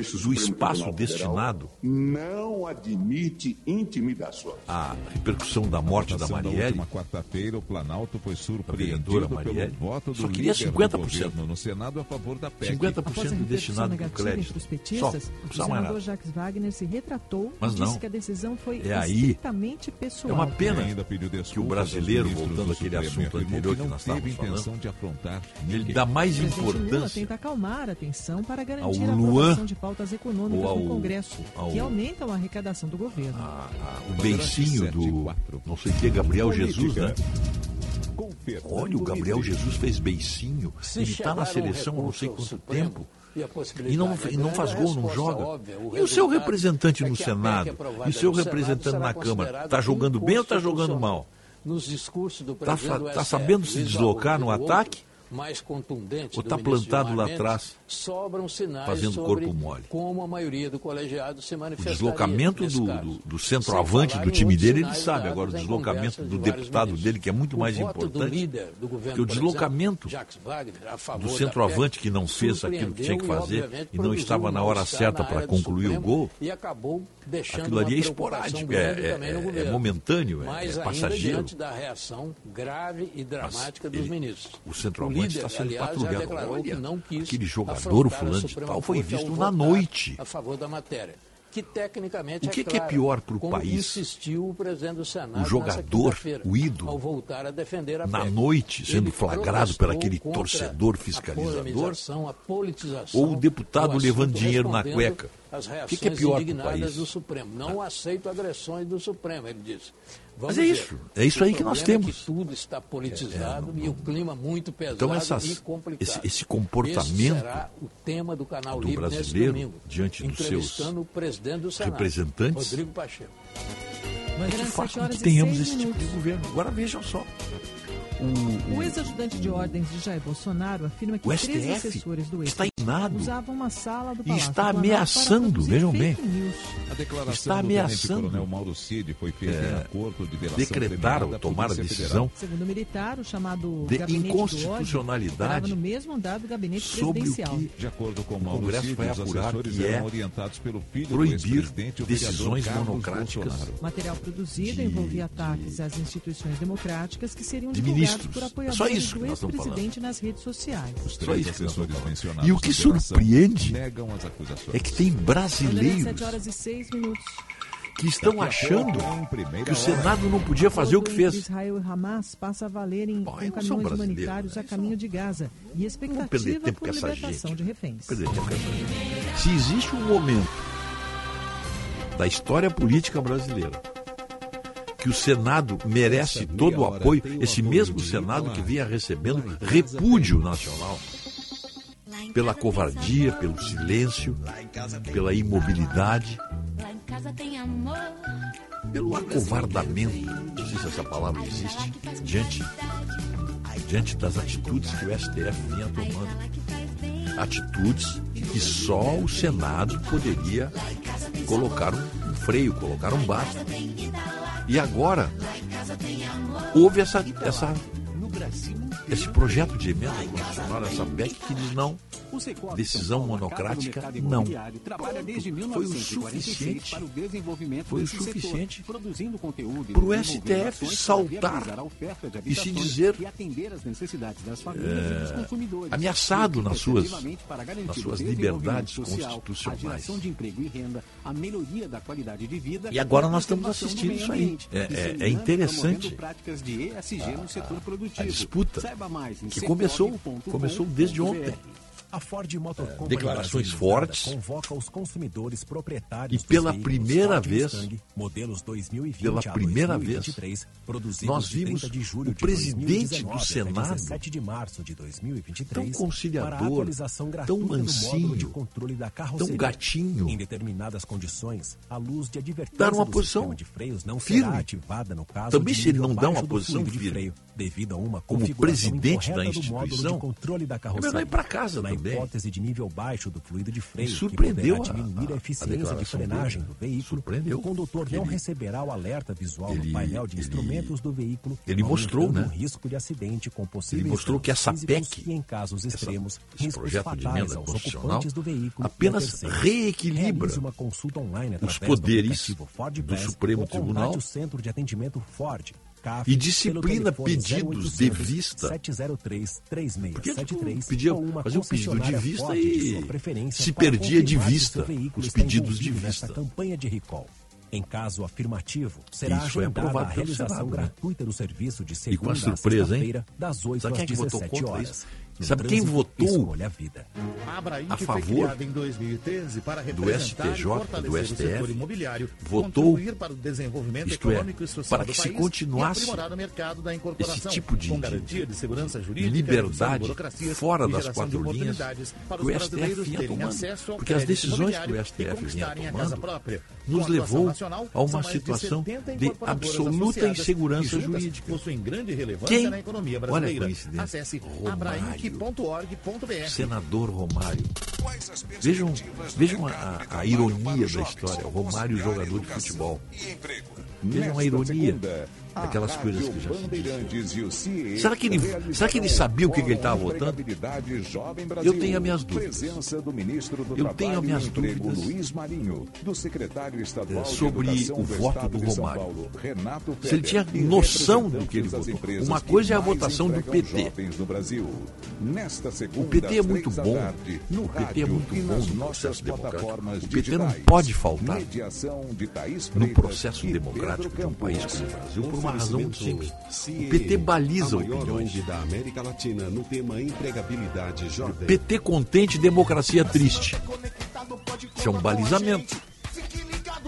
Do Supremo espaço destinado Não admite intimidações. à repercussão da morte da Marielle, última quarta-feira, o Planalto foi surpreendido pelo Marielle, voto do só queria líder 50%. do governo no Senado a favor da PEC. 50% Após a repercussão destinado para o negativa crédito. Só, o senador. Jacques Wagner se retratou Mas e não. disse que a decisão foi É aí. pessoal. É uma pena Ainda pediu que o brasileiro, voltando àquele Supremo, assunto anterior que nós estávamos intenção falando, de afrontar ele dá mais O importância tenta acalmar a atenção para garantir ao a Luan aprovação de pautas econômicas ao- no Congresso, ao- que aumentam a arrecadação do governo. o beicinho do não sei o que, Gabriel Jesus, né? Olha, o Gabriel Jesus fez beicinho, Se ele está na um seleção há não sei quanto tempo. e a E não, é e não faz a gol, não joga. óbvia, o e o seu representante é no a PEC Senado? E o seu representante na Câmara? Está jogando bem ou está jogando mal? Está do STF, sabendo se deslocar no ataque? Mais contundente Ou do tá ministro plantado lá atrás, sobram sinais fazendo corpo mole? como a maioria do colegiado se O manifestaria deslocamento do, do, do centroavante do time dele, ele sabe. Agora, o deslocamento do deputado ministros. dele, que é muito O mais do importante. líder do governo, Porque o deslocamento exemplo, do centroavante que não fez aquilo que tinha que fazer e não estava na hora certa para do concluir o gol, E acabou aquilo ali é esporádico, é- é- é momentâneo, é- é passageiro. da reação grave e dramática dos ministros. o centroavante está sendo aliás, patrulhado. Olha, aquele jogador, o fulano de tal, foi visto na noite. A favor da matéria. Que tecnicamente O que é, que é clara, pior pro como país? insistiu o presidente do Senado O jogador, o ídolo, ao voltar a defender a na noite, sendo Ele flagrado por aquele torcedor fiscalizador, a ou o deputado levando dinheiro na cueca. O que, que é pior para o país? do Supremo. Não aceito agressões do Supremo, ele disse. Vamos Mas é ver. isso, é isso O aí que nós é temos. que tudo está politizado É, é, não- e o clima muito pesado Então, essas- e complicado. esse- esse Esse comportamento será o tema do canal do Livre nesse brasileiro domingo, diante dos seus o presidente do Senado, representantes, Rodrigo Pacheco. Mas com horas que tenhamos esse tipo de governo. Agora vejam só. O ex-ajudante de ordens de Jair Bolsonaro afirma que O três assessores do está ex usavam uma sala do e Palácio está Planalto ameaçando, vejam bem. news. A declaração Está do ameaçando coronel Mauro Cid foi feita É, em acordo de delação decretar premiada ou da tomar a decisão Segundo o militar, o chamado de do inconstitucionalidade operava no mesmo andar do gabinete sobre o presidencial. que De acordo com o Mauro Congresso Cid, vai apurar que é orientados pelo filho do proibir o decisões Carlos monocráticas Bolsonaro. Material produzido envolvia ataques às instituições democráticas que seriam De ministros. por É só isso que nós estamos ex-presidente nas redes sociais. Os Só três assessores falando. mencionados E o que surpreende negam as acusações. é que tem brasileiros 7 horas e 6 minutos. que estão achando que o hora. Senado não podia fazer o que fez. Israel e Hamas passa a valer em Bom, caminhões humanitários né? a caminho de Gaza e perder expectativa tempo por com essa libertação gente. de reféns. Se existe um momento da história política brasileira que o Senado merece todo o apoio, esse mesmo Senado que vinha recebendo repúdio nacional. Pela covardia, pelo silêncio, pela imobilidade, pelo acovardamento, não sei se essa palavra existe, diante, diante das atitudes que o STF vinha tomando. Atitudes que só o Senado poderia colocar um, freio, colocar um basta. E agora houve essa, essa, esse projeto de emenda constitucional, essa PEC que diz não. Decisão monocrática, não. Foi o suficiente. Foi o suficiente para o STF saltar e se dizer é, ameaçado nas suas, nas suas liberdades constitucionais. E agora nós estamos assistindo isso aí. É, é- é interessante a disputa que começou, começou desde ontem. A Ford Motor Company declarações fortes. convoca os consumidores proprietários E pela primeira vez, Mustang, modelos 2020 pela primeira 2023, produzidos nós de 30 vimos de julho o de presidente 2019 do Senado 17 de março de 2023 tão conciliador, atualização tão mansinho, controle da carroceria. tão gatinho. Em determinadas condições, a luz de advertência Dar uma posição de freios não firme. ativada no caso Também se ele não dá uma devido a uma Como presidente da instituição, do controle da é carroceria. É ir para casa na também. hipótese de nível baixo do fluido de freio, Me surpreendeu que diminuir a, a, eficiência a de frenagem dele. do veículo, surpreendeu. o condutor ele, não receberá o alerta visual ele, no painel de instrumentos ele, do veículo. Ele mostrou, né? risco de acidente com possíveis Ele mostrou que essa PEC, e em casos extremos, essa, esse projeto de emenda constitucional, do veículo, apenas reequilibra os poderes do, do Supremo Tribunal, o centro de atendimento Ford e disciplina pedidos de vista. Porque tipo, pedia, fazia um pedido de vista e se perdia de vista os pedidos de vista. Campanha de recall. Em caso afirmativo, será Isso é agendada é a realização né? gratuita do serviço de segunda e com a surpresa, hein? das 8 às é 17 votou horas. Isso? Sabe quem votou a favor do STJ, do STF, votou, isto é, tipo para que se continuasse esse tipo de, de liberdade fora das quatro linhas que o STF vinha tomando. Porque as decisões que o STF vinha tomando nos levou a uma situação de absoluta insegurança jurídica. Quem, olha a coincidência, Romário, Senador Romário. Vejam, vejam a, a ironia da história. Romário, jogador de futebol. Vejam a ironia. Aquelas coisas que já se dizem. Será que ele, será que ele sabia o que, que ele estava votando? Eu tenho as minhas dúvidas. Eu tenho as minhas dúvidas é, sobre o voto do Romário. Se ele tinha noção do que ele votou. Uma coisa é a votação do PT. O PT é muito bom. O PT é muito bom no processo democrático. O PT não pode faltar no processo democrático de um país como o Brasil por uma razão time. O PT baliza a opiniões. da América Latina no tema empregabilidade jovem. PT contente, democracia triste. Isso é um balizamento.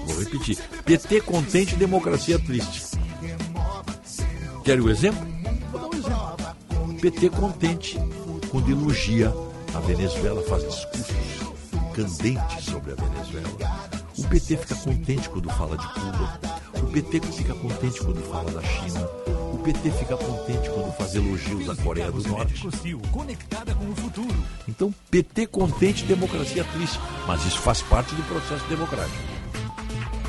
Vou repetir. PT contente, democracia triste. Quer o exemplo? Exemplo. PT contente quando elogia a Venezuela, faz discursos candentes sobre a Venezuela. O PT fica contente quando fala de Cuba. O PT fica contente quando fala da China. O PT fica contente quando faz elogios à Coreia do Norte. Então, PT contente, democracia triste. Mas isso faz parte do processo democrático.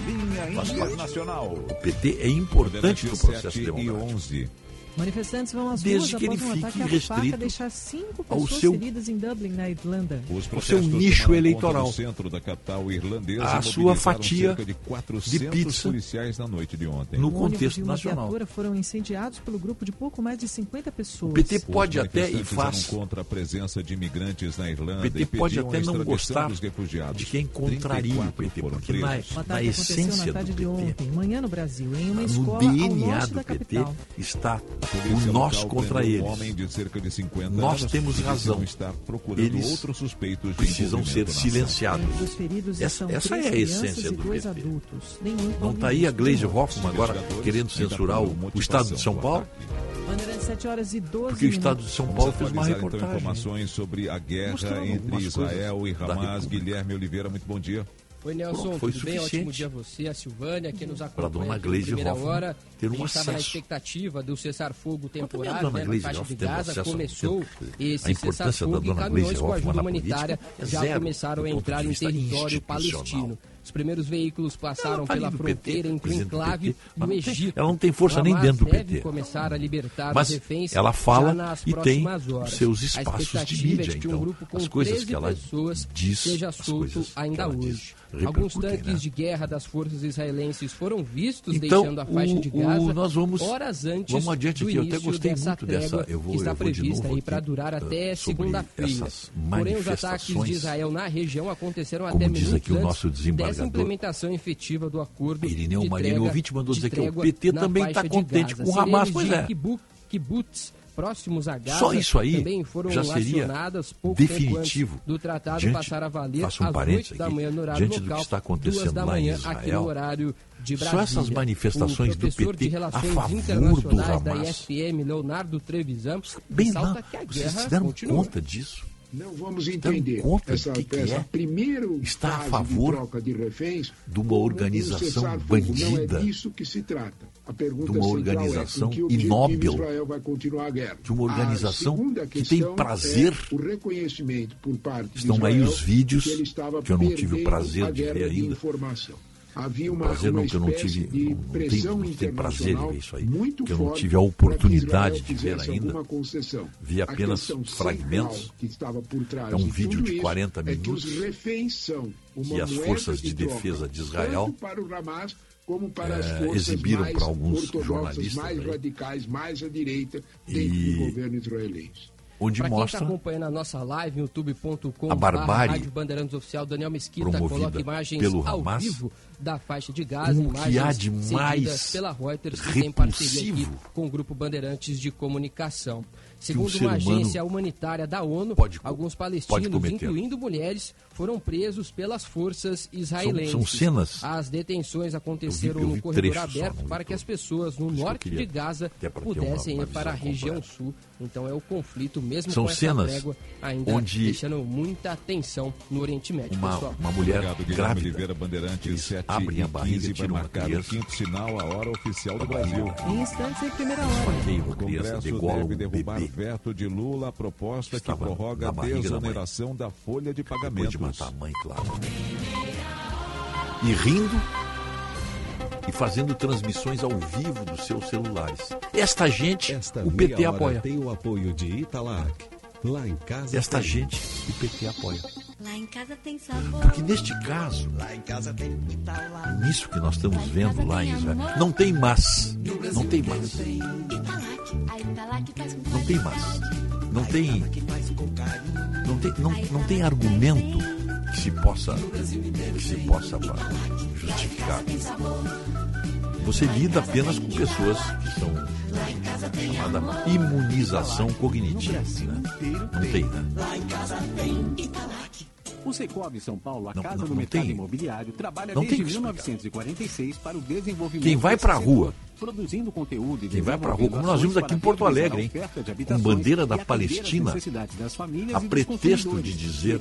Linha Internacional. O PT é importante no processo democrático. Manifestantes vão às Desde ruas que ele um fique restrito deixar cinco pessoas ao seu, feridas em Dublin, na Irlanda. Os seu nicho eleitoral. centro da capital irlandesa a sua fatia de, de, pizza policiais na noite de ontem. No um contexto nacional. foram incendiados pelo grupo de pouco mais de 50 pessoas. O PT pode até e faz contra a presença de imigrantes na Irlanda. O PT pode até não gostar de quem contraria o PT, porque na, na essência na do PT, ontem, manhã no Brasil, em uma no escola DNA do PT está o nós contra eles. Um nós anos, temos razão. eles precisam ser silenciados. Essa, essa é a essência do PT. Adultos, não está aí a Gleisi Hoffmann agora querendo censurar o, o Estado de São Paulo? Porque o Estado de São Paulo fez uma reportagem. Então, informações sobre a guerra entre Israel e Hamas. Guilherme Oliveira, muito bom dia. Oi, Nelson, Bom, foi tudo suficiente. bem? Ótimo dia a você, a Silvânia, que nos acompanha Para né, dona Gleisi primeira Hoffman hora. Ter um a gente acesso. estava na expectativa do cessar-fogo temporário né, na faixa de Gaza. Começou esse cessar-fogo e caminhões com ajuda humanitária é já começaram a entrar em território palestino. Os primeiros veículos passaram tá pela fronteira PT, entre o enclave e o Egito. Ela não tem força nem dentro do PT. começar a libertar mas reféns ela fala e tem horas. seus espaços de é mídia. então, as coisas que ela diz, seja solto ainda hoje. Alguns tanques né? de guerra das forças israelenses foram vistos então, deixando a faixa o, de Gaza o, nós vamos, horas antes vamos adiante do aqui. Eu até gostei muito dessa. Eu vou, que está eu prevista aí para durar ah, até segunda-feira. Porém, os ataques de Israel na região aconteceram como até diz aqui o nosso desembargador, dessa implementação efetiva do acordo. Irineu Marinho ouvinte vítima dizer que o PT também está contente com o Hamas, pois é. Kibbutz próximos a Gaza Só isso aí também foram já seria definitivo do tratado diante, passar a valer um às da manhã no horário diante local, do que está acontecendo lá em Israel. Só essas manifestações do PT a favor do Hamas. Da IFM, Leonardo Trevisan, Bem lá, vocês se deram continua. conta disso? Não vamos entender conta essa, que que essa é? primeiro Está a favor de troca de reféns de uma um organização bandida, Não é disso que se trata. A pergunta de uma central organização é, inóbil, Israel vai continuar a guerra? de uma organização que tem prazer. É o reconhecimento por parte de Estão aí Israel os vídeos que que eu não tive o prazer de ver de ainda. informação. Havia uma, prazer uma não, que eu não tive, de pressão não tem prazer em internacional ver isso aí, muito que eu não tive a que oportunidade de ver ainda. Vi apenas fragmentos. central que estava por trás É um de vídeo de isso 40 é que os minutos são uma que as forças de troca, defesa de Israel, para o Hamas como para as forças exibiram para alguns jornalistas mais aí. radicais, mais à direita dentro E- do governo israelense. Onde Pra quem mostra está acompanhando a nossa live, youtube.com A barbárie Rádio Bandeirantes Oficial, Daniel Mesquita coloca imagens pelo ao Hamas. vivo da faixa de Gaza, O que há de mais pela Reuters que tem parceria aqui com o Grupo Bandeirantes de Comunicação. Segundo ser uma agência humanitária da ONU, pode- alguns palestinos, incluindo mulheres, foram presos pelas forças israelenses. são cenas- As detenções aconteceram eu vi no corredor só aberto para que as pessoas no norte de Gaza ter uma- pudessem uma ir para a região sul. Então é o conflito, mesmo São com essa cenas trégua, ainda onde deixando muita atenção no Oriente Médio, uma, pessoal. uma mulher Obrigado, Guilherme. Oliveira Bandeirantes, Eles 7 abrem a e barriga, 15 vai tiram uma marcar o quinto sinal, a hora oficial do. Brasil. Em instantes, em primeira hora. O Congresso deve derrubar bebê. veto de Lula a proposta que Estava prorroga na a barriga da desoneração da folha de pagamentos. de matar a mãe, claro. E rindo e fazendo transmissões ao vivo dos seus celulares. Esta gente, Esta o PT apoia. tem o apoio de Italac. Lá em casa Esta tem. gente, o PT apoia. Lá em casa tem sabor. Porque neste caso, Lá em casa tem Italac. nisso que nós estamos vendo lá em Israel, não tem mas. Não tem mas. A Italac faz com Não tem mas. Não tem. Não tem, não, não tem argumento que se possa, que se possa pá, justificar. Você lida apenas com pessoas que são chamada imunização cognitiva. Né? Não tem, né? O Secob São Paulo, a Não, casa não, do mercado tem- imobiliário, trabalha não desde tem que explicar. 1946 para o desenvolvimento Quem vai pra setor, rua, produzindo conteúdo e quem vai pra rua, desenvolvendo como nós vimos aqui em para Porto Alegre, hein? a Com bandeira da Palestina, a pretexto de dizer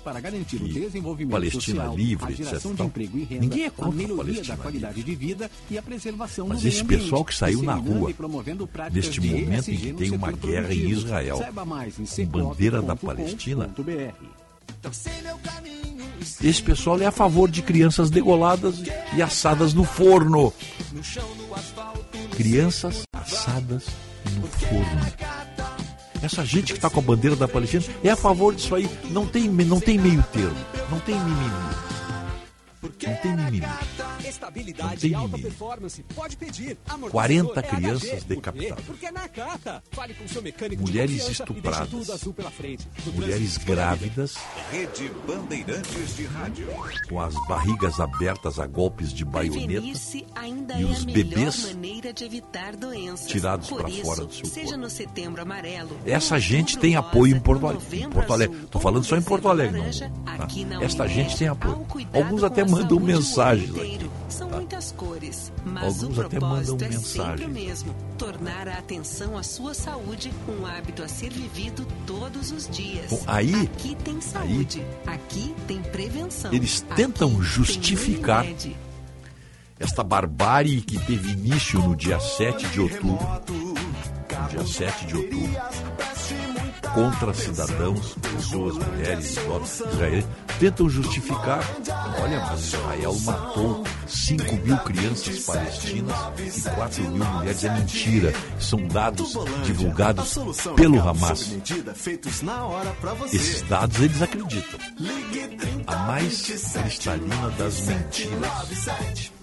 para garantir o desenvolvimento Palestina social, livre, a etc. geração de Tal. emprego e renda, Ninguém é a contra a melhoria Palestina da qualidade de vida e a preservação Mas do esse ambiente, pessoal que saiu na rua neste momento em que tem uma guerra em. Israel, mais em com bandeira da. Palestina, esse pessoal é a favor de crianças degoladas e assadas no forno. Crianças assadas no forno. Essa gente que está com a bandeira da Palestina é a favor disso aí. Não tem, não tem meio termo. Não tem mimimi. Não tem mimimi. Não tem alta mimimi. performance. Pode pedir. 40 Amortecedor crianças decapitadas. Porque é na Cata. Fale com seu mecânico de Mulheres estupradas. tudo azul pela frente. No Mulheres grávidas Rede Bandeirantes de Rádio. com as barrigas abertas a golpes de baioneta e é os bebês maneira de evitar doenças. tirados isso, fora do seu seja no setembro amarelo. Essa gente tem apoio em Porto no Alegre. Em novembro Porto Alegre. azul, Estou falando só em Porto Alegre, não. laranja, tá? Esta gente tem apoio. Alguns até mandam inteiro. aqui. São muitas cores, mas Alguns o até propósito mandam é mensagens. sempre o mesmo: tornar a atenção à sua saúde um hábito a ser vivido todos os dias. Bom, aí- aqui tem saúde, aqui tem prevenção. Eles tentam justificar esta barbárie que teve início no dia 7 de outubro. No dia 7 de outubro. Contra cidadãos, pessoas, mulheres, idosos, israelenses, tentam justificar. Olha, mas Israel matou 5 mil crianças palestinas e 4 mil mulheres. É mentira. São dados divulgados pelo Hamas. Esses dados eles acreditam. Ligue 30 A mais 27 cristalina das 97 mentiras.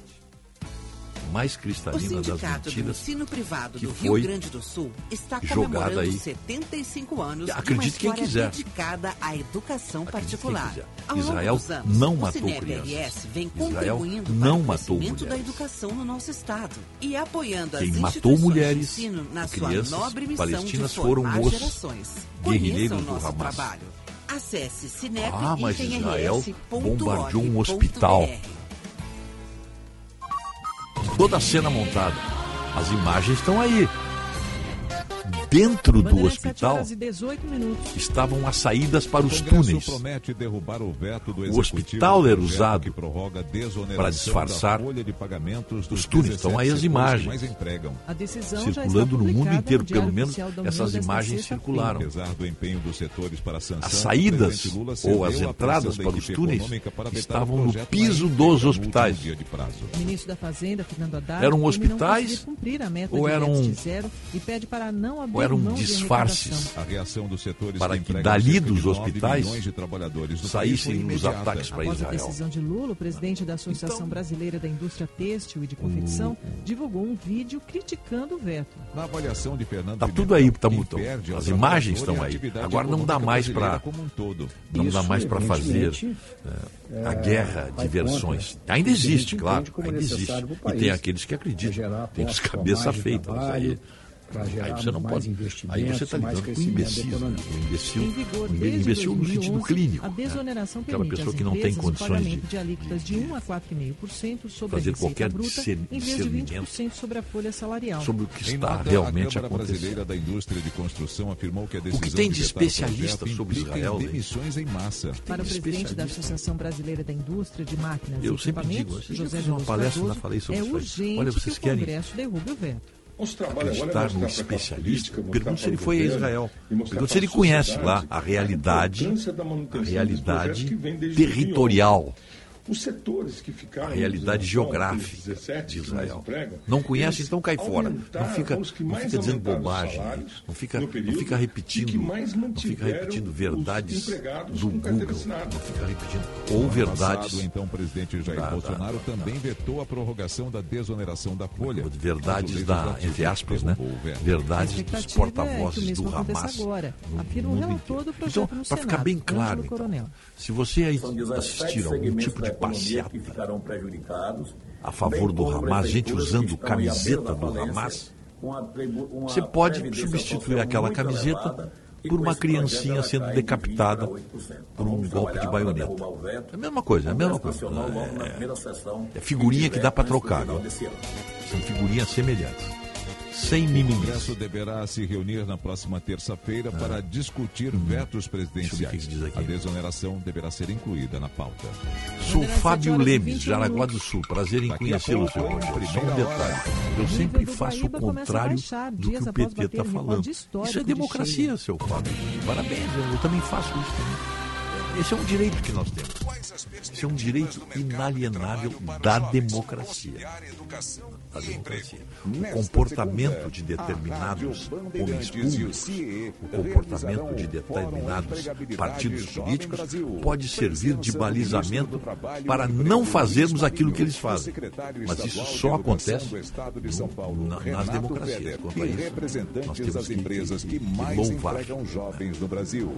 97. Mais O cristalina das Sindicato do mentiras. Ensino Privado do Rio Grande do Sul está comemorando aí. 75 anos Acredite de uma história quiser. dedicada à educação particular. Ao Israel anos, não o matou crianças. Vem Israel contribuindo não para o matou crescimento da mulheres. educação no nosso estado e apoiando Quem as matou mulheres de ensino na e sua crianças nobre missão palestinas de foram os gerações. guerrilheiros o do Hamas. trabalho. Acesse cinep Ah, mas Israel bombardeou um hospital. Toda a cena montada. As imagens estão aí. Dentro do Bandeirantes, 7 hospital horas 18 minutos. estavam as saídas para os túneis. o hospital era usado para disfarçar de os túneis. Estão aí as 17 setores que imagens. circulando no mundo inteiro, no pelo menos essas imagens circularam. Sanção, As saídas ou as entradas da para os túneis estavam no piso dos hospitais. Fazenda, Haddad, Eram hospitais ou eram- para não Ou eram disfarces arrecadação. A reação dos setores para que dali de dos 9 hospitais milhões de trabalhadores do país saíssem os ataques para Após a Israel. decisão de Lula, o presidente da Associação Então- Brasileira da Indústria Têxtil e de Confecção divulgou um vídeo criticando o veto. Na avaliação de Fernando Tá Pimentel, tudo aí, tá quem muito- perde é o as imagens estão aí. Agora não dá mais como um todo. Não dá Isso, mais para fazer a é, guerra de versões. contra Ainda existe, claro. Ainda existe. E tem aqueles que para acreditam. Tem os cabeça feita. Mas trabalho, aí, para aí você não mais pode. Aí você está lidando com imbecil. econômico. O imbecil, Em vigor o desde imbecil no 2011, sentido clínico. a né? desoneração Aquela permite pessoa que não tem o condições de de alíquotas de 1 a 4,5% sobre fazer a qualquer bruta, em vez de discernimento 20% sobre a folha salarial. sobre o que está nota, realmente a Câmara acontecendo. Brasileira da Indústria de Construção afirmou que a decisão que tem de o especialista sobre Israel, né? demissões em massa. Para o presidente da. Associação Brasileira da Indústria de Máquinas Eu e sempre digo, eu José fiz uma palestra, Cardoso, falei sobre é isso Olha, que vocês o querem Congresso derrube o veto. Trabalhadores acreditar pra especialista. mostrar se ele foi a Israel. Pergunta se ele conhece lá a realidade, a realidade territorial, 2011. Os setores que ficaram a realidade geográfica 17 de Israel. empregam, Não conhece, então cai fora. Não fica, não fica dizendo bobagem, não fica, no não período fica repetindo, não fica repetindo verdades do Google, não fica repetindo ou verdades Passado, então, o presidente Jair da- Bolsonaro da- também vetou a prorrogação da desoneração da folha. verdades da, entre aspas, né? Verdades dos é porta-vozes mesmo do Hamas. agora, no afirma o relator do projeto Então, para ficar bem claro, então, se você aí São 17 assistir a algum tipo da de passeata que ficarão prejudicados, a favor do Hamas, gente usando camiseta do Hamas, você pode substituir aquela camiseta por uma criancinha sendo cai de 20 decapitada para 8%. por um golpe de baioneta. É a mesma coisa, é a mesma coisa. É- É figurinha que dá para trocar, ano. São figurinhas semelhantes. Sem O mimimi. Congresso deverá se reunir na próxima terça-feira para discutir vetos presidenciais. diz aqui. A desoneração deverá ser incluída na pauta. Sou Bandeirantes, Fábio 7 horas Lemes, 21 Jaraguá minutos. do Sul. Prazer em conhecê-lo, em Rogério. Só um detalhe. Eu O sempre faço o contrário do que o PT está falando. Isso é de democracia, seu Fábio. Parabéns, eu também faço isso também. Esse é um direito que nós temos. Esse é um direito inalienável da democracia. Da democracia. O comportamento de determinados homens públicos, o comportamento de determinados partidos políticos pode servir de balizamento para não fazermos aquilo que eles fazem. Mas isso só acontece no- na- nas democracias. Quanto a isso, nós temos que- que, que louvar. Brasil.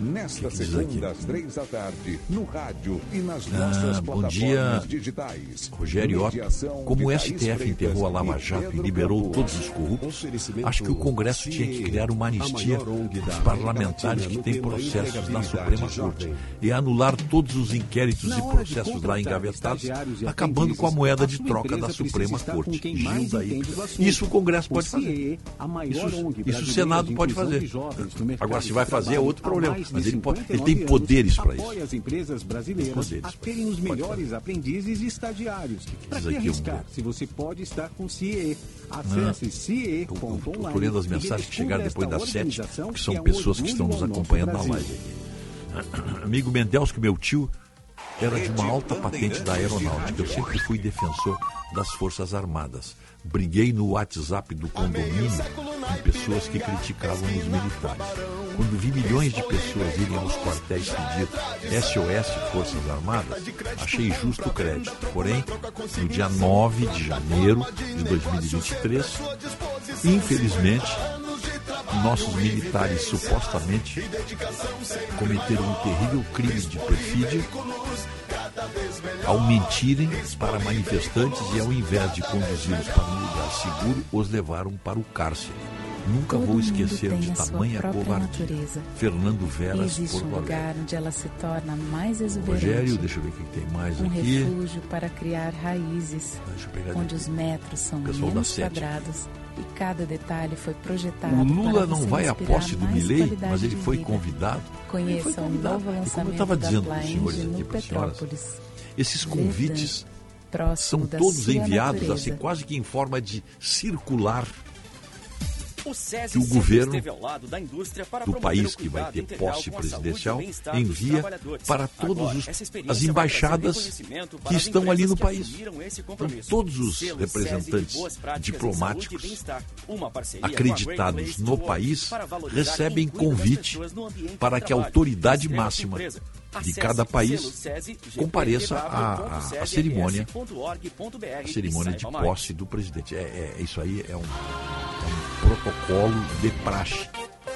Nesta que diz aqui? Três da tarde, no rádio e nas Ah, nossas bom plataformas dia, digitais. Rogério Otto. Como o STF enterrou a Lava e Jato e liberou todos os corruptos, acho que o Congresso tinha que criar uma anistia aos parlamentares que têm processos na Suprema Corte e anular todos os inquéritos e processos lá engavetados, acabando com a moeda de troca da Suprema Corte. Gil daí. Isso o Congresso pode fazer. Isso, isso o Senado pode fazer. Agora, se vai fazer é outro problema. Mas ele, pode, ele tem poderes para isso. Apoia as empresas brasileiras a terem os melhores aprendizes e estagiários. Para que aqui um- arriscar se você pode estar com CIE? Acesse CIE.online. Estou lendo as e mensagens que chegaram depois das sete, que são é pessoas que estão nos acompanhando na live aqui. Amigo Mendelski, meu tio, era de uma alta patente da aeronáutica. Eu sempre fui defensor das Forças Armadas. Briguei no WhatsApp do condomínio com pessoas que criticavam os militares. Quando vi milhões de pessoas irem aos quartéis pedir SOS Forças Armadas, achei justo o crédito. Porém, no dia 9 de janeiro de 2023, infelizmente, nossos militares supostamente cometeram um terrível crime de perfídia ao mentirem para manifestantes e ao invés de conduzi-los para um lugar seguro, os levaram para o cárcere. Nunca Todo vou esquecer de tamanha covardia. natureza. Fernando Veras, Existe um Porto Alegre. lugar onde ela se torna mais exuberante. Rogério, deixa eu ver o que tem mais um aqui. refúgio para criar raízes, onde os metros são Pessoal menos quadrados e cada detalhe foi projetado. O Lula não vai à posse do qualidade mas ele foi vida. convidado. Conheça o convidado. novo E como eu lançamento dizendo para os senhores aqui, para as senhoras, esses convites são todos enviados natureza. assim, quase que em forma de circular O SESI que o governo do país que vai ter posse presidencial envia para experiência as embaixadas que estão ali no país. Então, todos os representantes diplomáticos acreditados no país recebem convite para que a autoridade em máxima. empresa. De cada país compareça à- cerimônia a cerimônia de posse do presidente. É, é- isso aí é um, é um protocolo de praxe.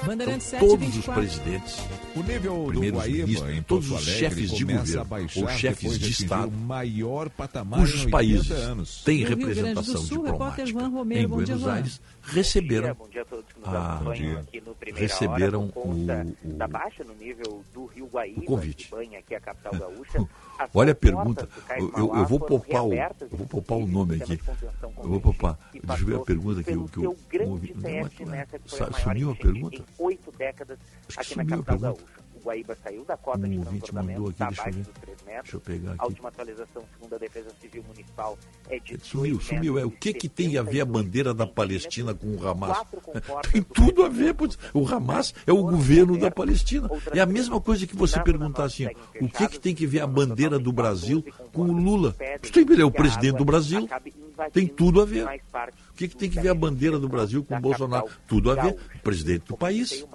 Bandeirantes Então, todos os 724. presidentes, O nível do primeiros Guaíba ministros, em todos os chefes de governo baixar ou chefes de Estado, maior patamar cujos em 80 países anos. têm No representação Sul, diplomática Romero. em Bom dia, Buenos Juan. Aires, receberam Bom dia a receberam Hora, o- o convite. Olha a pergunta. Eu, eu- vou poupar o, eu vou poupar o nome aqui. Eu vou poupar. Deixa eu ver a pergunta que, que eu ouvi. Não, maior sumiu a pergunta? Acho que sumiu a pergunta. O Guaíba saiu da cota Um de transbordamento, aqui, eu abaixo ver. dos 3 metros. Deixa eu pegar A aqui. última atualização, segundo a Defesa Civil Municipal, é de Sumiu, dois sumiu. É, o que, que tem a ver a bandeira da. Palestina com o Hamas? Tem do tudo a ver, pois o Hamas é o governo da Palestina. É a mesma coisa que você perguntar assim, o que, que tem que ver a bandeira do Brasil com o Lula? tem ver, é o a presidente do Brasil. Tem tudo a ver. O que, que tem que ver a bandeira do Brasil com o Bolsonaro? Tudo a ver. O presidente do país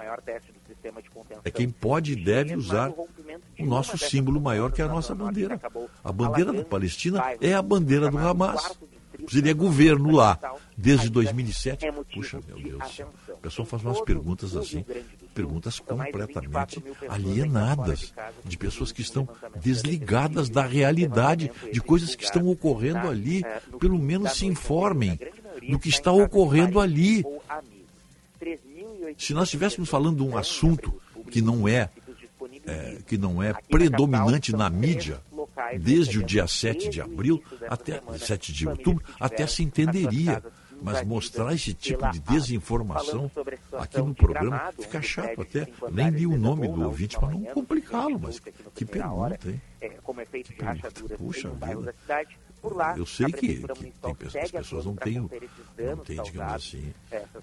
Sistema de contenção é quem pode e deve usar o nosso símbolo maior, que é a nossa bandeira. A bandeira da Palestina é a bandeira do Hamas. Ele é governo lá desde 2007. Puxa, meu Deus do céu. O pessoal faz umas perguntas assim, perguntas completamente alienadas, de pessoas que estão desligadas da realidade, de coisas que estão ocorrendo ali. Pelo menos se informem do que está ocorrendo ali. Se nós estivéssemos falando de um assunto que não é, é, que não é predominante na mídia, desde o dia 7 de abril até 7 de outubro, até se entenderia. Mas mostrar esse tipo de desinformação aqui no programa fica chato até. Nem li o nome do ouvinte para não complicá-lo, mas que pergunta, hein? É, efeito de pergunta. Puxa bairro vida. Por lá, Eu sei que, que tem pessoas, as pessoas não têm, não têm, digamos assim,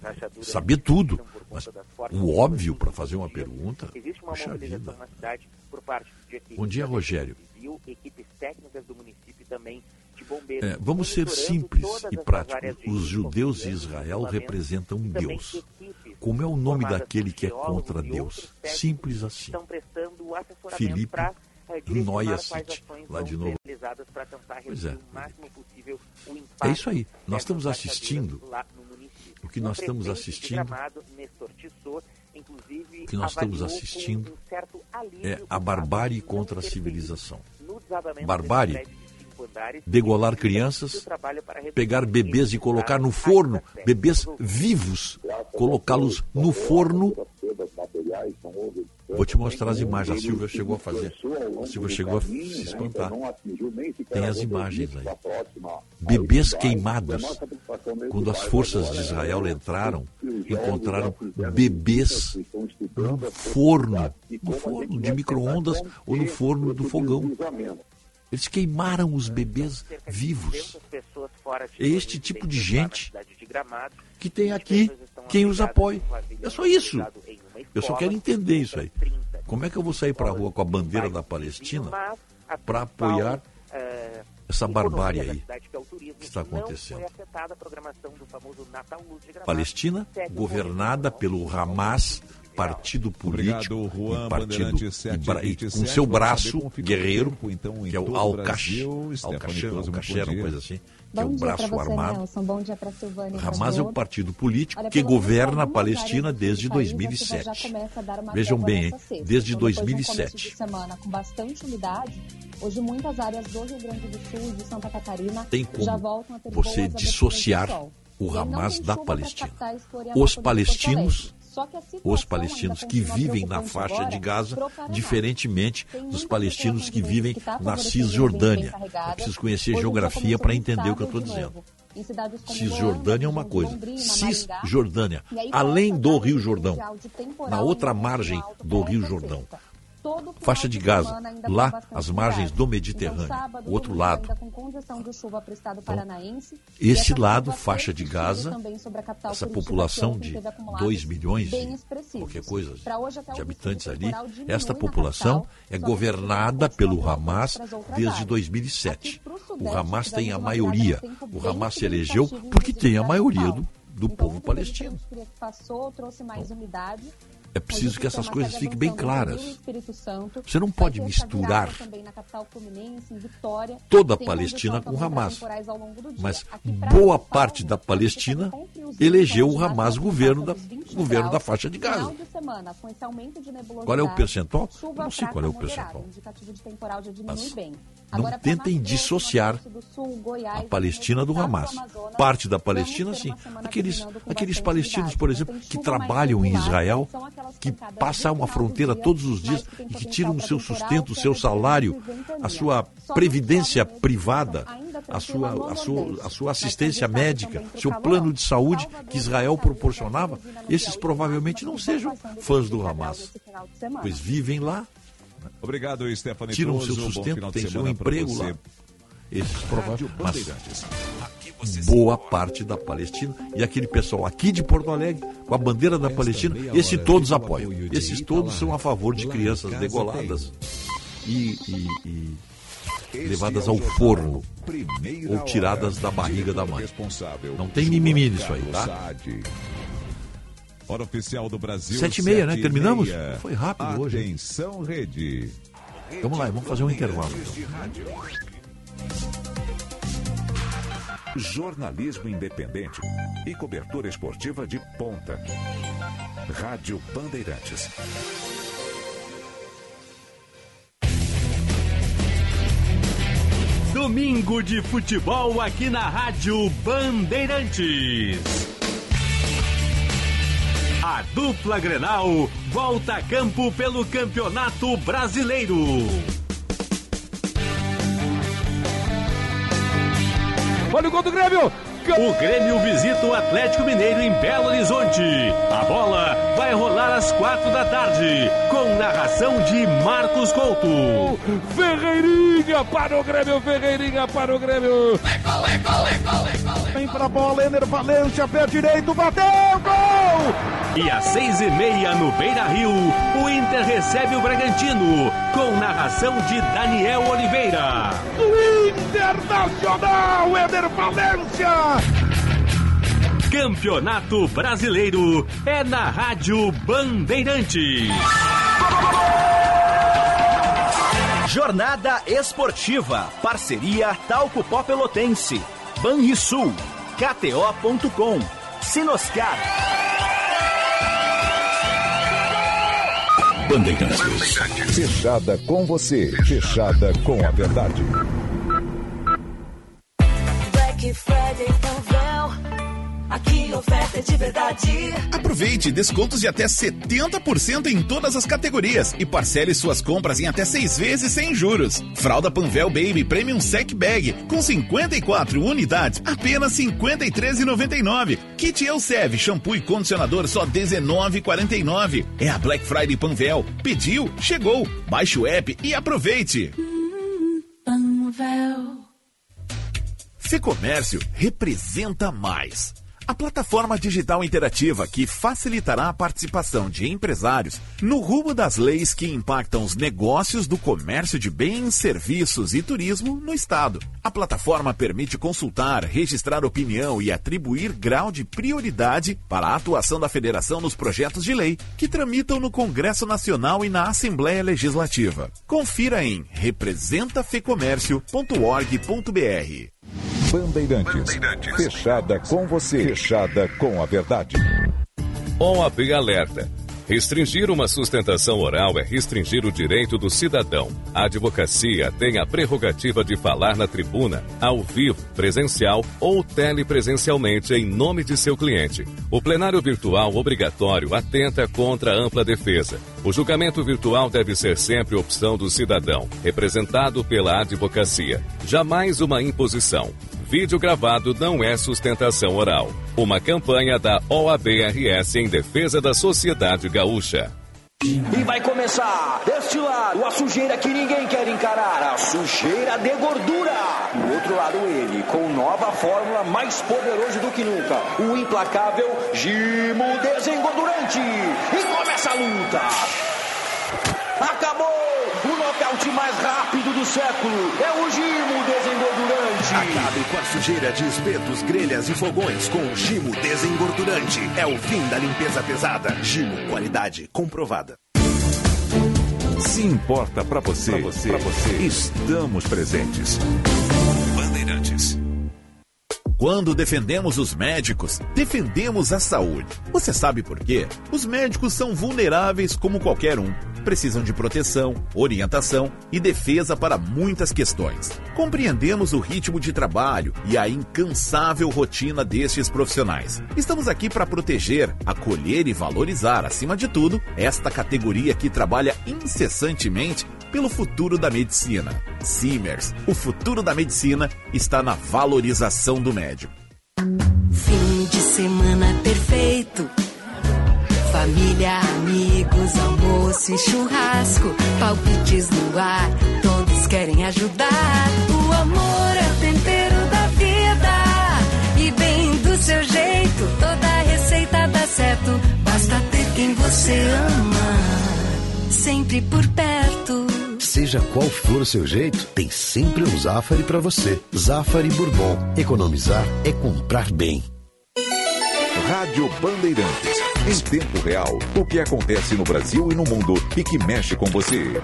rachaduras saber tudo. Mas o óbvio para fazer uma pergunta, Existe uma puxa vida. na cidade por parte de Bom dia, Rogério. Civil, equipes técnicas do município também. É, vamos ser simples e práticos. Os judeus de confiança, Israel representam Deus. Como é o nome daquele que é contra Deus? Simples assim. Estão prestando assessoramento Filipe Noia quais City, lá vão de novo. Pois é. É isso aí. Nós estamos assistindo. O que nós estamos assistindo- inclusive, O que nós estamos assistindo é a barbárie contra a civilização. Barbárie, degolar crianças, pegar bebês e colocar no forno, bebês vivos, colocá-los no forno. Vou te mostrar as imagens. A Silvia chegou a fazer. A Silvia chegou a se espantar. Tem as imagens aí. Bebês queimados. Quando as forças de Israel entraram, encontraram bebês no forno, no forno de micro-ondas ou no forno do fogão. Eles queimaram os bebês vivos. É este tipo de gente que tem aqui quem os apoia. É só isso. Eu só quero entender isso aí. Como é que eu vou sair para a rua com a bandeira da Palestina para apoiar eh, essa barbárie aí que é está acontecendo? Palestina, governada pelo Hamas, partido político Obrigado, Juan, e partido Bandeirante e e com 727. seu braço guerreiro, então, que é o todo o Al-Qash, Brasil. Stephanie Al-Qash, Toso, muito Al-Qash bom era uma coisa assim, que é o braço você, armado. Nelson. Bom dia para Silvânia. pra Hamas é o todos. partido político Olha, que governa a Palestina desde país, a chuva 2007. já começa a dar uma Vejam bem, hein? desde Então, depois de um 2007. começo de semana com bastante umidade, hoje muitas áreas do Rio Grande do Sul e de Santa Catarina Tem como já voltam a ter você dissociar o Hamas da Palestina. Os palestinos, Os palestinos que vivem na faixa agora de Gaza, diferentemente Tem dos palestinos que vivem que tá na Cisjordânia. É preciso conhecer geografia para entender o que eu estou dizendo. Cisjordânia é uma coisa. Cisjordânia, além do Rio Jordão, na outra margem do Rio Jordão. Faixa de Gaza, lá as margens do Mediterrâneo, Então, sábado, o outro domingo, lado. ainda com condição de chuva para o estado paranaense. E Esse lado, faixa de Gaza, essa população ontem de teve acumulados 2 milhões de qualquer coisa de habitantes ali, esta população é governada pelo Hamas desde áreas. 2007. O Hamas tem a maioria. O Hamas se elegeu porque tem a maioria do, do Então, povo palestino. passou, trouxe mais umidade. É preciso que essas coisas fiquem bem claras. Você não pode misturar toda a Palestina com o Hamas. Mas boa parte da Palestina elegeu o Hamas governo da, governo da faixa de Gaza. Qual é o percentual? Não sei qual é o percentual. Mas não tentem dissociar a Palestina do Hamas. Parte da Palestina, sim. Aqueles, aqueles palestinos, por exemplo, que trabalham em Israel, que passam uma fronteira todos os dias e que tiram o seu sustento, o seu salário, a sua previdência privada, a sua, a sua, a sua assistência médica, seu plano de saúde que Israel proporcionava, esses provavelmente não sejam fãs do Hamas, pois vivem lá, Obrigado, Stephanie. tiram o seu sustento, têm seu emprego lá. Esses provavelmente. Mas. Boa parte da Palestina e aquele pessoal aqui de Porto Alegre com a bandeira da Palestina, esse todos apoiam. Esses todos são a favor de crianças degoladas e, e- e levadas ao forno ou tiradas da barriga da mãe. Não tem mimimi nisso aí, tá? Hora oficial do Brasil. Sete e meia, né? Terminamos? Foi rápido hoje? Atenção, rede. Vamos lá, vamos fazer um intervalo. Jornalismo independente e cobertura esportiva de ponta. Rádio Bandeirantes. Domingo de futebol aqui na Rádio Bandeirantes. A dupla Grenal volta a campo pelo Campeonato Brasileiro. Olha o gol do Grêmio! O Grêmio visita o Atlético Mineiro em Belo Horizonte. A bola vai rolar às quatro da tarde, com narração de Marcos Couto. Ferreirinha para o Grêmio, Ferreirinha para o Grêmio. Vem pra bola, Ener Valência, pé direito, bateu, gol! E às seis e meia no Beira Rio, o Inter recebe o Bragantino, com narração de Daniel Oliveira. Do Internacional, Ener Valência! Campeonato Brasileiro é na Rádio Bandeirantes. Jornada Esportiva. Parceria Talco Pó Pelotense. Banrisul. KTO.com. Sinoscar. Bandeirantes. Fechada com você. Fechada com a verdade. Black Friday Panvel. Aqui oferta é de verdade. Aproveite descontos de até 70% em todas as categorias e parcele suas compras em até seis vezes sem juros. Fralda Panvel Baby Premium Sec Bag com 54 unidades, apenas R$ 53,99. Kit Elsev shampoo e condicionador só R$ 19,49. É a Black Friday Panvel. Pediu, chegou. Baixe o app e aproveite. Panvel. Fecomércio representa mais. A plataforma digital interativa que facilitará a participação de empresários no rumo das leis que impactam os negócios do comércio de bens, serviços e turismo no Estado. A plataforma permite consultar, registrar opinião e atribuir grau de prioridade para a atuação da federação nos projetos de lei que tramitam no Congresso Nacional e na Assembleia Legislativa. Confira em representafecomércio.org.br. Bandeirantes. Fechada com você. Fechada com a verdade. Amigo alerta. Restringir uma sustentação oral é restringir o direito do cidadão. A advocacia tem a prerrogativa de falar na tribuna, ao vivo, presencial ou telepresencialmente em nome de seu cliente. O plenário virtual obrigatório atenta contra a ampla defesa. O julgamento virtual deve ser sempre opção do cidadão, representado pela advocacia. Jamais uma imposição. Vídeo gravado não é sustentação oral. Uma campanha da OABRS em defesa da sociedade gaúcha. E vai começar deste lado a sujeira que ninguém quer encarar, a sujeira de gordura. Do outro lado ele, com nova fórmula mais poderoso do que nunca, o implacável Gimo Desengordurante. E começa a luta. Acabou! O nocaute mais rápido do século é o Gimo Desengordurante. Acabe com a sujeira de espetos, grelhas e fogões com o Gimo Desengordurante. É o fim da limpeza pesada. Gimo, qualidade comprovada. Se importa pra você, pra você, você, estamos presentes. Bandeirantes. Quando defendemos os médicos, defendemos a saúde. Você sabe por quê? Os médicos são vulneráveis como qualquer um. Precisam de proteção, orientação e defesa para muitas questões. Compreendemos o ritmo de trabalho e a incansável rotina destes profissionais. Estamos aqui para proteger, acolher e valorizar, acima de tudo, esta categoria que trabalha incessantemente pelo futuro da medicina. Simers, o futuro da medicina está na valorização do médico. Fim de semana perfeito. Família, amigos, almoço e churrasco. Palpites no ar, todos querem ajudar. O amor é o tempero da vida. E bem do seu jeito, toda receita dá certo. Basta ter quem você ama. Sempre por perto. Seja qual for o seu jeito, tem sempre um Zafari para você. Zafari Bourbon. Economizar é comprar bem. Rádio Bandeirantes. Em tempo real, o que acontece no Brasil e no mundo e que mexe com você.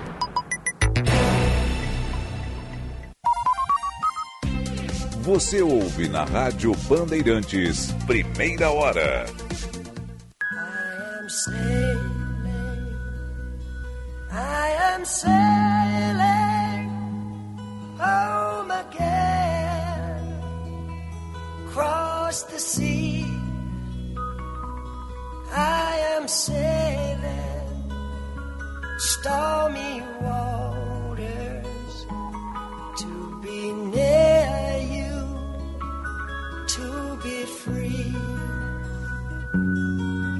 Você ouve na Rádio Bandeirantes, primeira hora. am sailing. I am sailing home again. Cross the sea. I am sailing stormy waters to be near you, to be free.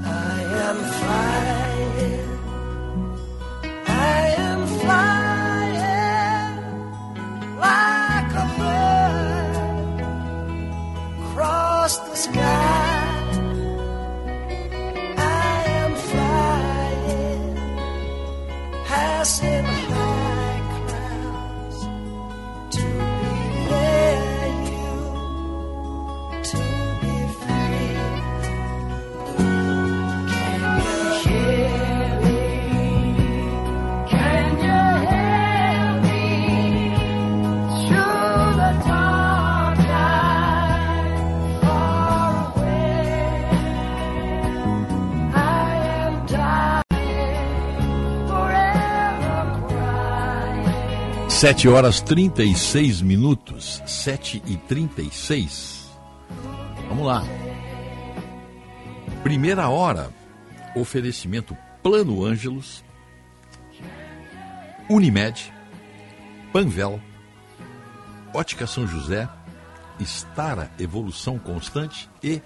I am flying. 7 horas 36 minutos. 7 e 36. Vamos lá. Primeira hora. Oferecimento Plano Ângelos. Unimed. Panvel. Ótica São José. Estara Evolução Constante e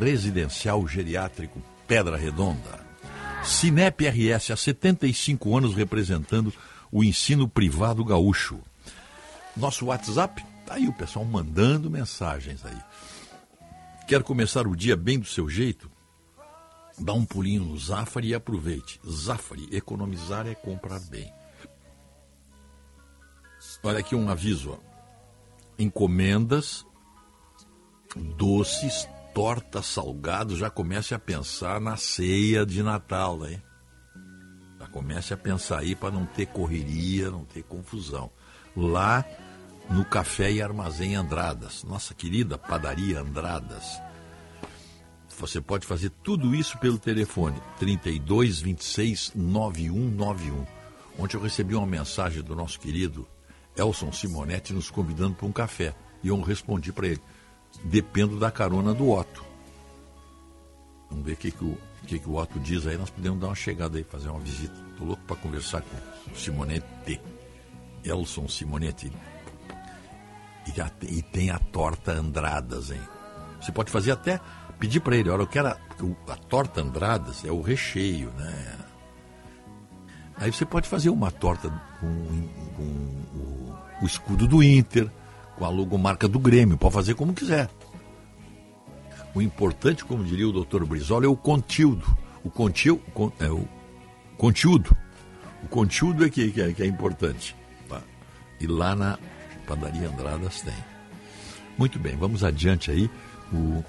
Residencial Geriátrico Pedra Redonda. Cinep RS há 75 anos representando o ensino privado gaúcho. Nosso WhatsApp, tá aí o pessoal mandando mensagens aí. Quer começar o dia bem do seu jeito? Dá um pulinho no Zafari e aproveite. Zafari, economizar é comprar bem. Olha aqui um aviso. Ó. Encomendas, doces, tortas, salgados, já comece a pensar na ceia de Natal, né? Comece a pensar aí para não ter correria, não ter confusão. Lá no Café e Armazém Andradas, nossa querida padaria Andradas. Você pode fazer tudo isso pelo telefone 32 26 9191. Ontem eu recebi uma mensagem do nosso querido Elson Simonetti nos convidando para um café. E eu respondi para ele: dependo da carona do Otto. Vamos ver o que, que, o que, que o Otto diz aí. Nós podemos dar uma chegada aí, fazer uma visita. Estou louco para conversar com Simonetti. Elson Simonetti. E, a- e tem a torta Andradas, hein? Você pode fazer até pedir para ele, olha, eu quero a, a torta Andradas é o recheio, né? Aí você pode fazer uma torta com, com o, o escudo do Inter, com a logomarca do Grêmio, pode fazer como quiser. O importante, como diria o Dr. Brizola, é o conteúdo. O conteúdo, é o conteúdo. O conteúdo é que, que é, que é importante. Tá? E lá na padaria Andradas tem. Muito bem, vamos adiante aí. O, o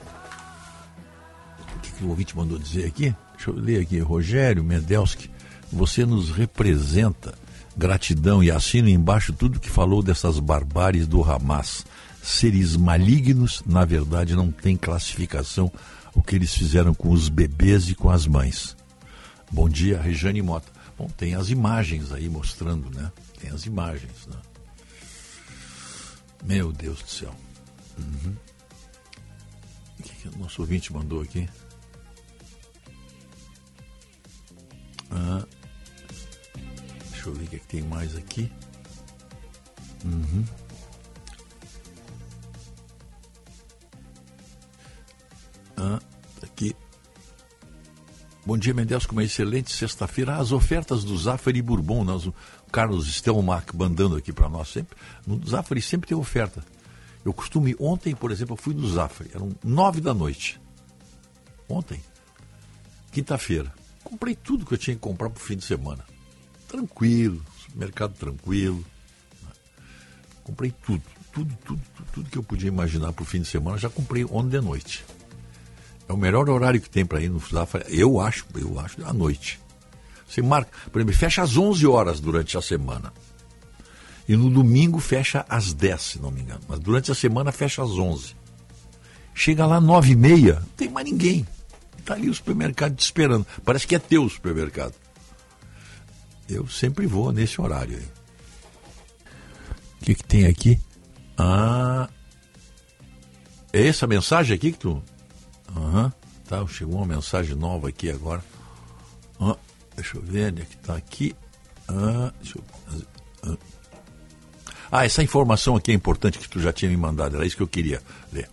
que, que o ouvinte mandou dizer aqui? Deixa eu ler aqui. Rogério Medelski, você nos representa. Gratidão e assino embaixo tudo que falou dessas barbáries do Hamas. Seres malignos, na verdade, não tem classificação o que eles fizeram com os bebês e com as mães. Bom dia, Rejane Mota. Bom, tem as imagens aí mostrando, né? Tem as imagens, né? Meu Deus do céu. Uhum. O que, que o nosso ouvinte mandou aqui? Ah, deixa eu ver o que, é que tem mais aqui. Uhum. Ah, aqui. Bom dia, Mendes, com uma excelente sexta-feira. As ofertas do Zafari Bourbon, nós, o Carlos Stelmach mandando aqui para nós sempre. No Zafari sempre tem oferta. Eu costumo ontem, por exemplo, eu fui no Zafari, eram nove da noite. Ontem, quinta-feira. Comprei tudo que eu tinha que comprar para o fim de semana. Tranquilo, mercado tranquilo. Comprei tudo, tudo, tudo, tudo, tudo que eu podia imaginar para o fim de semana, já comprei ontem de noite. É o melhor horário que tem para ir no Zafari. Eu acho, eu acho, à noite. Você marca, por exemplo, fecha às 11 horas durante a semana. E no domingo fecha às 10, se não me engano. Mas durante a semana fecha às 11. Chega lá 9 e meia, não tem mais ninguém. Está ali o supermercado te esperando. Parece que é teu o supermercado. Eu sempre vou nesse horário aí. O que, que tem aqui? Ah. É essa mensagem aqui que tu. Aham. Tá, chegou uma mensagem nova aqui agora. Deixa eu ver onde é que tá aqui. Ah. Ah. Ah, essa informação aqui é importante que tu já tinha me mandado, era isso que eu queria ler.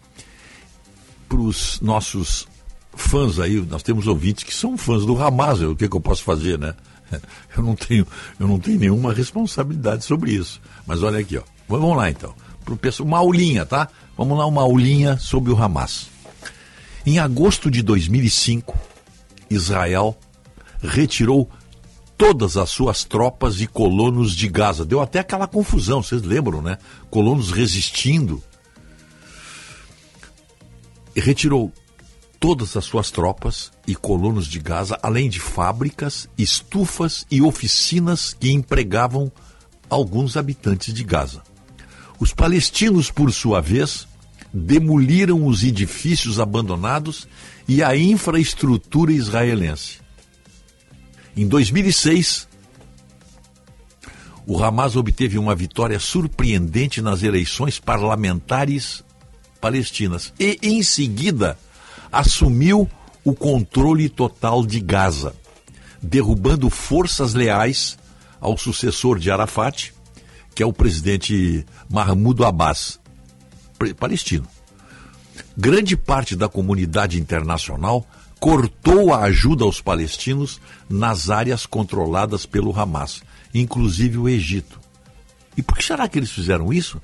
Para os nossos fãs aí, nós temos ouvintes que são fãs do Hamas, o que, que eu posso fazer, né? Eu não tenho, eu não tenho nenhuma responsabilidade sobre isso. Mas olha aqui, ó. Vamos lá então. Uma aulinha, tá? Vamos lá, uma aulinha sobre o Hamas. Em agosto de 2005, Israel retirou todas as suas tropas e colonos de Gaza. Deu até aquela confusão, vocês lembram, né? Colonos resistindo. E retirou todas as suas tropas e colonos de Gaza, além de fábricas, estufas e oficinas que empregavam alguns habitantes de Gaza. Os palestinos, por sua vez, demoliram os edifícios abandonados e a infraestrutura israelense. Em 2006, o Hamas obteve uma vitória surpreendente nas eleições parlamentares palestinas e, em seguida, assumiu o controle total de Gaza, derrubando forças leais ao sucessor de Arafat, que é o presidente Mahmoud Abbas, palestino. Grande parte da comunidade internacional cortou a ajuda aos palestinos nas áreas controladas pelo Hamas, inclusive o Egito. E por que será que eles fizeram isso?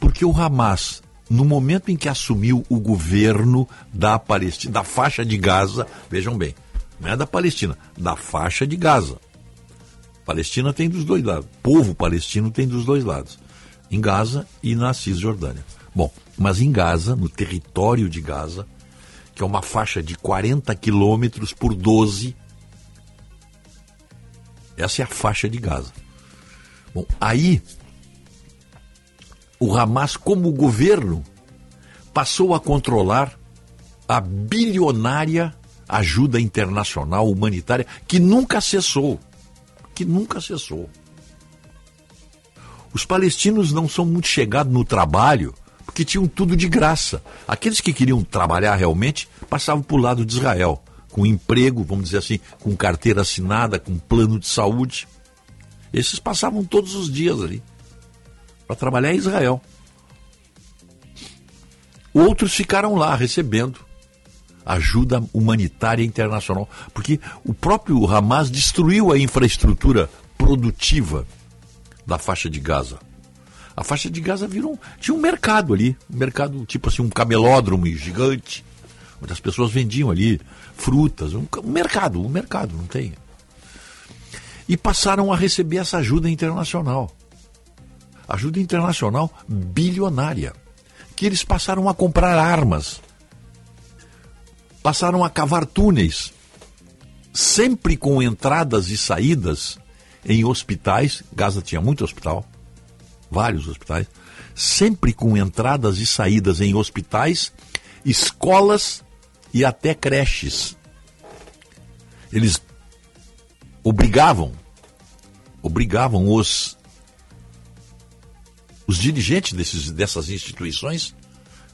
Porque o Hamas, no momento em que assumiu o governo da Palestina, da faixa de Gaza, vejam bem, não é da Palestina, da faixa de Gaza. Palestina tem dos dois lados, povo palestino tem dos dois lados, em Gaza e na Cisjordânia. Bom, mas em Gaza, no território de Gaza, que é uma faixa de 40 quilômetros por 12. Essa é a faixa de Gaza. Bom, aí o Hamas, como governo, passou a controlar a bilionária ajuda internacional humanitária que nunca cessou. Que nunca cessou. Os palestinos não são muito chegados no trabalho porque tinham tudo de graça. Aqueles que queriam trabalhar realmente passavam para o lado de Israel, com emprego, vamos dizer assim, com carteira assinada, com plano de saúde. Esses passavam todos os dias ali para trabalhar em Israel. Outros ficaram lá recebendo ajuda humanitária internacional, porque o próprio Hamas destruiu a infraestrutura produtiva da faixa de Gaza. A faixa de Gaza virou tinha um mercado ali, um mercado tipo assim um camelódromo gigante, onde as pessoas vendiam ali frutas, um, um mercado, um mercado, não tem. E passaram a receber essa ajuda internacional. Ajuda internacional bilionária, que eles passaram a comprar armas passaram a cavar túneis, sempre com entradas e saídas em hospitais. Gaza tinha muito hospital, vários hospitais, sempre com entradas e saídas em hospitais, escolas e até creches. Eles obrigavam, obrigavam os os dirigentes desses, dessas instituições,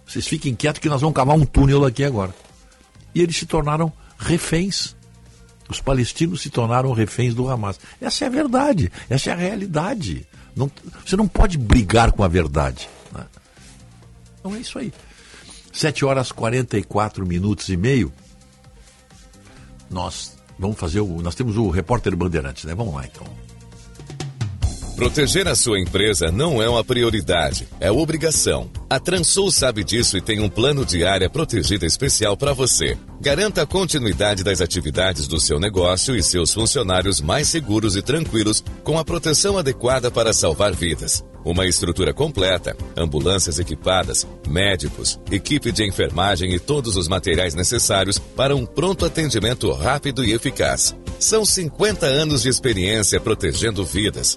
vocês fiquem quietos que nós vamos cavar um túnel aqui agora e eles se tornaram reféns. Os palestinos se tornaram reféns do Hamas. Essa é a verdade, essa é a realidade. Não, você não pode brigar com a verdade. Né? Então é isso aí. 7 horas 44 minutos e meio. Nós vamos fazer o. Nós temos o repórter Bandeirantes, né? Vamos lá então. Proteger a sua empresa não é uma prioridade, é obrigação. A Transul sabe disso e tem um plano de área protegida especial para você. Garanta a continuidade das atividades do seu negócio e seus funcionários mais seguros e tranquilos com a proteção adequada para salvar vidas. Uma estrutura completa, ambulâncias equipadas, médicos, equipe de enfermagem e todos os materiais necessários para um pronto atendimento rápido e eficaz. São 50 anos de experiência protegendo vidas.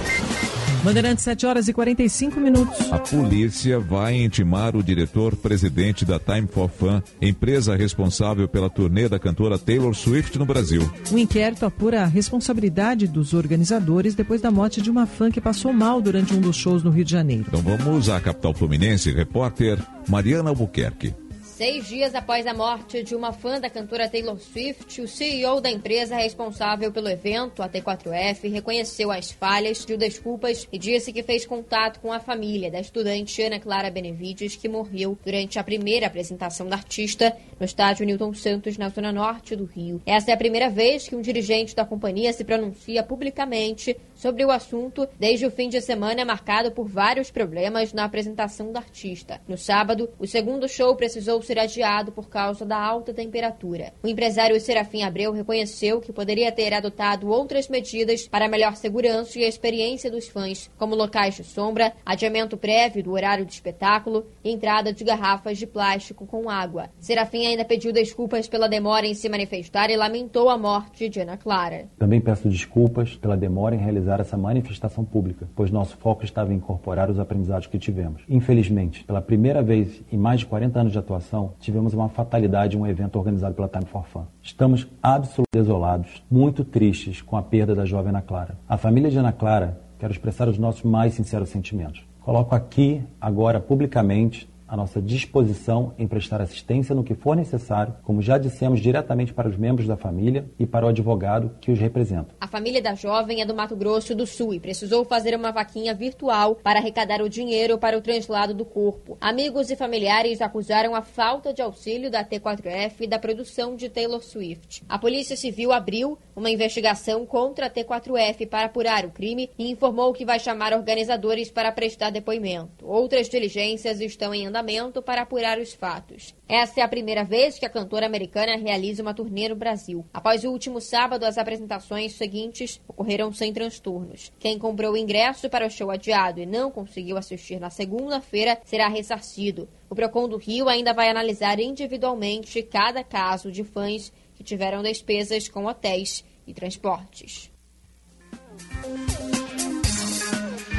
Bandeirantes, 7 horas e 45 minutos. A polícia vai intimar o diretor-presidente da Time for Fun, empresa responsável pela turnê da cantora Taylor Swift no Brasil. O inquérito apura a responsabilidade dos organizadores depois da morte de uma fã que passou mal durante um dos shows no Rio de Janeiro. Então vamos à capital fluminense, repórter Mariana Albuquerque. Seis dias após a morte de uma fã da cantora Taylor Swift, o CEO da empresa responsável pelo evento, a T4F, reconheceu as falhas, pediu desculpas e disse que fez contato com a família da estudante Ana Clara Benevides, que morreu durante a primeira apresentação da artista no estádio Newton Santos, na zona norte do Rio. Essa é a primeira vez que um dirigente da companhia se pronuncia publicamente sobre o assunto desde o fim de semana marcado por vários problemas na apresentação da artista. No sábado, o segundo show precisou ser adiado por causa da alta temperatura. O empresário Serafim Abreu reconheceu que poderia ter adotado outras medidas para melhor segurança e experiência dos fãs, como locais de sombra, adiamento prévio do horário de espetáculo e entrada de garrafas de plástico com água. Serafim ainda pediu desculpas pela demora em se manifestar e lamentou a morte de Ana Clara. Também peço desculpas pela demora em realizar essa manifestação pública, pois nosso foco estava em incorporar os aprendizados que tivemos. Infelizmente, pela primeira vez em mais de 40 anos de atuação, tivemos uma fatalidade em um evento organizado pela Time for Fun. Estamos absolutamente desolados, muito tristes com a perda da jovem Ana Clara. A família de Ana Clara quero expressar os nossos mais sinceros sentimentos. Coloco aqui, agora, publicamente, a nossa disposição em prestar assistência no que for necessário, como já dissemos diretamente para os membros da família e para o advogado que os representa. A família da jovem é do Mato Grosso do Sul e precisou fazer uma vaquinha virtual para arrecadar o dinheiro para o translado do corpo. Amigos e familiares acusaram a falta de auxílio da T4F e da produção de Taylor Swift. A Polícia Civil abriu uma investigação contra a T4F para apurar o crime e informou que vai chamar organizadores para prestar depoimento. Outras diligências estão em andamento para apurar os fatos. Essa é a primeira vez que a cantora americana realiza uma turnê no Brasil. Após o último sábado, as apresentações seguintes ocorreram sem transtornos. Quem comprou o ingresso para o show adiado e não conseguiu assistir na segunda-feira será ressarcido. O Procon do Rio ainda vai analisar individualmente cada caso de fãs que tiveram despesas com hotéis e Transportes.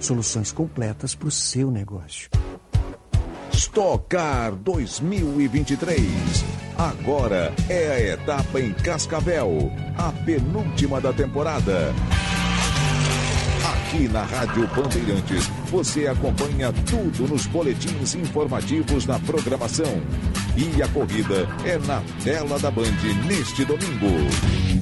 Soluções completas para o seu negócio. Stock Car 2023. Agora é a etapa em Cascavel, a penúltima da temporada. Aqui na Rádio Bandeirantes, você acompanha tudo nos boletins informativos na programação. E a corrida é na tela da Band neste domingo.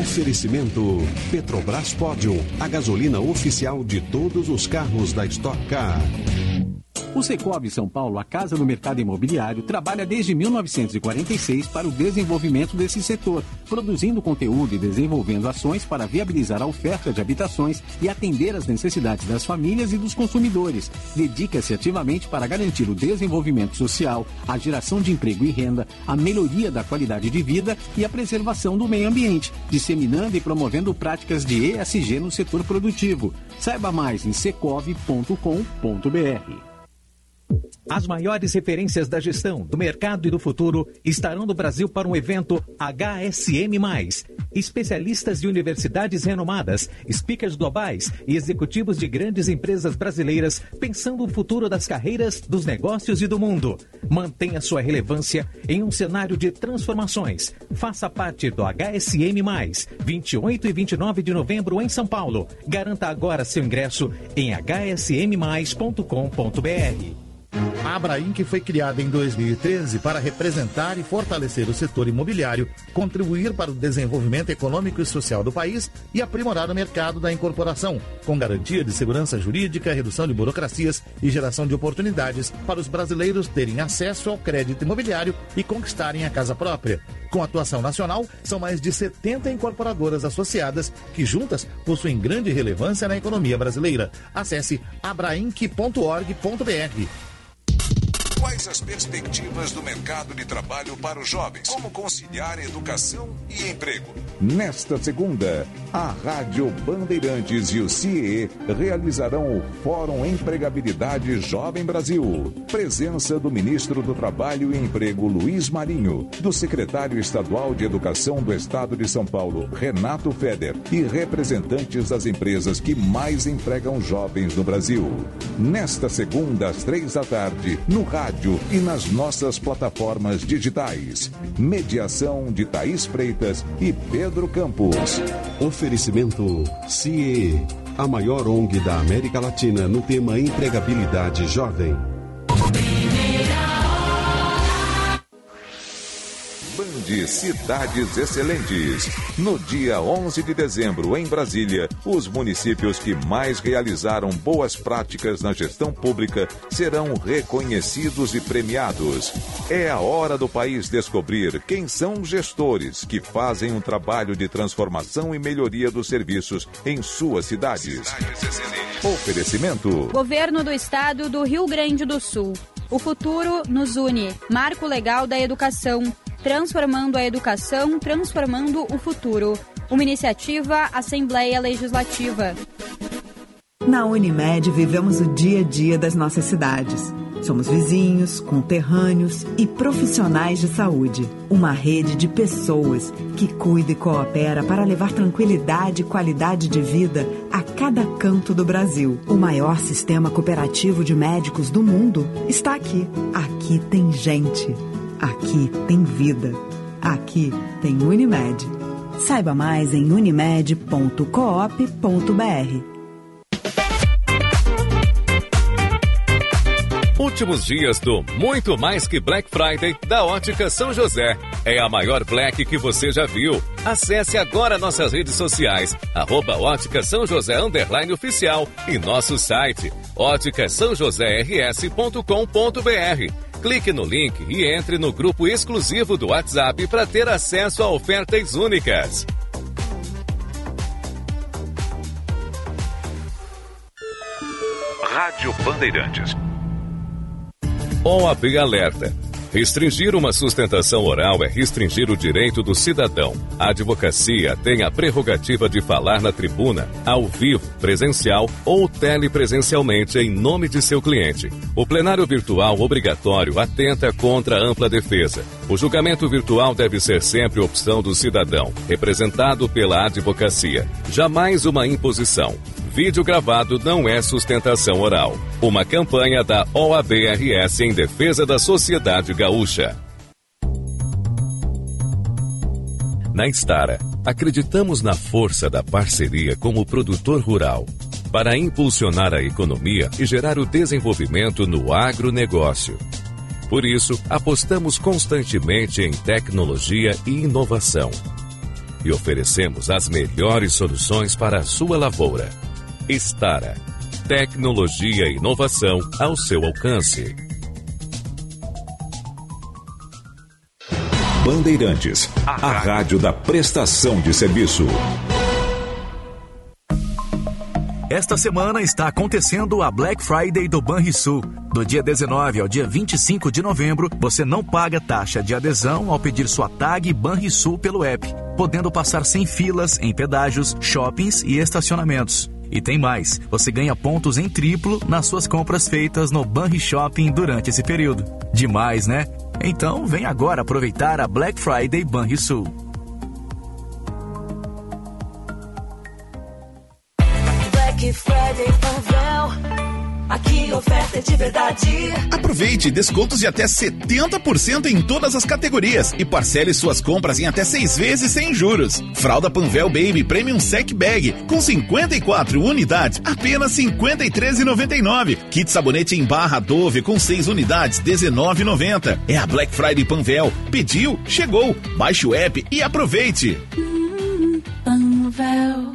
Oferecimento Petrobras Pódio, a gasolina oficial de todos os carros da Stock Car. O Secovi São Paulo, a casa do mercado imobiliário, trabalha desde 1946 para o desenvolvimento desse setor, produzindo conteúdo e desenvolvendo ações para viabilizar a oferta de habitações e atender às necessidades das famílias e dos consumidores. Dedica-se ativamente para garantir o desenvolvimento social, a geração de emprego e renda, a melhoria da qualidade de vida e a preservação do meio ambiente, disseminando e promovendo práticas de ESG no setor produtivo. Saiba mais em secov.com.br. As maiores referências da gestão, do mercado e do futuro estarão no Brasil para um evento HSM+. Especialistas de universidades renomadas, speakers globais e executivos de grandes empresas brasileiras pensando o futuro das carreiras, dos negócios e do mundo. Mantenha sua relevância em um cenário de transformações. Faça parte do HSM+, 28 e 29 de novembro em São Paulo. Garanta agora seu ingresso em hsmmais.com.br. A Abraim, que foi criada em 2013 para representar e fortalecer o setor imobiliário, contribuir para o desenvolvimento econômico e social do país e aprimorar o mercado da incorporação, com garantia de segurança jurídica, redução de burocracias e geração de oportunidades para os brasileiros terem acesso ao crédito imobiliário e conquistarem a casa própria. Com atuação nacional, são mais de 70 incorporadoras associadas que juntas possuem grande relevância na economia brasileira. Acesse abrainc.org.br. Quais as perspectivas do mercado de trabalho para os jovens? Como conciliar educação e emprego? Nesta segunda, a Rádio Bandeirantes e o CIE realizarão o Fórum Empregabilidade Jovem Brasil. Presença do ministro do Trabalho e Emprego, Luiz Marinho, do secretário estadual de Educação do Estado de São Paulo, Renato Feder, e representantes das empresas que mais empregam jovens no Brasil. Nesta segunda, às três da tarde, no rádio e nas nossas plataformas digitais. Mediação de Thaís Freitas e Pedro Campos. Oferecimento CIE, a maior ONG da América Latina no tema empregabilidade jovem. Band Cidades Excelentes. No dia 11 de dezembro, em Brasília, os municípios que mais realizaram boas práticas na gestão pública serão reconhecidos e premiados. É a hora do país descobrir quem são gestores que fazem um trabalho de transformação e melhoria dos serviços em suas cidades. Oferecimento. Governo do Estado do Rio Grande do Sul. O futuro nos une. Marco Legal da Educação. Transformando a educação, transformando o futuro. Uma iniciativa Assembleia Legislativa. Na Unimed vivemos o dia a dia das nossas cidades. Somos vizinhos, conterrâneos e profissionais de saúde. Uma rede de pessoas que cuida e coopera para levar tranquilidade e qualidade de vida a cada canto do Brasil. O maior sistema cooperativo de médicos do mundo está aqui. Aqui tem gente. Aqui tem vida. Aqui tem Unimed. Saiba mais em unimed.coop.br. Últimos dias do Muito Mais Que Black Friday da Ótica São José. É a maior Black que você já viu. Acesse agora nossas redes sociais, arroba Ótica São José Underline Oficial e nosso site, óticasãojosers.com.br. Clique no link e entre no grupo exclusivo do WhatsApp para ter acesso a ofertas únicas. Rádio Bandeirantes. OAB Alerta. Restringir uma sustentação oral é restringir o direito do cidadão. A advocacia tem a prerrogativa de falar na tribuna, ao vivo, presencial ou telepresencialmente em nome de seu cliente. O plenário virtual obrigatório atenta contra a ampla defesa. O julgamento virtual deve ser sempre opção do cidadão, representado pela advocacia. Jamais uma imposição. Vídeo gravado não é sustentação oral. Uma campanha da OABRS em defesa da sociedade gaúcha. Na Estara, acreditamos na força da parceria com o produtor rural para impulsionar a economia e gerar o desenvolvimento no agronegócio. Por isso, apostamos constantemente em tecnologia e inovação e oferecemos as melhores soluções para a sua lavoura. Estara. Tecnologia e inovação ao seu alcance. Bandeirantes, a rádio da prestação de serviço. Esta semana está acontecendo a Black Friday do Banrisul. Do dia 19 ao dia 25 de novembro, você não paga taxa de adesão ao pedir sua tag Banrisul pelo app, podendo passar sem filas em pedágios, shoppings e estacionamentos. E tem mais, você ganha pontos em triplo nas suas compras feitas no Banri Shopping durante esse período. Demais, né? Então vem agora aproveitar a Black Friday Banrisul. Black Friday. Aqui oferta é de verdade. Aproveite descontos de até 70% em todas as categorias e parcele suas compras em até seis vezes sem juros. Fralda Panvel Baby Premium Sec Bag com 54 unidades, apenas R$ 53,99. Kit sabonete em barra Dove com 6 unidades, R$ 19,90. É a Black Friday Panvel. Pediu, chegou. Baixe o app e aproveite. Panvel.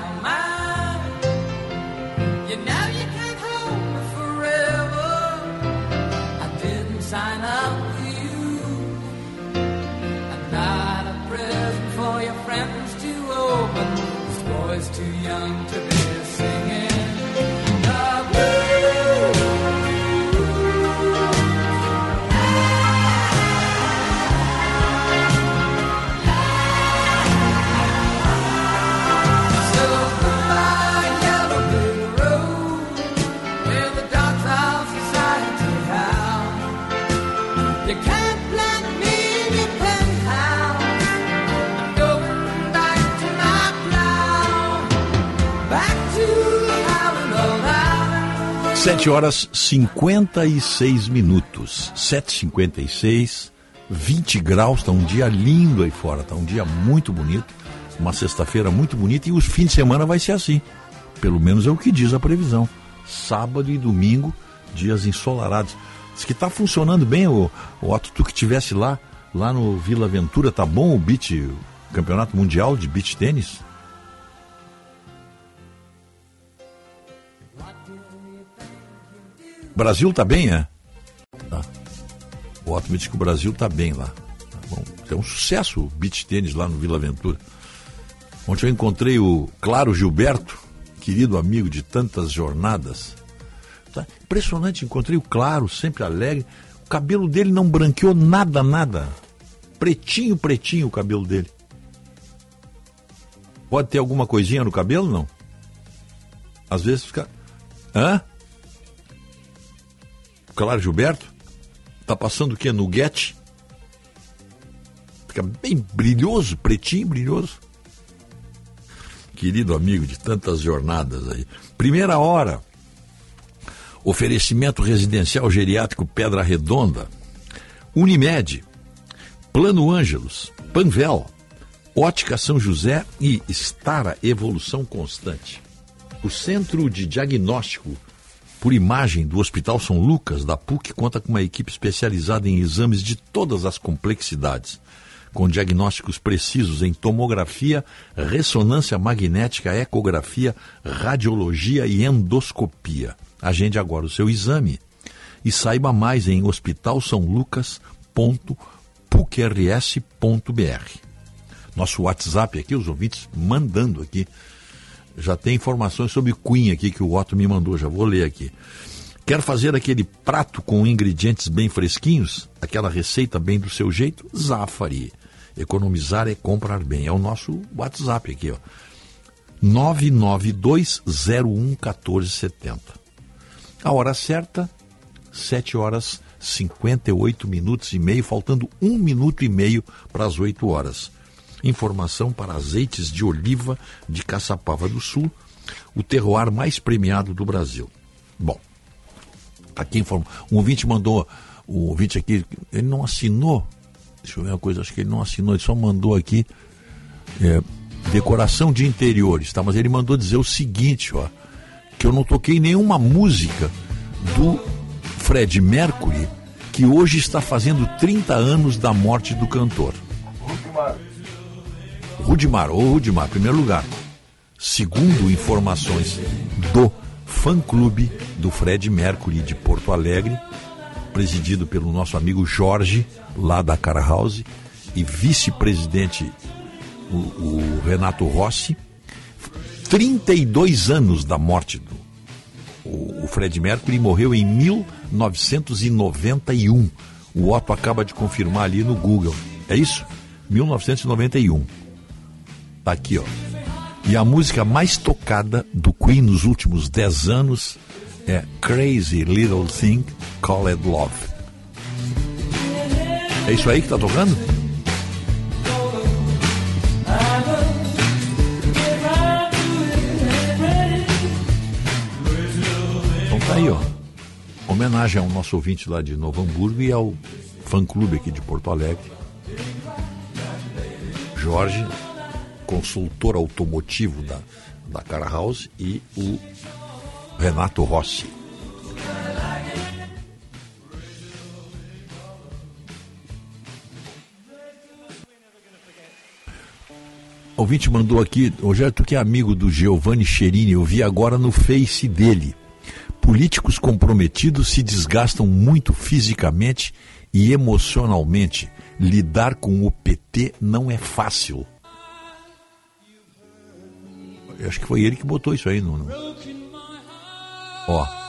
You know you can't hold me forever. I didn't sign up for you. I'm not a for your friends to open. This boy's too young to be 7 horas 56 minutos. 7h56, 20 graus, tá um dia lindo aí fora, tá um dia muito bonito. Uma sexta-feira muito bonita e os fins de semana vai ser assim. Pelo menos é o que diz a previsão. Sábado e domingo, dias ensolarados. Diz que tá funcionando bem o, o Otto, tu que tivesse lá, lá no Vila Aventura, tá bom o beach, o campeonato mundial de beach tênis? Brasil tá bem, é? Tá. O Otto me disse que o Brasil tá bem lá. Tá bom. É um sucesso o beach tênis lá no Vila Aventura. Ontem eu encontrei o Claro Gilberto, querido amigo de tantas jornadas. Tá impressionante, encontrei o Claro, sempre alegre. O cabelo dele não branqueou nada, nada. Pretinho, pretinho o cabelo dele. Pode ter alguma coisinha no cabelo, não? Às vezes fica. Hã? Claro, Gilberto? Tá passando o quê? Nuguete? Fica bem brilhoso, pretinho, brilhoso. Querido amigo de tantas jornadas aí. Primeira hora. Oferecimento residencial geriátrico Pedra Redonda. Unimed. Plano Ângelos. Panvel. Ótica São José e Estara Evolução Constante. O Centro de Diagnóstico por imagem do Hospital São Lucas, da PUC, conta com uma equipe especializada em exames de todas as complexidades, com diagnósticos precisos em tomografia, ressonância magnética, ecografia, radiologia e endoscopia. Agende agora o seu exame e saiba mais em hospitalsaulucas.pucrs.br. Nosso WhatsApp aqui, os ouvintes mandando aqui. Já tem informações sobre Queen aqui que o Otto me mandou, já vou ler aqui. Quer fazer aquele prato com ingredientes bem fresquinhos? Aquela receita bem do seu jeito? Zafari. Economizar é comprar bem. É o nosso WhatsApp aqui, ó. 992011470. A hora certa, 7 horas 58 minutos e meio, faltando um minuto e meio para as 8 horas. Informação para azeites de oliva de Caçapava do Sul, o terroir mais premiado do Brasil. Bom, aqui informa. Um ouvinte mandou, o ouvinte aqui, ele não assinou, deixa eu ver uma coisa, acho que ele não assinou, ele só mandou aqui é, decoração de interiores, tá? Mas ele mandou dizer o seguinte, ó, que eu não toquei nenhuma música do Fred Mercury, que hoje está fazendo 30 anos da morte do cantor. Rudimar, ô Rudimar, primeiro lugar. Segundo informações do fã-clube do Fred Mercury de Porto Alegre, presidido pelo nosso amigo Jorge, lá da Cara House, e vice-presidente o, o Renato Rossi, 32 anos da morte do o, o Fred Mercury morreu em 1991. O Otto acaba de confirmar ali no Google. É isso? 1991. Tá aqui, ó. E a música mais tocada do Queen nos últimos 10 anos é Crazy Little Thing Called Love. É isso aí que tá tocando? Então tá aí, ó. Homenagem ao nosso ouvinte lá de Novo Hamburgo e ao fã-clube aqui de Porto Alegre. Jorge, consultor automotivo da, da Cara House, e o Renato Rossi. O ouvinte mandou aqui, Rogério, tu que é amigo do Giovanni Cherini, eu vi agora no Face dele. Políticos comprometidos se desgastam muito fisicamente e emocionalmente. Lidar com o PT não é fácil. Acho que foi ele que botou isso aí no. no... Ó.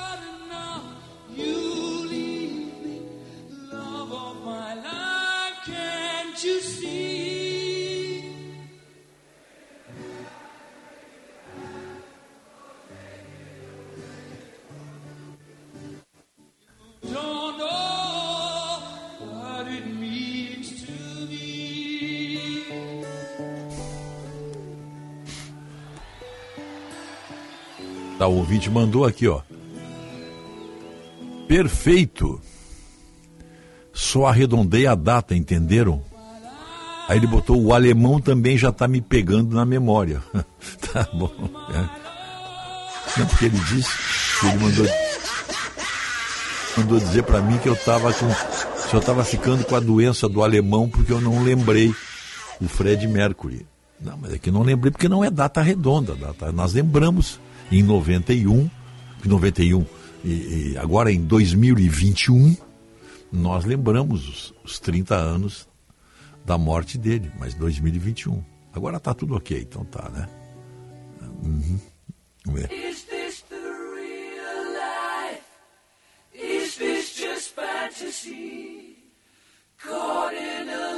Tá, o ouvinte mandou aqui, ó. Perfeito. Só arredondei a data, entenderam? Aí ele botou o alemão também já tá me pegando na memória. tá bom. É. Não, porque ele disse ele mandou, mandou dizer para mim que eu tava com. Eu tava ficando com a doença do alemão porque eu não lembrei o Fred Mercury. Não, mas é que não lembrei porque não é data redonda. Data, nós lembramos em 91, em 91 e, e agora em 2021, nós lembramos os, os 30 anos da morte dele, mas 2021. Agora tá tudo ok, então tá, né? Uhum. Is this the real life? Is this just fantasy? Caught in a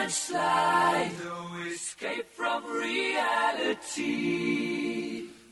landslide, no escape from reality.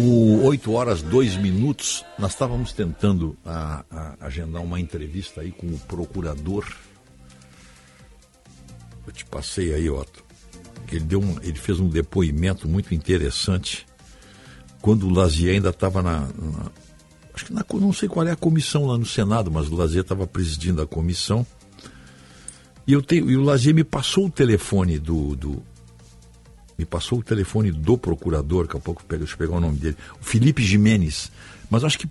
O 8 horas 2 minutos, nós estávamos tentando a, a, agendar uma entrevista aí com o procurador. Eu te passei aí, Otto. Que ele, deu um, ele fez um depoimento muito interessante quando o Lazier ainda estava na, na, Acho que na, não sei qual é a comissão lá no Senado, mas o Lazier estava presidindo a comissão. E, eu tenho, e o Lazier me passou o telefone do, do, me passou o telefone do procurador, daqui a pouco deixa eu pegar o nome dele, o Felipe Jimenez. Mas acho que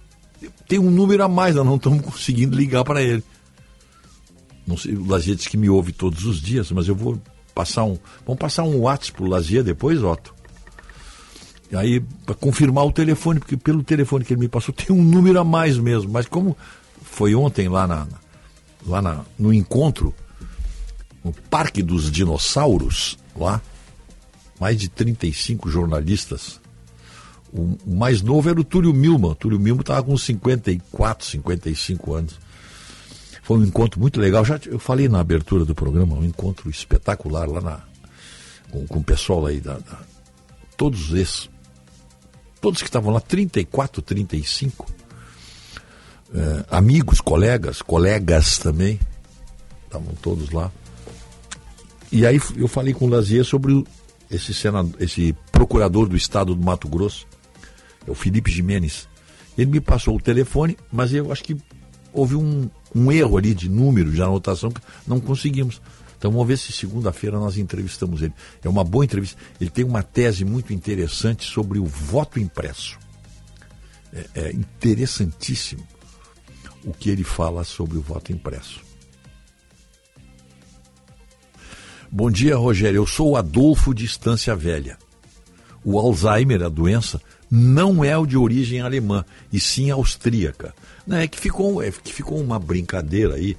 tem um número a mais, nós não estamos conseguindo ligar para ele. Não sei, o Lazier disse que me ouve todos os dias, mas eu vou passar um. Vamos passar um WhatsApp pro Lazier depois, Otto? E aí, para confirmar o telefone, porque pelo telefone que ele me passou tem um número a mais mesmo. Mas como foi ontem lá, na, lá na, no encontro, no Parque dos Dinossauros, lá, mais de 35 jornalistas. O, o mais novo era o Túlio Milman. O Túlio Milman estava com 54, 55 anos. Foi um encontro muito legal. Já eu falei na abertura do programa, um encontro espetacular lá na, com, com o pessoal aí da, da todos esses, todos que estavam lá, 34, 35, é, amigos, colegas, colegas também, estavam todos lá. E aí eu falei com o Lazier sobre o, esse, senador, esse procurador do estado do Mato Grosso, é o Felipe Jimenez. Ele me passou o telefone, mas eu acho que houve um, um erro ali de número, de anotação, que não conseguimos. Então vamos ver se segunda-feira nós entrevistamos ele. É uma boa entrevista. Ele tem uma tese muito interessante sobre o voto impresso. É, é interessantíssimo o que ele fala sobre o voto impresso. Bom dia, Rogério. Eu sou o Adolfo de Estância Velha. O Alzheimer, a doença, não é o de origem alemã, e sim austríaca. Não, é que ficou, é que ficou uma brincadeira aí.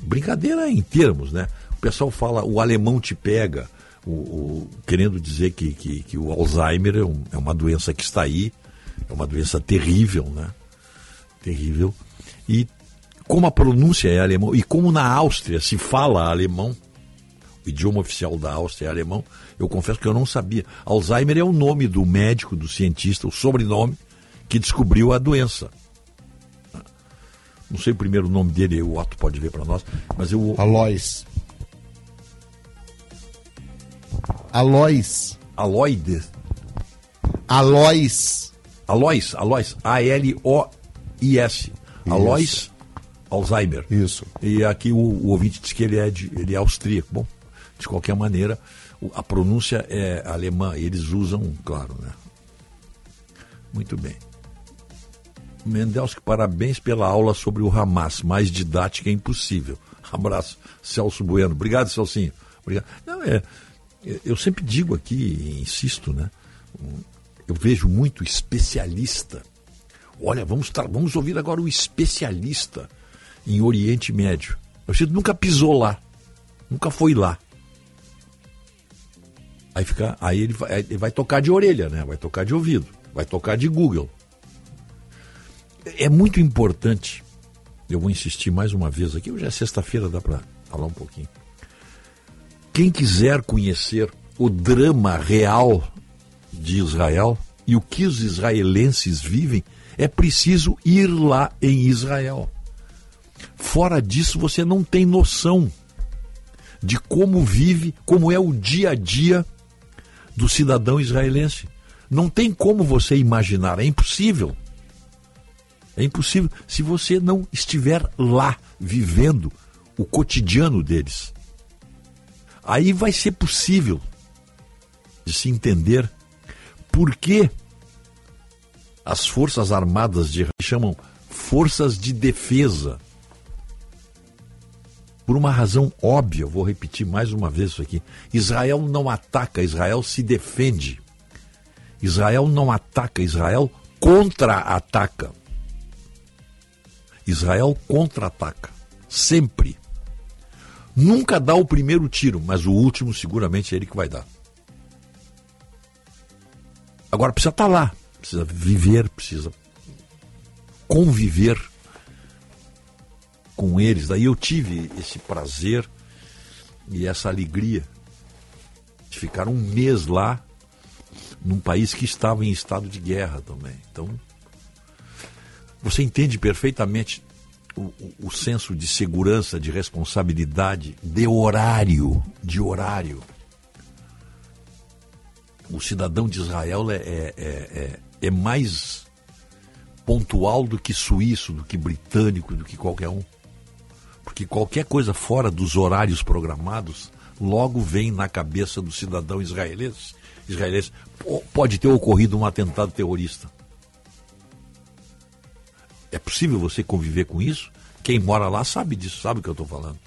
Brincadeira em termos, né? O pessoal fala o alemão te pega, o, o querendo dizer que, que, que o Alzheimer é, um, é, uma doença que está aí, é uma doença terrível, né? Terrível. E como a pronúncia é alemão, e como na Áustria se fala alemão, idioma oficial da Áustria é alemão, eu confesso que eu não sabia. Alzheimer é o nome do médico, do cientista, o sobrenome que descobriu a doença. Não sei o primeiro nome dele, o Otto pode ver para nós, mas eu. Alois. Alois. Aloides. Alois. Alois, Alois. A-L-O-I-S. Alois Alzheimer. Isso. E aqui o, o ouvinte diz que ele é, de, ele é austríaco. Bom, de qualquer maneira, a pronúncia é alemã, eles usam, claro, né? Muito bem. Mendelski, parabéns pela aula sobre o Hamas, mais didática é impossível. Abraço, Celso Bueno. Obrigado, Celcinho. Obrigado. Não, é, eu sempre digo aqui, insisto, né? Eu vejo muito especialista. Olha, vamos, vamos ouvir agora o especialista em Oriente Médio. Você nunca pisou lá, nunca foi lá. Aí, fica, aí ele, vai, ele vai tocar de orelha, né? Vai tocar de ouvido, vai tocar de Google. É muito importante. Eu vou insistir mais uma vez aqui. Hoje é sexta-feira, dá para falar um pouquinho. Quem quiser conhecer o drama real de Israel e o que os israelenses vivem, é preciso ir lá em Israel. Fora disso, você não tem noção de como vive, como é o dia a dia do cidadão israelense. Não tem como você imaginar, é impossível. É impossível se você não estiver lá vivendo o cotidiano deles. Aí vai ser possível de se entender por que as Forças Armadas de chamam forças de defesa. Por uma razão óbvia, vou repetir mais uma vez isso aqui. Israel não ataca, Israel se defende. Israel não ataca, Israel contra-ataca. Israel contra-ataca. Sempre. Nunca dá o primeiro tiro, mas o último seguramente é ele que vai dar. Agora precisa estar lá, precisa viver, precisa conviver com eles. Daí eu tive esse prazer e essa alegria de ficar um mês lá num país que estava em estado de guerra também. Então, você entende perfeitamente o, o, o senso de segurança, de responsabilidade, de horário, de horário. O cidadão de Israel é, é, é, é, é mais pontual do que suíço, do que britânico, do que qualquer um. Porque qualquer coisa fora dos horários programados logo vem na cabeça do cidadão israelense. israelense pode ter ocorrido um atentado terrorista. É possível você conviver com isso? Quem mora lá sabe disso, sabe o que eu estou falando.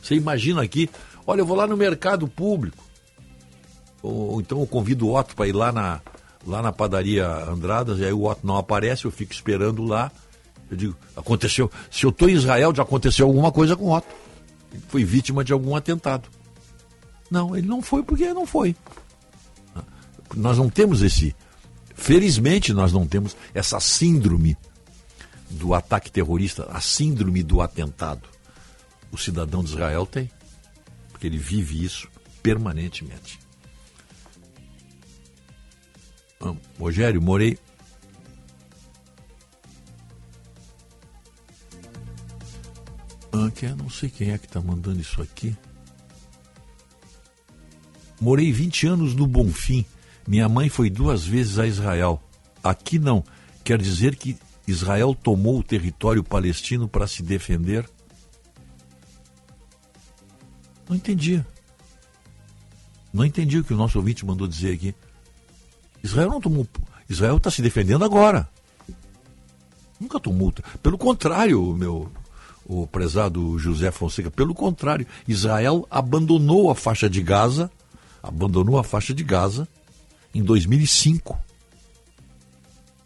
Você imagina aqui, olha, eu vou lá no mercado público. Ou, ou então eu convido o Otto para ir lá na, lá na padaria Andradas, e aí o Otto não aparece, eu fico esperando lá. Eu digo, aconteceu. Se eu estou em Israel, já aconteceu alguma coisa com o Otto. Ele foi vítima de algum atentado. Não, ele não foi porque não foi. Nós não temos esse. Felizmente, nós não temos essa síndrome do ataque terrorista, a síndrome do atentado. O cidadão de Israel tem, porque ele vive isso permanentemente. Rogério, morei. Que não sei quem é que está mandando isso aqui. Morei 20 anos no Bonfim. Minha mãe foi duas vezes a Israel. Aqui não. Quer dizer que Israel tomou o território palestino para se defender? Não entendi. Não entendi o que o nosso ouvinte mandou dizer aqui. Israel não tomou. Israel está se defendendo agora. Nunca tomou. Pelo contrário, meu o prezado José Fonseca, pelo contrário, Israel abandonou a faixa de Gaza, abandonou a faixa de Gaza em 2005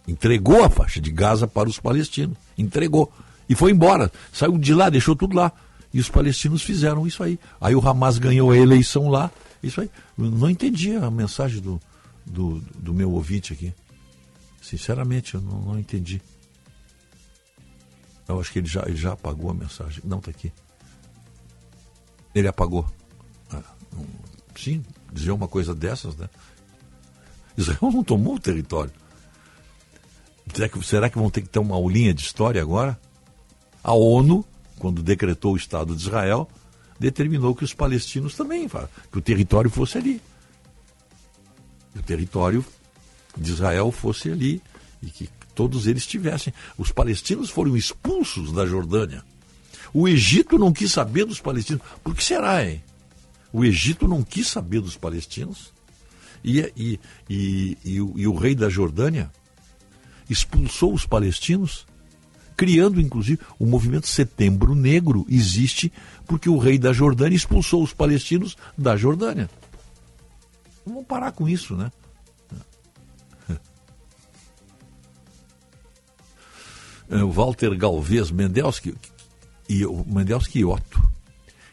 entregou a faixa de Gaza para os palestinos, entregou e foi embora, saiu de lá, deixou tudo lá. E os palestinos fizeram isso aí. Aí o Hamas ganhou a eleição lá, isso aí. Eu não entendi a mensagem do, do, do meu ouvinte aqui. Sinceramente, eu não, não, entendi. Eu acho que ele já, ele já apagou a mensagem. Não, está aqui. Ele apagou. Ah, sim, dizer uma coisa dessas, né? Israel não tomou o território. Será que, será que vão ter que ter uma aulinha de história agora? A ONU, quando decretou o Estado de Israel, determinou que os palestinos também, que o território fosse ali. Que o território de Israel fosse ali e que todos eles tivessem. Os palestinos foram expulsos da Jordânia. O Egito não quis saber dos palestinos. Por que será, hein? O Egito não quis saber dos palestinos. E, e, e, e, o, e o rei da Jordânia, expulsou os palestinos, criando inclusive o movimento Setembro Negro existe porque o rei da Jordânia expulsou os palestinos da Jordânia. Vamos parar com isso, né? O Walter Galvez Mendelski e o Mendelski Otto.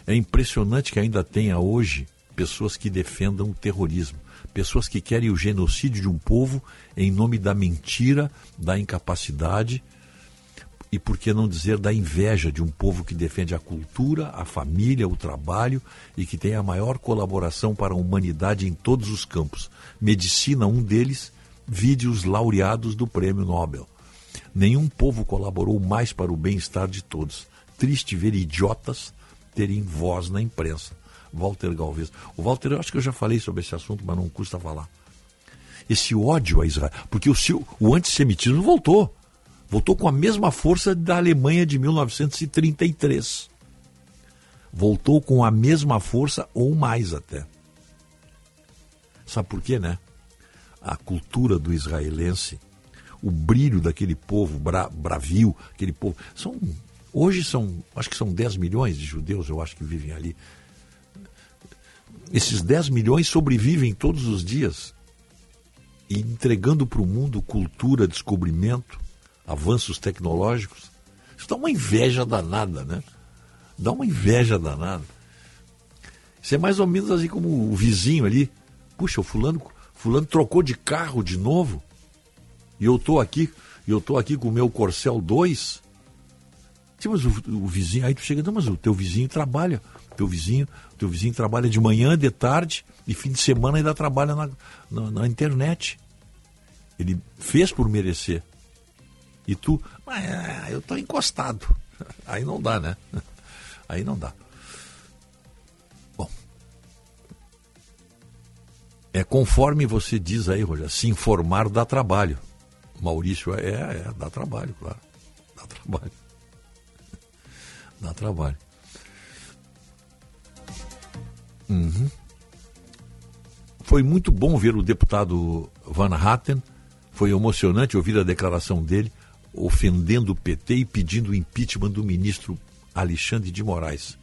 É impressionante que ainda tenha hoje pessoas que defendam o terrorismo pessoas que querem o genocídio de um povo em nome da mentira, da incapacidade e, por que não dizer, da inveja de um povo que defende a cultura, a família, o trabalho e que tem a maior colaboração para a humanidade em todos os campos. Medicina, um deles, vide os laureados do Prêmio Nobel. Nenhum povo colaborou mais para o bem-estar de todos. Triste ver idiotas terem voz na imprensa. Walter Galvez. O Walter, eu acho que eu já falei sobre esse assunto, mas não custa falar. Esse ódio a Israel, porque o, o antissemitismo voltou. Voltou com a mesma força da Alemanha de 1933. Voltou com a mesma força ou mais até. Sabe por quê, né? A cultura do israelense, o brilho daquele povo bra, bravio, aquele povo. São, hoje são, acho que são 10 milhões de judeus, eu acho que vivem ali esses 10 milhões sobrevivem todos os dias e entregando para o mundo cultura, descobrimento, avanços tecnológicos. Isso dá uma inveja danada, né? Dá uma inveja danada. Isso é mais ou menos assim como o vizinho ali. Puxa, o fulano, fulano trocou de carro de novo. E eu estou aqui, eu tô aqui com o meu Corcel 2. Tipo, mas o, o vizinho, aí tu chega, não, mas o teu vizinho trabalha. Teu vizinho, teu vizinho trabalha de manhã, de tarde, e fim de semana ainda trabalha na, na, na internet. Ele fez por merecer. E tu, mas é, eu tô encostado. Aí não dá, né? Aí não dá. Bom. É conforme você diz aí, Rogério, se informar dá trabalho. Maurício, é, é, dá trabalho, claro. Dá trabalho. Dá trabalho. Uhum. Foi muito bom ver o deputado Van Hatten. Foi emocionante ouvir a declaração dele ofendendo o PT e pedindo o impeachment do ministro Alexandre de Moraes.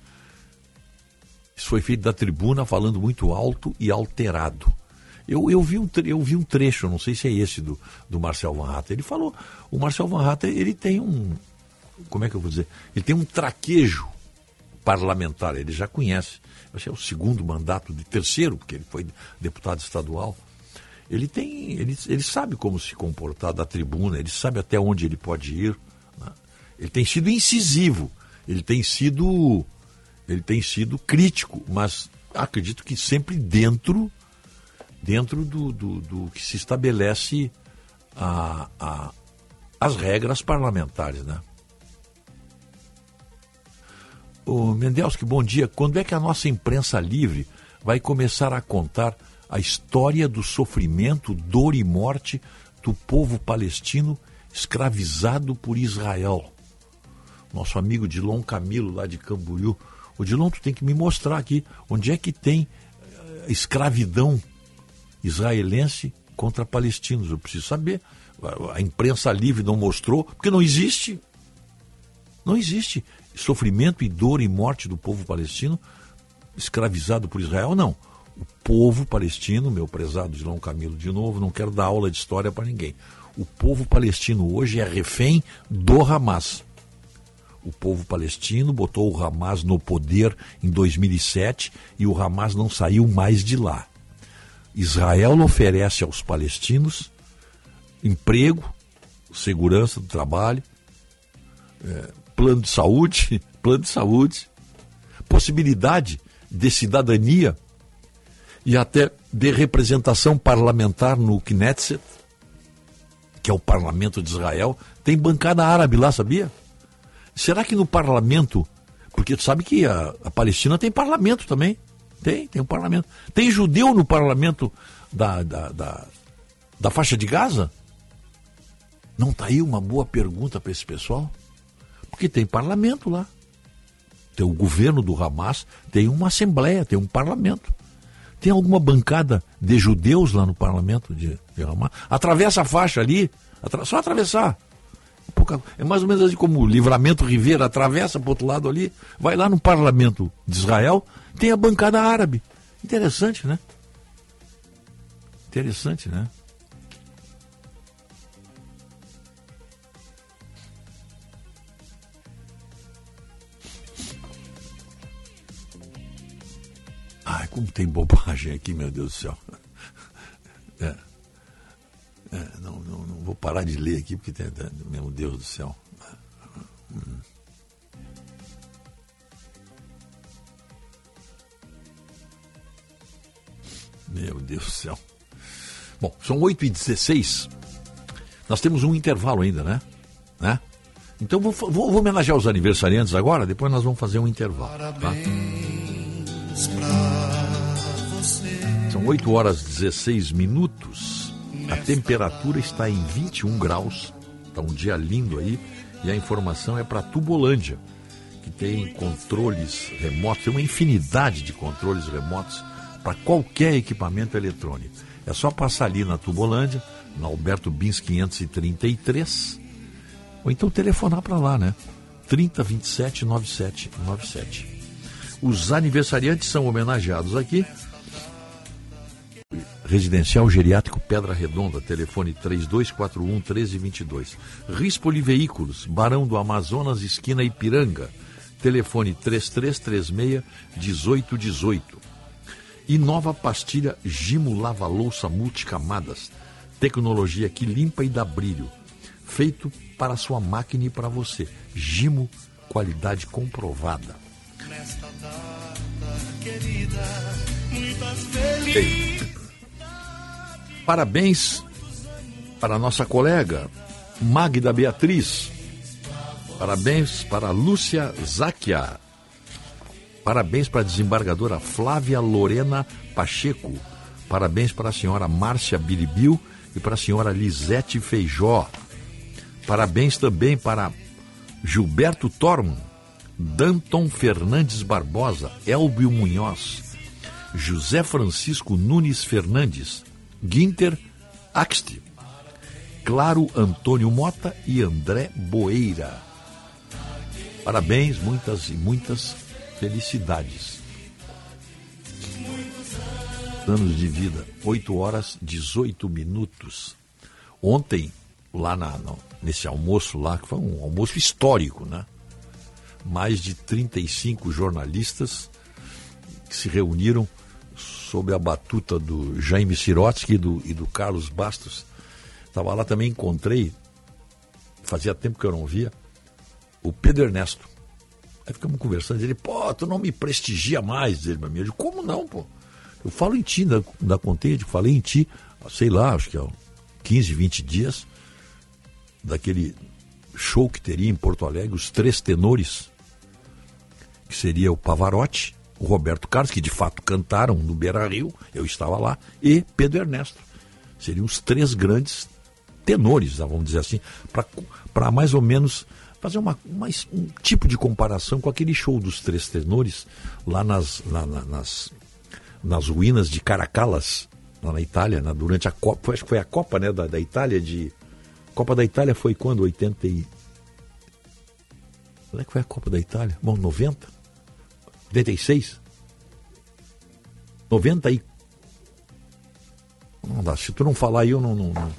Isso foi feito da tribuna falando muito alto e alterado. Eu, eu, vi, um, eu vi um trecho, não sei se é esse do, do Marcel Van Hatten. Ele falou, o Marcel Van Hatten, ele tem um, como é que eu vou dizer? Ele tem um traquejo parlamentar, ele já conhece. Que é o segundo mandato, de terceiro, porque ele foi deputado estadual. Ele tem, ele, ele sabe como se comportar da tribuna, ele sabe até onde ele pode ir. Né? Ele tem sido incisivo, ele tem sido, ele tem sido crítico, mas acredito que sempre dentro, dentro do, do, do que se estabelece a, a, as regras parlamentares, né? Ô Mendelski, bom dia. Quando é que a nossa imprensa livre vai começar a contar a história do sofrimento, dor e morte do povo palestino escravizado por Israel? Nosso amigo Dilon Camilo, lá de Camboriú. O Dilon, tu tem que me mostrar aqui onde é que tem eh, escravidão israelense contra palestinos. Eu preciso saber. A imprensa livre não mostrou, porque não existe. Não existe sofrimento e dor e morte do povo palestino escravizado por Israel, não. O povo palestino, meu prezado Dilão Camilo, de novo, não quero dar aula de história para ninguém. O povo palestino hoje é refém do Hamas. O povo palestino botou o Hamas no poder em 2007 e o Hamas não saiu mais de lá. Israel oferece aos palestinos emprego, segurança do trabalho, é, plano de saúde, plano de saúde, possibilidade de cidadania e até de representação parlamentar no Knesset, que é o parlamento de Israel, tem bancada árabe lá, sabia? Será que no parlamento, porque tu sabe que a, a Palestina tem parlamento também, tem, tem um parlamento. Tem judeu no parlamento da, da, da, da faixa de Gaza? Não está aí uma boa pergunta para esse pessoal? Porque tem parlamento lá. Tem o governo do Hamas, tem uma assembleia, tem um parlamento. Tem alguma bancada de judeus lá no parlamento de, de Hamas? Atravessa a faixa ali, atra, só atravessar. É mais ou menos assim como o Livramento Ribeira atravessa para o outro lado ali, vai lá no parlamento de Israel, tem a bancada árabe. Interessante, né? Interessante, né? Ai, como tem bobagem aqui, meu Deus do céu. É. É, não, não, não, vou parar de ler aqui, porque tem, meu Deus do céu. Hum. Meu Deus do céu. Bom, são 8h16. Nós temos um intervalo ainda, né? né? Então vou, vou, vou homenagear os aniversariantes agora, depois nós vamos fazer um intervalo. Tá? São 8 horas 16 minutos. A temperatura está em 21 graus. Está um dia lindo aí. E a informação é para Tubolândia, que tem controles remotos, tem uma infinidade de controles remotos para qualquer equipamento eletrônico. É só passar ali na Tubolândia, na Alberto Bins 533, ou então telefonar para lá, né? 3027 9797. Os aniversariantes são homenageados aqui. Residencial Geriátrico Pedra Redonda, telefone 3241 1322. Rispoli Veículos, Barão do Amazonas, esquina Ipiranga, telefone 3336 1818. E nova pastilha Gimo Lava Louça Multicamadas, tecnologia que limpa e dá brilho, feito para a sua máquina e para você. Gimo qualidade comprovada. Ei, Parabéns para a nossa colega Magda Beatriz. Parabéns para a Lúcia Záquia. Parabéns para a desembargadora Flávia Lorena Pacheco. Parabéns para a senhora Márcia Biribil e para a senhora Lisete Feijó. Parabéns também para Gilberto Tormo, Danton Fernandes Barbosa, Elbio Munhoz, José Francisco Nunes Fernandes, Guinter Axt, Claro Antônio Mota e André Boeira. Parabéns, muitas e muitas felicidades. Anos de vida, 8 horas 18 minutos. Ontem, lá na, no- nesse almoço lá, que foi um almoço histórico, né? Mais de 35 jornalistas que se reuniram sob a batuta do Jaime Sirotsky e do, e do Carlos Bastos. Estava lá também, encontrei, fazia tempo que eu não via, o Pedro Ernesto. Aí ficamos conversando, ele, pô, tu não me prestigia mais, ele, meu amigo. Como não, pô? Eu falo em ti, da, da Contente, falei em ti, sei lá, acho que há 15, 20 dias, daquele show que teria em Porto Alegre, os três tenores, que seria o Pavarotti, o Roberto Carlos, que de fato cantaram no Beira Rio, eu estava lá, e Pedro Ernesto. Seriam os três grandes tenores, vamos dizer assim, para mais ou menos fazer uma, uma- um tipo de comparação com aquele show dos três tenores lá nas, na- na- nas, nas ruínas de Caracalas, lá na Itália, na- durante a Copa, acho que foi a Copa né, da, da Itália de. Copa da Itália foi quando? 80 e. Quando é que foi a Copa da Itália? Bom, 90? 86? 90 e. Não dá, se tu não falar aí, eu não. não, não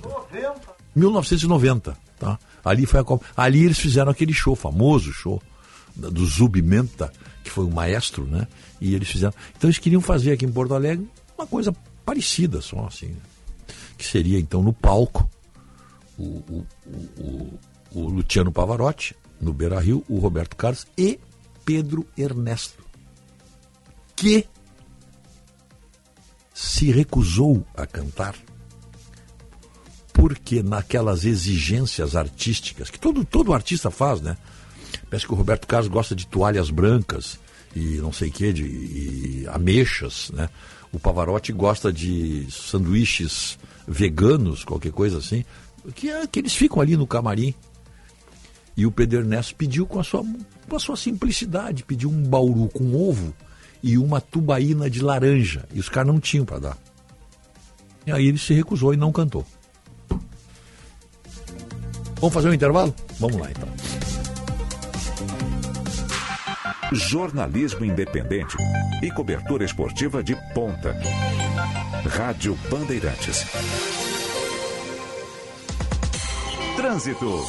1990, tá? Ali foi a Copa. Ali eles fizeram aquele show, famoso show, do Zub Menta, que foi o maestro, né? E eles fizeram. Então eles queriam fazer aqui em Porto Alegre uma coisa parecida, só assim. né? Que seria então no palco o, o, o- o Luciano Pavarotti, no Beira Rio, o Roberto Carlos e Pedro Ernesto, que se recusou a cantar porque naquelas exigências artísticas que todo, todo artista faz, né? Parece que o Roberto Carlos gosta de toalhas brancas e não sei o que, de e ameixas, né? O Pavarotti gosta de sanduíches veganos, qualquer coisa assim, que, é- que eles ficam ali no camarim. E o Pedro Ernesto pediu com a sua, com a sua simplicidade, pediu um bauru com ovo e uma tubaína de laranja. E os caras não tinham para dar. E aí ele se recusou e não cantou. Vamos fazer um intervalo? Vamos lá então. Jornalismo independente e cobertura esportiva de ponta. Rádio Bandeirantes. Trânsito.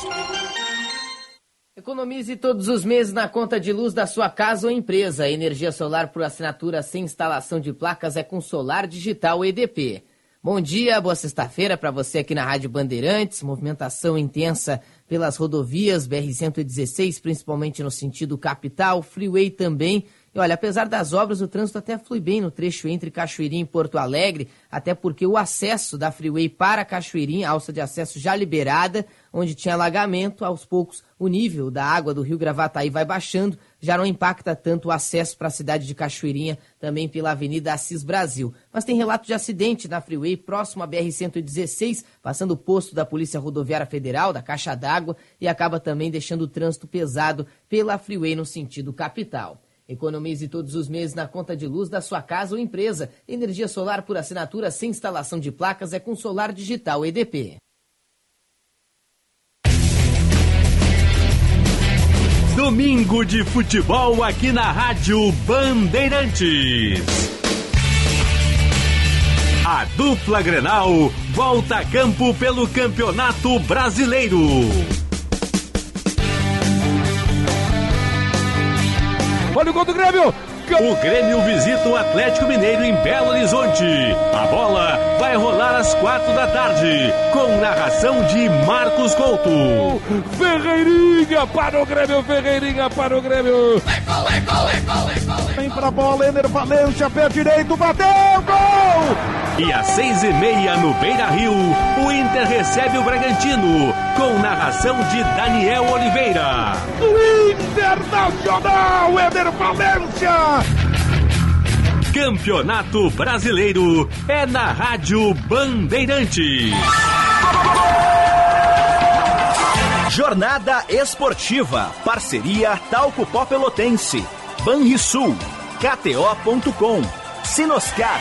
Economize todos os meses na conta de luz da sua casa ou empresa. Energia solar por assinatura sem instalação de placas é com Solar Digital EDP. Bom dia, boa sexta-feira para você aqui na Rádio Bandeirantes. Movimentação intensa pelas rodovias BR-116, principalmente no sentido capital, Freeway também. E olha, apesar das obras, o trânsito até flui bem no trecho entre Cachoeirinha e Porto Alegre, até porque o acesso da Freeway para Cachoeirinha, alça de acesso já liberada, onde tinha alagamento, aos poucos o nível da água do rio Gravataí vai baixando, já não impacta tanto o acesso para a cidade de Cachoeirinha, também pela Avenida Assis Brasil. Mas tem relato de acidente na Freeway, próximo à BR-116, passando o posto da Polícia Rodoviária Federal, da Caixa d'Água, e acaba também deixando o trânsito pesado pela Freeway no sentido capital. Economize todos os meses na conta de luz da sua casa ou empresa. Energia solar por assinatura sem instalação de placas é com Solar Digital EDP. Domingo de futebol aqui na Rádio Bandeirantes. A dupla Grenal volta a campo pelo Campeonato Brasileiro. Olha o gol do Grêmio! O Grêmio visita o Atlético Mineiro em Belo Horizonte. A bola vai rolar às quatro da tarde, com narração de Marcos Couto. Ferreirinha para o Grêmio, Ferreirinha para o Grêmio. Vem pra bola, Ener Valência, pé direito, bateu, gol! E às seis e meia no Beira Rio, o Inter recebe o Bragantino, com narração de Daniel Oliveira. Internacional, Ener Valência! Campeonato Brasileiro é na Rádio Bandeirantes. Jornada Esportiva. Parceria Talco Pó Pelotense. Banrisul. KTO.com. Sinoscar.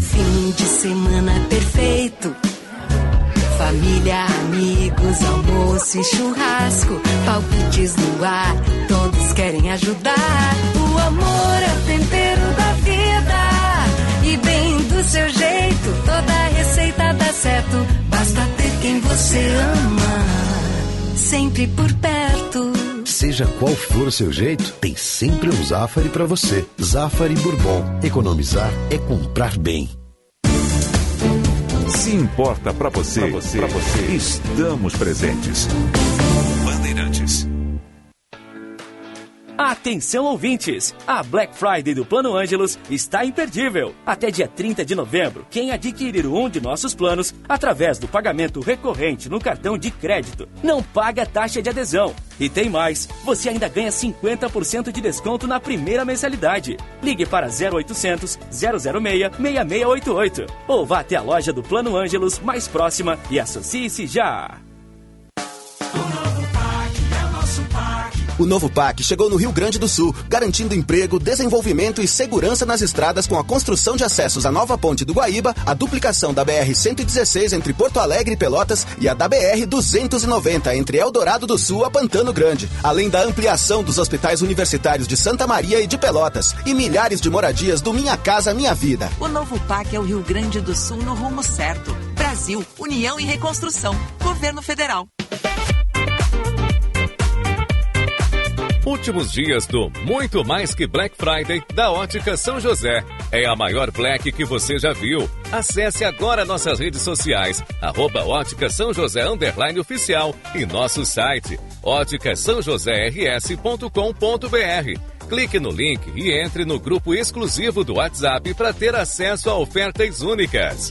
Fim de semana perfeito. Família, amigos, almoço e churrasco. Palpites no ar, todos querem ajudar. O amor é o tempero da vida. E bem do seu jeito, toda receita dá certo. Basta ter quem você ama. Sempre por perto. Seja qual for o seu jeito, tem sempre um Zafari para você. Zafari Bourbon. Economizar é comprar bem. Se importa pra você, pra você, pra você, estamos presentes. Atenção ouvintes! A Black Friday do Plano Ângelos está imperdível. Até dia 30 de novembro, quem adquirir um de nossos planos através do pagamento recorrente no cartão de crédito não paga taxa de adesão. E tem mais, você ainda ganha 50% de desconto na primeira mensalidade. Ligue para 0800 006 6688 ou vá até a loja do Plano Ângelos mais próxima e associe-se já. O novo PAC chegou no Rio Grande do Sul, garantindo emprego, desenvolvimento e segurança nas estradas com a construção de acessos à nova ponte do Guaíba, a duplicação da BR-116 entre Porto Alegre e Pelotas e a da BR-290 entre Eldorado do Sul a Pantano Grande, além da ampliação dos hospitais universitários de Santa Maria e de Pelotas e milhares de moradias do Minha Casa Minha Vida. O novo PAC é o Rio Grande do Sul no rumo certo. Brasil, União e Reconstrução. Governo Federal. Últimos dias do Muito Mais Que Black Friday da Ótica São José. É a maior Black que você já viu. Acesse agora nossas redes sociais, arroba Ótica São José Underline Oficial e nosso site, óticasãojosérirs.com.br. Clique no link e entre no grupo exclusivo do WhatsApp para ter acesso a ofertas únicas.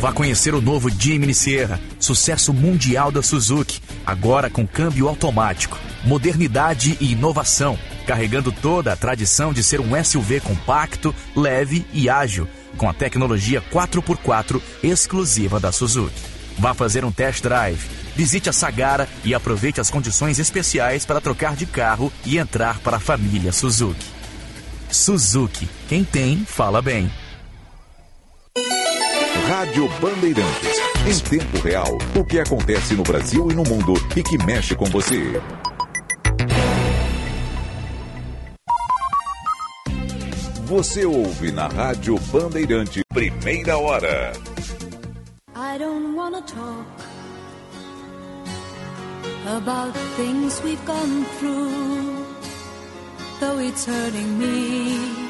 Vá conhecer o novo Jimny Sierra, sucesso mundial da Suzuki, agora com câmbio automático, modernidade e inovação, carregando toda a tradição de ser um SUV compacto, leve e ágil, com a tecnologia 4x4 exclusiva da Suzuki. Vá fazer um test drive, visite a Sagara e aproveite as condições especiais para trocar de carro e entrar para a família Suzuki. Suzuki, quem tem, fala bem. Rádio Bandeirantes. Em tempo real, o que acontece no Brasil e no mundo e que mexe com você. Você ouve na Rádio Bandeirante, primeira hora. I don't wanna talk about things we've gone through, though it's hurting me.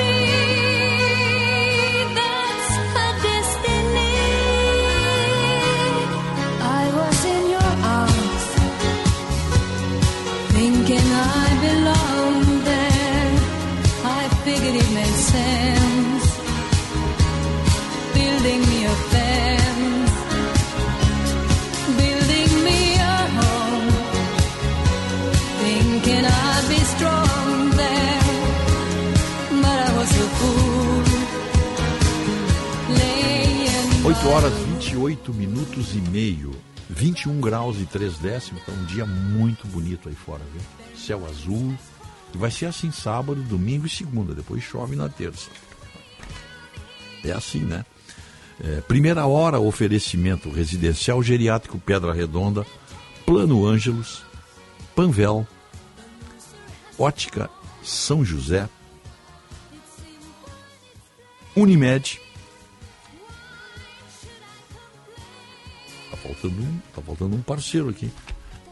8 horas 28 minutos e meio. 21 graus e 3 décimos. Então, um dia muito bonito aí fora, viu? Céu azul. E vai ser assim sábado, domingo e segunda. Depois chove na terça. É assim, né? É, primeira hora, oferecimento residencial geriátrico Pedra Redonda, Plano Ângelos, Panvel, Ótica São José, Unimed. Faltando um, tá faltando um parceiro aqui.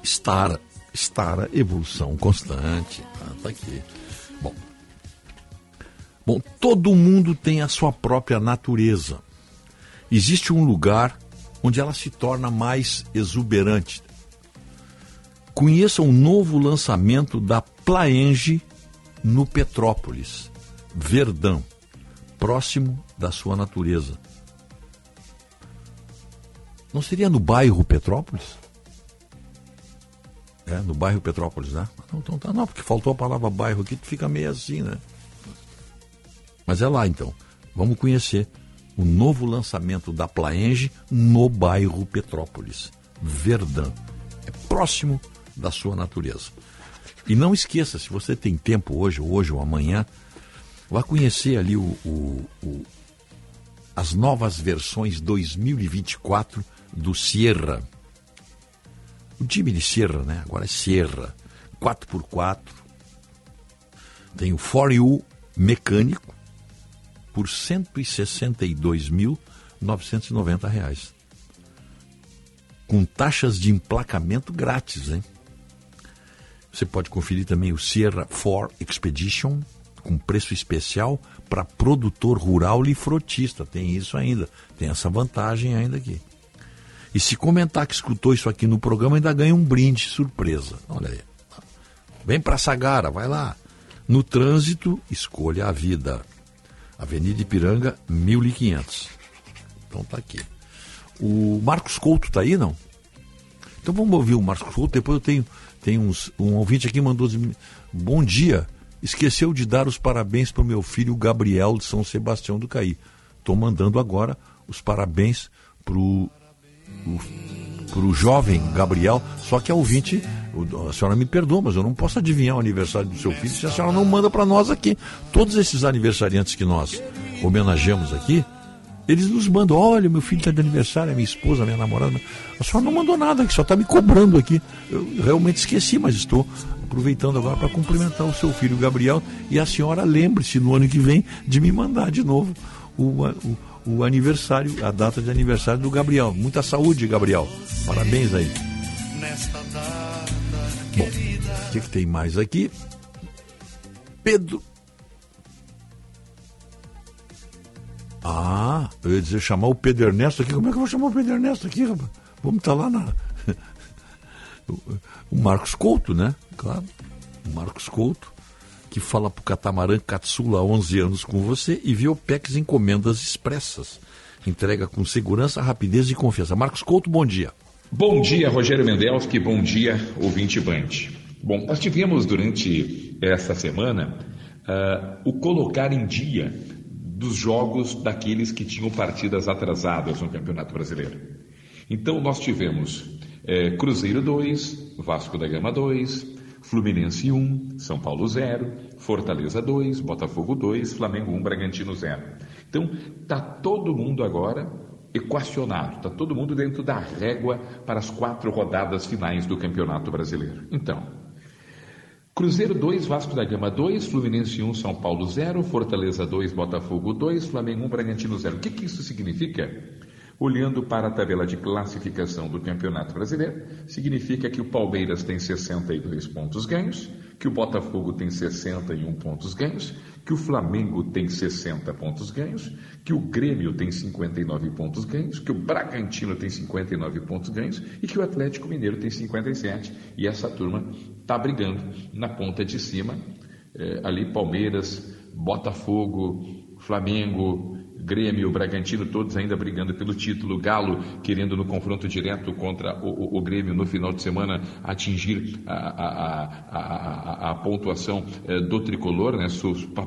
Stara, Stara Evolução Constante. Tá, tá aqui. Bom. Bom, todo mundo tem a sua própria natureza. Existe um lugar onde ela se torna mais exuberante. Conheça um novo lançamento da Plaenge no Petrópolis, Verdão, próximo da sua natureza. Não seria no bairro Petrópolis? É, no bairro Petrópolis, né? Não, então tá, não, porque faltou a palavra bairro aqui, fica meio assim, né? Mas é lá então. Vamos conhecer o novo lançamento da Plaenge no bairro Petrópolis, Verdão. É próximo da sua natureza. E não esqueça, se você tem tempo hoje, hoje ou amanhã, vá conhecer ali o, o- o- as novas versões 2024 do Sierra. O time de Sierra, né? Agora é Sierra. 4x4. Tem o For You mecânico por 162.990 reais. Com taxas de emplacamento grátis, hein? Você pode conferir também o Sierra 4 Expedition com preço especial para produtor rural e frotista. Tem isso ainda. Tem essa vantagem ainda aqui. E se comentar que escutou isso aqui no programa, ainda ganha um brinde surpresa. Olha aí. Vem para Sagara, vai lá. No trânsito, escolha a vida. Avenida Ipiranga, 1500. Então tá aqui. O Marcos Couto tá aí, não? Então vamos ouvir o Marcos Couto. Depois eu tenho, tenho uns, um ouvinte aqui mandou bom dia. Esqueceu de dar os parabéns para meu filho Gabriel de São Sebastião do Caí. Estou mandando agora os parabéns para o jovem Gabriel. Só que a ouvinte, o- a senhora me perdoa, mas eu não posso adivinhar o aniversário do seu filho se a senhora não manda para nós aqui. Todos esses aniversariantes que nós homenageamos aqui, eles nos mandam, olha, meu filho está de aniversário, a minha esposa, a minha namorada. A senhora não mandou nada, que só está me cobrando aqui. Eu realmente esqueci, mas estou aproveitando agora para cumprimentar o seu filho Gabriel. E a senhora lembre-se no ano que vem de me mandar de novo o, o, o aniversário, a data de aniversário do Gabriel. Muita saúde, Gabriel. Parabéns aí. Bom, o que, que tem mais aqui? Pedro. Ah, eu ia dizer chamar o Pedro Ernesto aqui. Como é que eu vou chamar o Pedro Ernesto aqui, rapaz? Vamos estar lá na. o Marcos Couto, né? Claro. O Marcos Couto, que fala pro catamarã Catsula há 11 anos com você e Viopex encomendas expressas. Entrega com segurança, rapidez e confiança. Marcos Couto, bom dia. Bom dia, Rogério Mendelski. Bom dia, ouvinte Band. Bom, nós tivemos durante essa semana ah, o colocar em dia dos jogos daqueles que tinham partidas atrasadas no Campeonato Brasileiro. Então nós tivemos é, Cruzeiro 2, Vasco da Gama 2, Fluminense 1, São Paulo 0, Fortaleza 2, Botafogo 2, Flamengo 1, Bragantino 0. Então tá todo mundo agora equacionado, está todo mundo dentro da régua para as quatro rodadas finais do Campeonato Brasileiro. Então, Cruzeiro 2, Vasco da Gama 2, Fluminense 1, São Paulo 0, Fortaleza 2, Botafogo 2, Flamengo 1, Bragantino 0. O que, que isso significa? Olhando para a tabela de classificação do Campeonato Brasileiro, significa que o Palmeiras tem 62 pontos ganhos, que o Botafogo tem 61 pontos ganhos, que o Flamengo tem 60 pontos ganhos, que o Grêmio tem 59 pontos ganhos, que o Bragantino tem 59 pontos ganhos e que o Atlético Mineiro tem 57. E essa turma está brigando na ponta de cima, eh, ali Palmeiras, Botafogo, Flamengo, Grêmio, Bragantino, todos ainda brigando pelo título. Galo querendo no confronto direto contra o, o, o Grêmio no final de semana atingir a, a, a, a pontuação eh, do tricolor, né?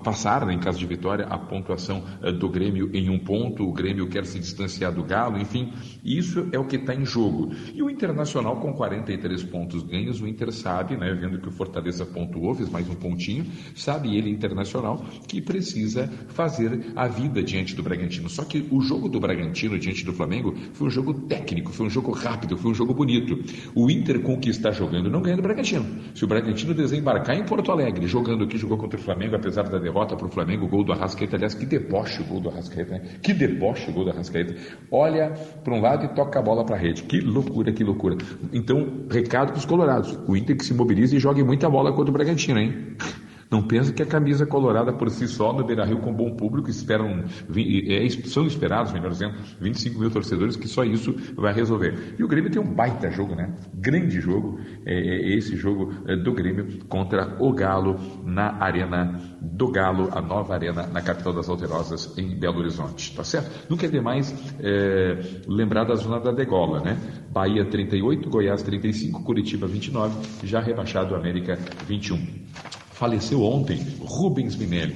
passar, né, em caso de vitória, a pontuação eh, do Grêmio em um ponto. O Grêmio quer se distanciar do Galo, enfim, isso é o que está em jogo. E o Internacional com 43 pontos ganhos, o Inter sabe, né, vendo que o Fortaleza pontuou, fez mais um pontinho, sabe ele, Internacional, que precisa fazer a vida diante do Bragantino. Só que o jogo do Bragantino diante do Flamengo foi um jogo técnico, foi um jogo rápido, foi um jogo bonito. O Inter com o que está jogando não ganha do Bragantino. Se o Bragantino desembarcar em Porto Alegre, jogando aqui, jogou contra o Flamengo, apesar da derrota para o Flamengo, o gol do Arrascaeta, aliás, que deboche o gol do Arrascaeta, né? Que deboche o gol do Arrascaeta. Olha para um lado e toca a bola para a rede. Que loucura, que loucura. Então, recado para os colorados. O Inter que se mobilize e jogue muita bola contra o Bragantino, hein? Não pensa que a camisa colorada por si só no Beira Rio com bom público esperam, é, são esperados, melhor dizendo, 25 mil torcedores, que só isso vai resolver. E o Grêmio tem um baita jogo, né? Grande jogo, é, é esse jogo é, do Grêmio contra o Galo na Arena do Galo, a nova arena na capital das Alterosas, em Belo Horizonte, tá certo? Nunca é demais é, lembrar da zona da degola, né? Bahia 38, Goiás 35, Curitiba 29, já rebaixado América 21. Faleceu ontem Rubens Minelli,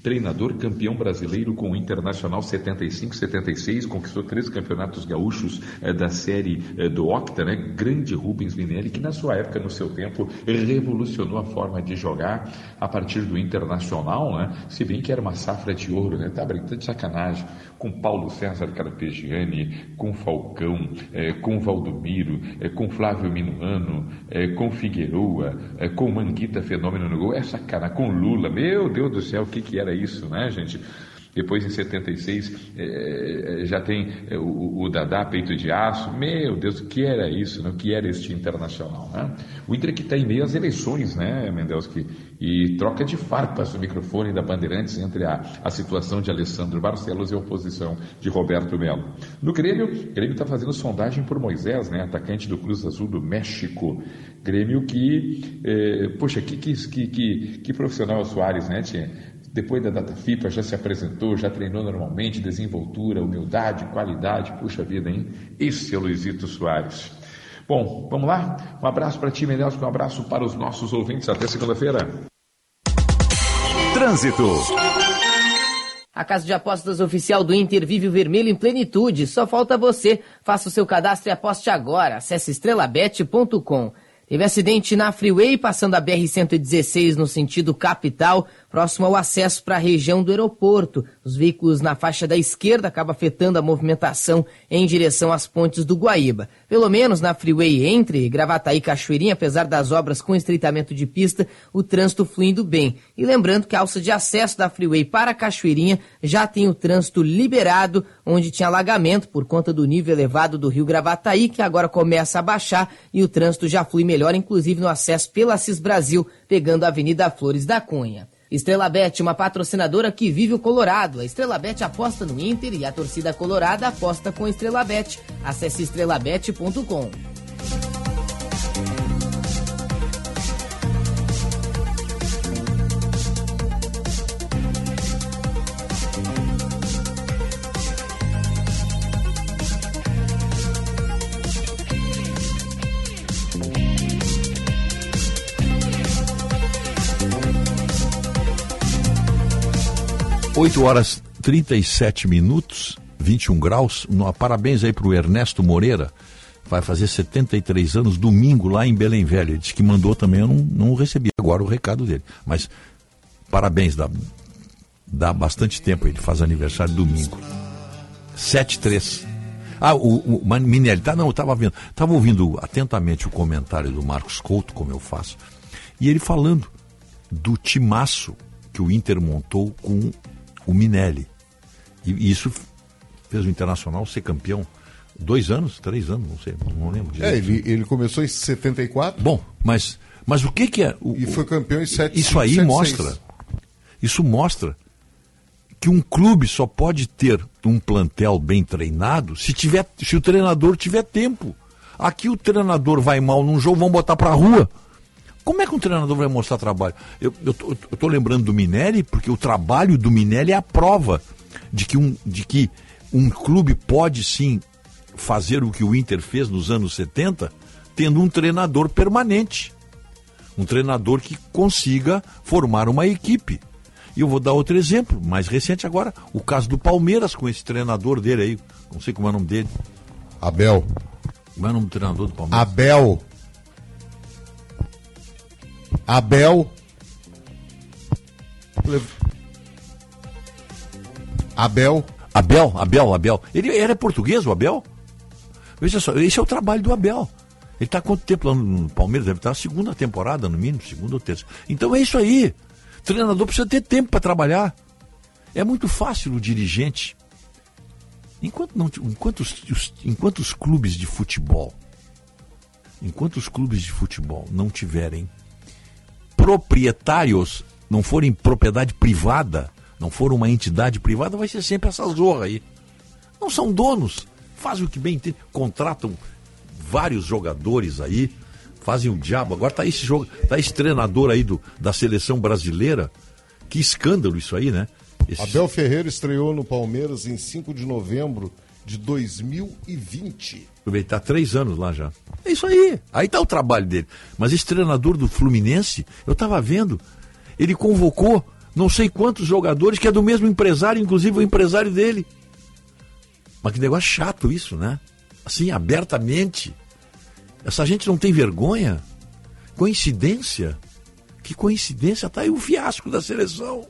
treinador campeão brasileiro com o Internacional 75-76, conquistou três campeonatos gaúchos eh, da série eh, do Octa, né? Grande Rubens Minelli, que na sua época, no seu tempo, revolucionou a forma de jogar a partir do Internacional, né? Se bem que era uma safra de ouro, né? Tá brincando de sacanagem. Com Paulo César Carpegiani, com Falcão, eh, com Valdomiro, eh, com Flávio Minuano, eh, com Figueroa, eh, com Manguita Fenômeno no gol. É sacanagem. Com Lula. Meu Deus do céu, o que que era isso, né, gente? Depois, em 76, eh, já tem eh, o, o Dadá, peito de aço. Meu Deus, o que era isso? Né? O que era este internacional? Né? O Inter que está em meio às eleições, né, Mendelski? E troca de farpas o microfone da Bandeirantes entre a, a situação de Alessandro Barcelos e a oposição de Roberto Melo. No Grêmio, o Grêmio está fazendo sondagem por Moisés, né, atacante do Cruz Azul do México. Grêmio que, poxa, que, que, que, que profissional é o Soares, né, tia? Depois da data FIFA já se apresentou, já treinou normalmente, desenvoltura, humildade, qualidade, puxa vida, hein? Esse é o Luizito Soares. Bom, vamos lá? Um abraço para ti, Mendelso, um abraço para os nossos ouvintes. Até segunda-feira. Trânsito. A Casa de Apostas Oficial do Inter vive o vermelho em plenitude. Só falta você. Faça o seu cadastro e aposte agora. Acesse estrelabet.com. Teve acidente na Freeway, passando a BR-116 no sentido capital, próximo ao acesso para a região do aeroporto. Os veículos na faixa da esquerda acabam afetando a movimentação em direção às pontes do Guaíba. Pelo menos na Freeway entre Gravataí e Cachoeirinha, apesar das obras com estreitamento de pista, o trânsito fluindo bem. E lembrando que a alça de acesso da Freeway para Cachoeirinha já tem o trânsito liberado, onde tinha alagamento por conta do nível elevado do rio Gravataí, que agora começa a baixar e o trânsito já flui melhor, inclusive no acesso pela Cis Brasil, pegando a Avenida Flores da Cunha. Estrela Bet, uma patrocinadora que vive o Colorado. A Estrela Bet aposta no Inter e a torcida colorada aposta com a Estrela Bet. Acesse estrelabet.com. 8 horas 37 minutos, 21 graus. Parabéns aí pro Ernesto Moreira. Vai fazer 73 anos domingo lá em Belém Velho. Ele disse que mandou também, eu não, não recebi agora o recado dele. Mas parabéns, dá, dá bastante tempo. Ele faz aniversário domingo. 7-3. Ah, o, o Minelli, tá, não, eu estava vendo, estava ouvindo atentamente o comentário do Marcos Couto, como eu faço, e ele falando do timaço que o Inter montou com o Minelli. E, isso fez o Internacional ser campeão dois anos, três anos, não sei, não lembro direito. É, ele, ele começou em 74. Bom, mas, mas o que que é... O, E foi campeão em 7 isso aí mostra, isso mostra que um clube só pode ter um plantel bem treinado se tiver, se o treinador tiver tempo. Aqui o treinador vai mal num jogo, vão botar pra rua. Como é que um treinador vai mostrar trabalho? Eu, tô lembrando do Minelli, porque o trabalho do Minelli é a prova de que um, de que um clube pode sim fazer o que o Inter fez nos anos 70, tendo um treinador permanente. Um treinador que consiga formar uma equipe. E eu vou dar outro exemplo, mais recente agora, o caso do Palmeiras com esse treinador dele aí, não sei como é o nome dele. Abel. Como é o nome do treinador do Palmeiras? Abel. Abel. Abel. Abel, Abel, Abel. Ele era português, o Abel? Veja só, esse é o trabalho do Abel. Ele está quanto tempo lá no Palmeiras? Deve estar na segunda temporada, no mínimo, segunda ou terça. Então é isso aí. O treinador precisa ter tempo para trabalhar. É muito fácil o dirigente. Enquanto, não, enquanto, os, os- enquanto os clubes de futebol, enquanto os clubes de futebol não tiverem proprietários, não forem propriedade privada, não for uma entidade privada, vai ser sempre essa zorra aí. Não são donos, fazem o que bem entendem, contratam vários jogadores aí, fazem o diabo. Agora tá esse jogo, tá esse treinador aí do, da seleção brasileira. Que escândalo isso aí, né? Esse- Abel Ferreira estreou no Palmeiras em 5 de novembro de 2020. Ele está três anos lá já. É isso aí. Aí está o trabalho dele. Mas esse treinador do Fluminense, eu estava vendo, ele convocou não sei quantos jogadores que é do mesmo empresário, inclusive o empresário dele. Mas que negócio chato isso, né? Assim, abertamente. Essa gente não tem vergonha? Coincidência? Que coincidência? Tá aí o fiasco da seleção.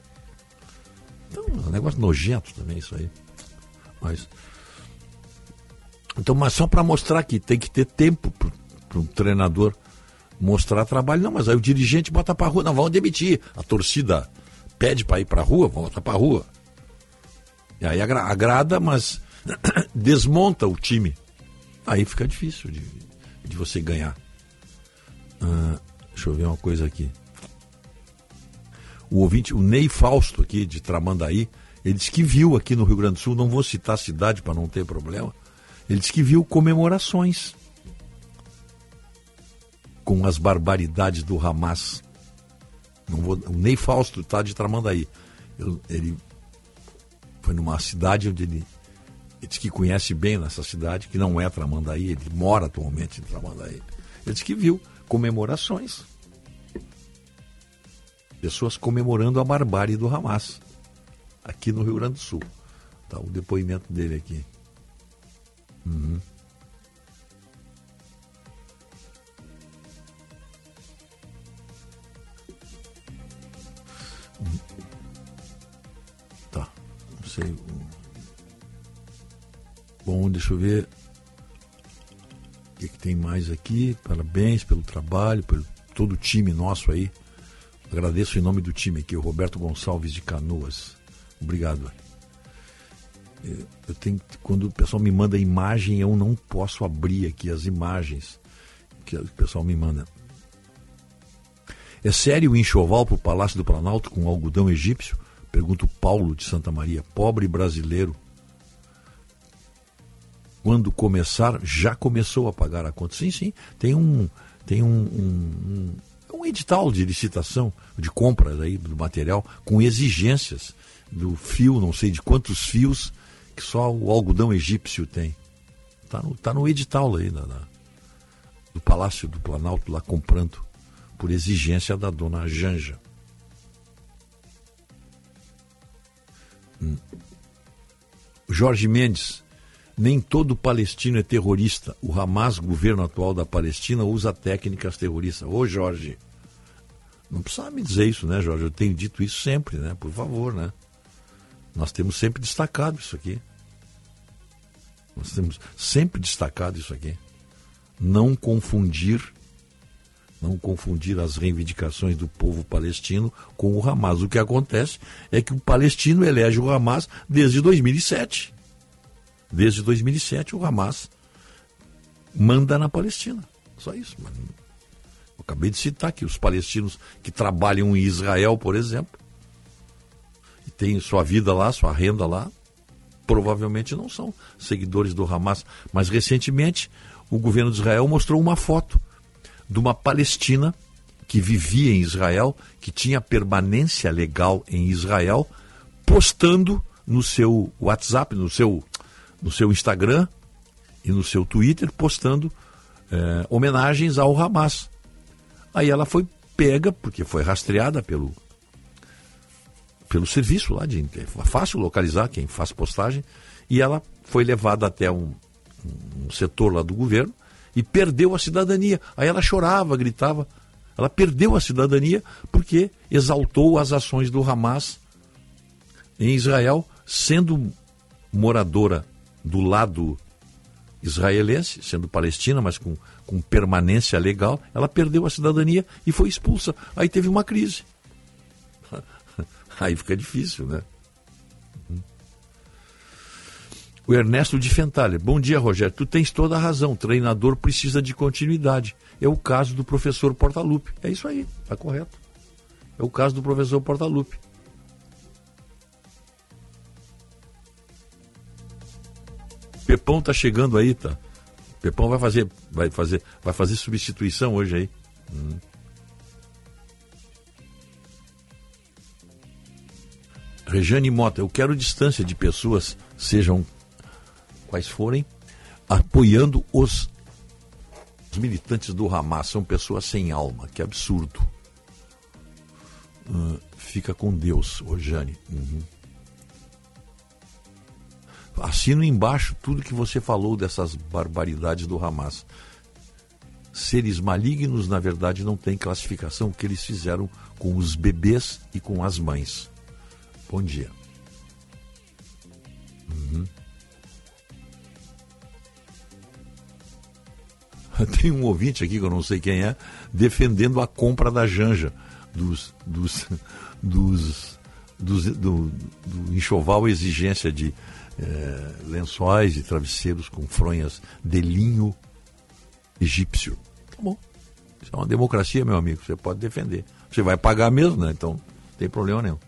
Então, é um negócio nojento também isso aí. Mas então, mas só para mostrar que tem que ter tempo para um treinador mostrar trabalho. Não, mas aí o dirigente bota para rua. Não, vamos demitir. A torcida pede para ir para rua, vamos botar para rua. E aí agra- agrada, mas desmonta o time. Aí fica difícil de, de você ganhar. Ah, deixa eu ver uma coisa aqui. O ouvinte, o Ney Fausto aqui de Tramandaí, ele disse que viu aqui no Rio Grande do Sul, não vou citar a cidade para não ter problema, ele disse que viu comemorações com as barbaridades do Hamas. Não vou, o Ney Fausto está de Tramandaí. Eu- ele foi numa cidade onde ele, ele disse que conhece bem nessa cidade, que não é Tramandaí, ele mora atualmente em Tramandaí. Ele disse que viu comemorações. Pessoas comemorando a barbárie do Hamas, aqui no Rio Grande do Sul. Tá o depoimento dele aqui. Uhum. Tá, não sei. Bom, deixa eu ver. O que, que tem mais aqui? Parabéns pelo trabalho, pelo todo o time nosso aí. Agradeço em nome do time aqui, o Roberto Gonçalves de Canoas. Obrigado. Eu tenho, quando o pessoal me manda imagem, eu não posso abrir aqui as imagens que o pessoal me manda. É sério o enxoval para o Palácio do Planalto com algodão egípcio? Pergunta o Paulo de Santa Maria, pobre brasileiro. Quando começar, já começou a pagar a conta. Sim, sim. Tem um, tem um, um, um, edital de licitação, de compras aí do material, com exigências do fio, não sei de quantos fios, que só o algodão egípcio tem. Está no, tá no edital aí da, da- do Palácio do Planalto, lá comprando, por exigência da dona Janja. Hum. Jorge Mendes, nem todo palestino é terrorista. O Hamas, governo atual da Palestina, usa técnicas terroristas. Ô Jorge, não precisa me dizer isso, né, Jorge? Eu tenho dito isso sempre, né? Por favor, né? Nós temos sempre destacado isso aqui. Nós temos sempre destacado isso aqui. Não confundir, não confundir as reivindicações do povo palestino com o Hamas. O que acontece é que o palestino elege o Hamas desde 2007. Desde 2007 o Hamas manda na Palestina. Só isso. Eu acabei de citar aqui os palestinos que trabalham em Israel, por exemplo, e têm sua vida lá, sua renda lá, provavelmente não são seguidores do Hamas. Mas recentemente o governo de Israel mostrou uma foto de uma palestina que vivia em Israel, que tinha permanência legal em Israel, postando no seu WhatsApp, no seu, no seu Instagram e no seu Twitter, postando eh, homenagens ao Hamas. Aí ela foi pega, porque foi rastreada pelo, pelo serviço lá, de, é fácil localizar quem faz postagem, e ela foi levada até um, um setor lá do governo e perdeu a cidadania. Aí ela chorava, gritava. Ela perdeu a cidadania porque exaltou as ações do Hamas em Israel, sendo moradora do lado israelense, sendo palestina, mas com, com permanência legal, ela perdeu a cidadania e foi expulsa. Aí teve uma crise. Aí fica difícil, né? O Ernesto de Fentalha. Bom dia, Rogério. Tu tens toda a razão. O treinador precisa de continuidade. É o caso do professor Portalupe. É isso aí, tá correto. É o caso do professor Portalupe. Pepão tá chegando aí, tá? Pepão vai fazer, vai fazer, vai fazer substituição hoje aí. Hum. Rejane Mota, eu quero distância de pessoas, sejam quais forem, apoiando os, militantes do Hamas. São pessoas sem alma, que absurdo. Uh, fica com Deus, Rejane. Uhum. Assino embaixo tudo que você falou dessas barbaridades do Hamas. Seres malignos, na verdade, não têm classificação, que eles fizeram com os bebês e com as mães. Bom dia. Uhum. Tem um ouvinte aqui que eu não sei quem é, defendendo a compra da Janja, dos, dos, dos, dos do, do enxoval exigência de é, lençóis e travesseiros com fronhas de linho egípcio. Tá bom. Isso é uma democracia, meu amigo. Você pode defender. Você vai pagar mesmo, né? Então, não tem problema nenhum.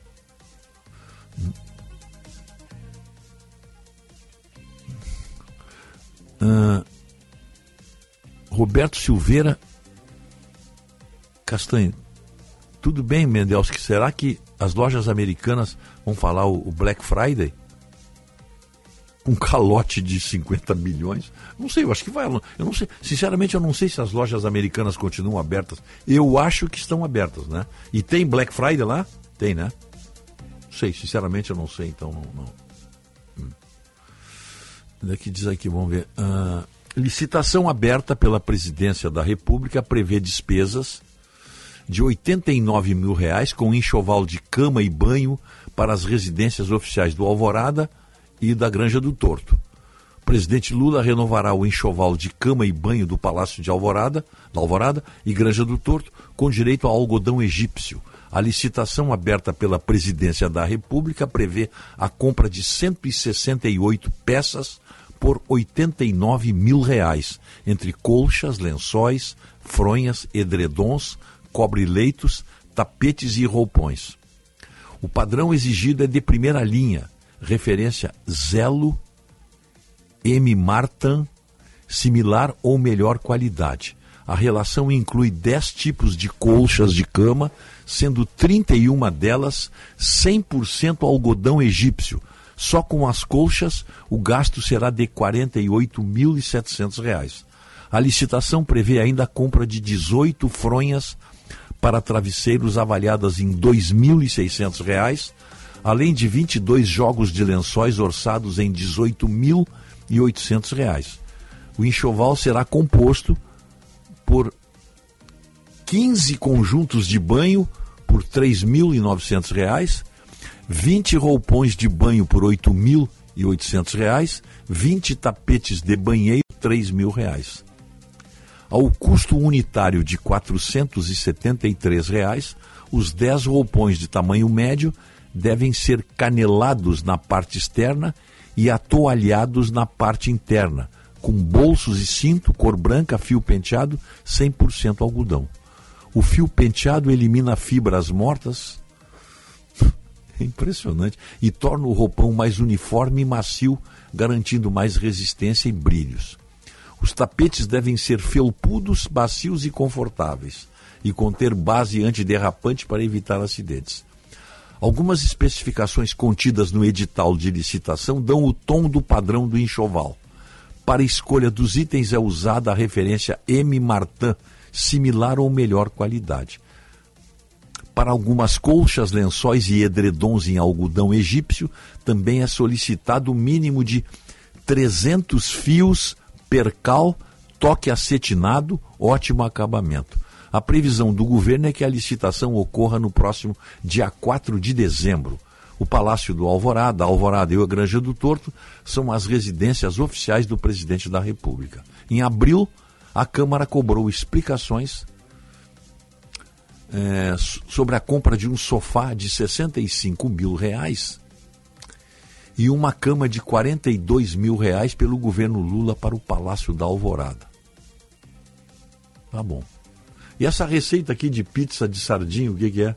Uh, Roberto Silveira Castanho. Tudo bem, Mendelski? Será que as lojas americanas vão falar o, o Black Friday? um calote de 50 milhões. Não sei, eu acho que vai. Eu não sei. Sinceramente, eu não sei se as lojas americanas continuam abertas. Eu acho que estão abertas, né? E tem Black Friday lá? Tem, né? Não sei, sinceramente eu não sei, então não. não. Hum. Daqui diz aqui, vamos ver. Uh, licitação aberta pela presidência da República prevê despesas de 89 mil reais com enxoval de cama e banho para as residências oficiais do Alvorada e da Granja do Torto. Presidente Lula renovará o enxoval de cama e banho do Palácio de Alvorada, da Alvorada e Granja do Torto, com direito a algodão egípcio. A licitação aberta pela Presidência da República prevê a compra de 168 peças por 89 mil reais, entre colchas, lençóis, fronhas, edredons, cobre-leitos, tapetes e roupões. O padrão exigido é de primeira linha, referência Zelo M. Martan, similar ou melhor qualidade. A relação inclui 10 tipos de colchas de cama, sendo 31 delas 100% algodão egípcio. Só com as colchas, o gasto será de R$ 48.700. A licitação prevê ainda a compra de 18 fronhas para travesseiros avaliadas em R$ 2.600 além de 22 jogos de lençóis orçados em R$ 18.800. O enxoval será composto por 15 conjuntos de banho por R$ 3.900, 20 roupões de banho por R$ 8.800, 20 tapetes de banheiro R$ 3.000. Ao custo unitário de 473 reais, os 10 roupões de tamanho médio devem ser canelados na parte externa e atoalhados na parte interna, com bolsos e cinto, cor branca, fio penteado, 100% algodão. O fio penteado elimina fibras mortas. É impressionante. E torna o roupão mais uniforme e macio, garantindo mais resistência e brilhos. Os tapetes devem ser felpudos, macios e confortáveis, e conter base antiderrapante para evitar acidentes. Algumas especificações contidas no edital de licitação dão o tom do padrão do enxoval. Para a escolha dos itens é usada a referência M. Martin, similar ou melhor qualidade. Para algumas colchas, lençóis e edredons em algodão egípcio, também é solicitado o mínimo de 300 fios percal, toque acetinado, ótimo acabamento. A previsão do governo é que a licitação ocorra no próximo dia 4 de dezembro. O Palácio do Alvorada, Alvorada e a Granja do Torto são as residências oficiais do presidente da República. Em abril, a Câmara cobrou explicações é, sobre a compra de um sofá de 65 mil reais e uma cama de 42 mil reais pelo governo Lula para o Palácio da Alvorada. Tá bom. E essa receita aqui de pizza de sardinha, o que, que é?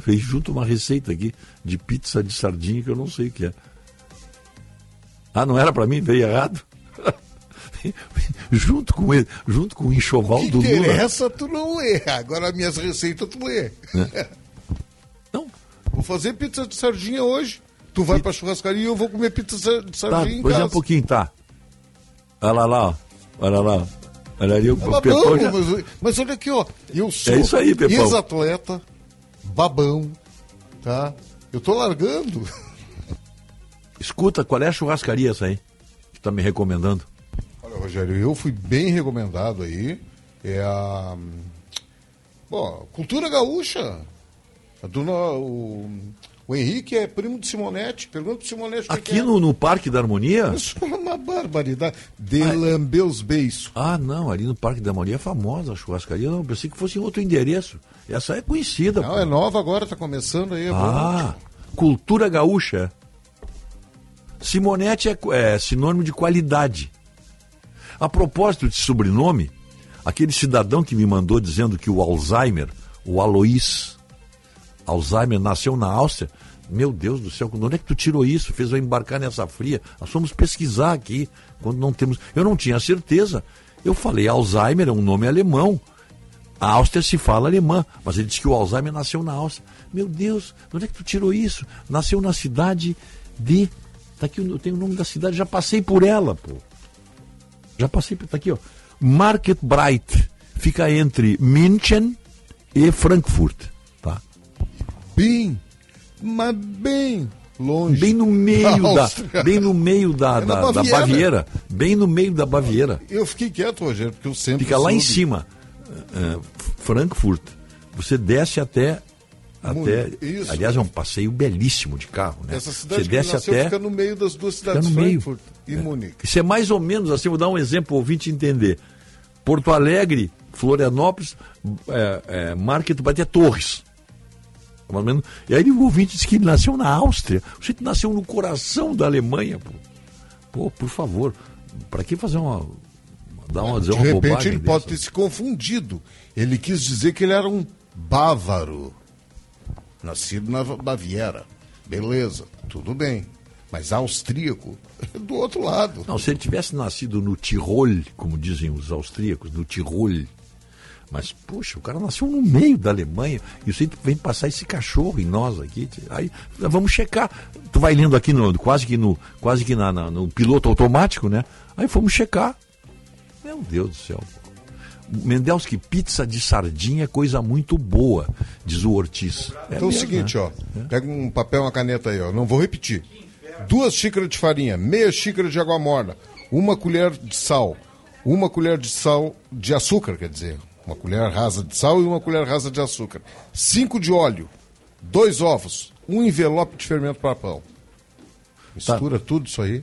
Fez junto uma receita aqui de pizza de sardinha que eu não sei o que é. Ah, não era para mim? Veio errado? junto com ele, junto com o enxoval que do Lula. interessa, tu não erra. Agora minhas receitas tu lê. É. Não. Vou fazer pizza de sardinha hoje. Tu vai pra churrascaria e eu vou comer pizza de Tá, sardinha em pois é casa. um pouquinho, tá. Olha lá, lá, ó. olha lá. Olha ali, o É babão, Pepão já- mas, mas olha aqui, ó. Eu sou É isso aí, Pepão. ex-atleta, babão, tá? Eu tô largando. Escuta, qual é a churrascaria essa aí? Que tá me recomendando? Rogério, eu fui bem recomendado aí. É a. Bom, Cultura Gaúcha. A dona, o, o Henrique é primo de Simonetti. Pergunta pro Simonetti que Aqui que é. no, no Parque da Harmonia? Isso é uma barbaridade. De lamber os beiços. Ah, não, ali no Parque da Harmonia é famosa a churrascaria. Não, pensei que fosse em outro endereço. Essa é conhecida. Não, pô. é nova agora, tá começando aí. É Ah, cultura gaúcha. Simonetti é, é sinônimo de qualidade. A propósito de sobrenome, aquele cidadão que me mandou dizendo que o Alzheimer, o Alois Alzheimer, nasceu na Áustria. Meu Deus do céu, onde é que tu tirou isso? Fez eu embarcar nessa fria? Nós fomos pesquisar aqui, quando não temos. Eu não tinha certeza. Eu falei, Alzheimer é um nome alemão. A Áustria se fala alemã, mas ele disse que o Alzheimer nasceu na Áustria. Meu Deus, de onde é que tu tirou isso? Nasceu na cidade de. Tá aqui, eu tenho o nome da cidade, já passei por ela, pô. Já passei por. Tá aqui, ó. Market Bright. Fica entre München e Frankfurt. Tá? Bem, mas bem longe. Bem no meio Da. Áustria. Bem no meio da, É da, da Baviera. Baviera. Bem no meio da Baviera. Eu fiquei quieto, Rogério, porque eu sempre. Fica lá em cima. É, Frankfurt. Você desce até. até isso. aliás, é um passeio belíssimo de carro, né? Essa cidade Você desce nasceu até. fica no meio das duas fica cidades, no meio. Frankfurt e É. Munique. Isso é mais ou menos assim, vou dar um exemplo para o ouvinte entender. Porto Alegre, Florianópolis, é, é, Market Batia Torres. Mais ou menos. E aí o ouvinte disse que ele nasceu na Áustria. O sujeito nasceu no coração da Alemanha, pô. Pô, por favor, para que fazer uma. dar uma, dizer De uma repente ele dessa? pode ter se confundido. Ele quis dizer que ele era um bávaro. Nascido na Baviera. Beleza, tudo bem. Mas austríaco é do outro lado. Não, se ele tivesse nascido no Tirol, como dizem os austríacos, no Tirol. Mas, puxa, o cara nasceu no meio da Alemanha e você vem passar esse cachorro em nós aqui. Aí vamos checar. Tu vai lendo aqui no, quase que no, quase que na, na- no piloto automático, né? Aí fomos checar. Meu Deus do céu. Mendelski, pizza de sardinha é coisa muito boa, diz o Ortiz. então é o mesmo, seguinte, né? ó. Pega um papel e uma caneta aí, ó. Não vou repetir. Duas xícaras de farinha, meia xícara de água morna, uma colher de sal, uma colher de sal de açúcar, quer dizer, uma colher rasa de sal e uma colher rasa de açúcar. Cinco de óleo, dois ovos, um envelope de fermento para pão. Mistura tudo isso aí.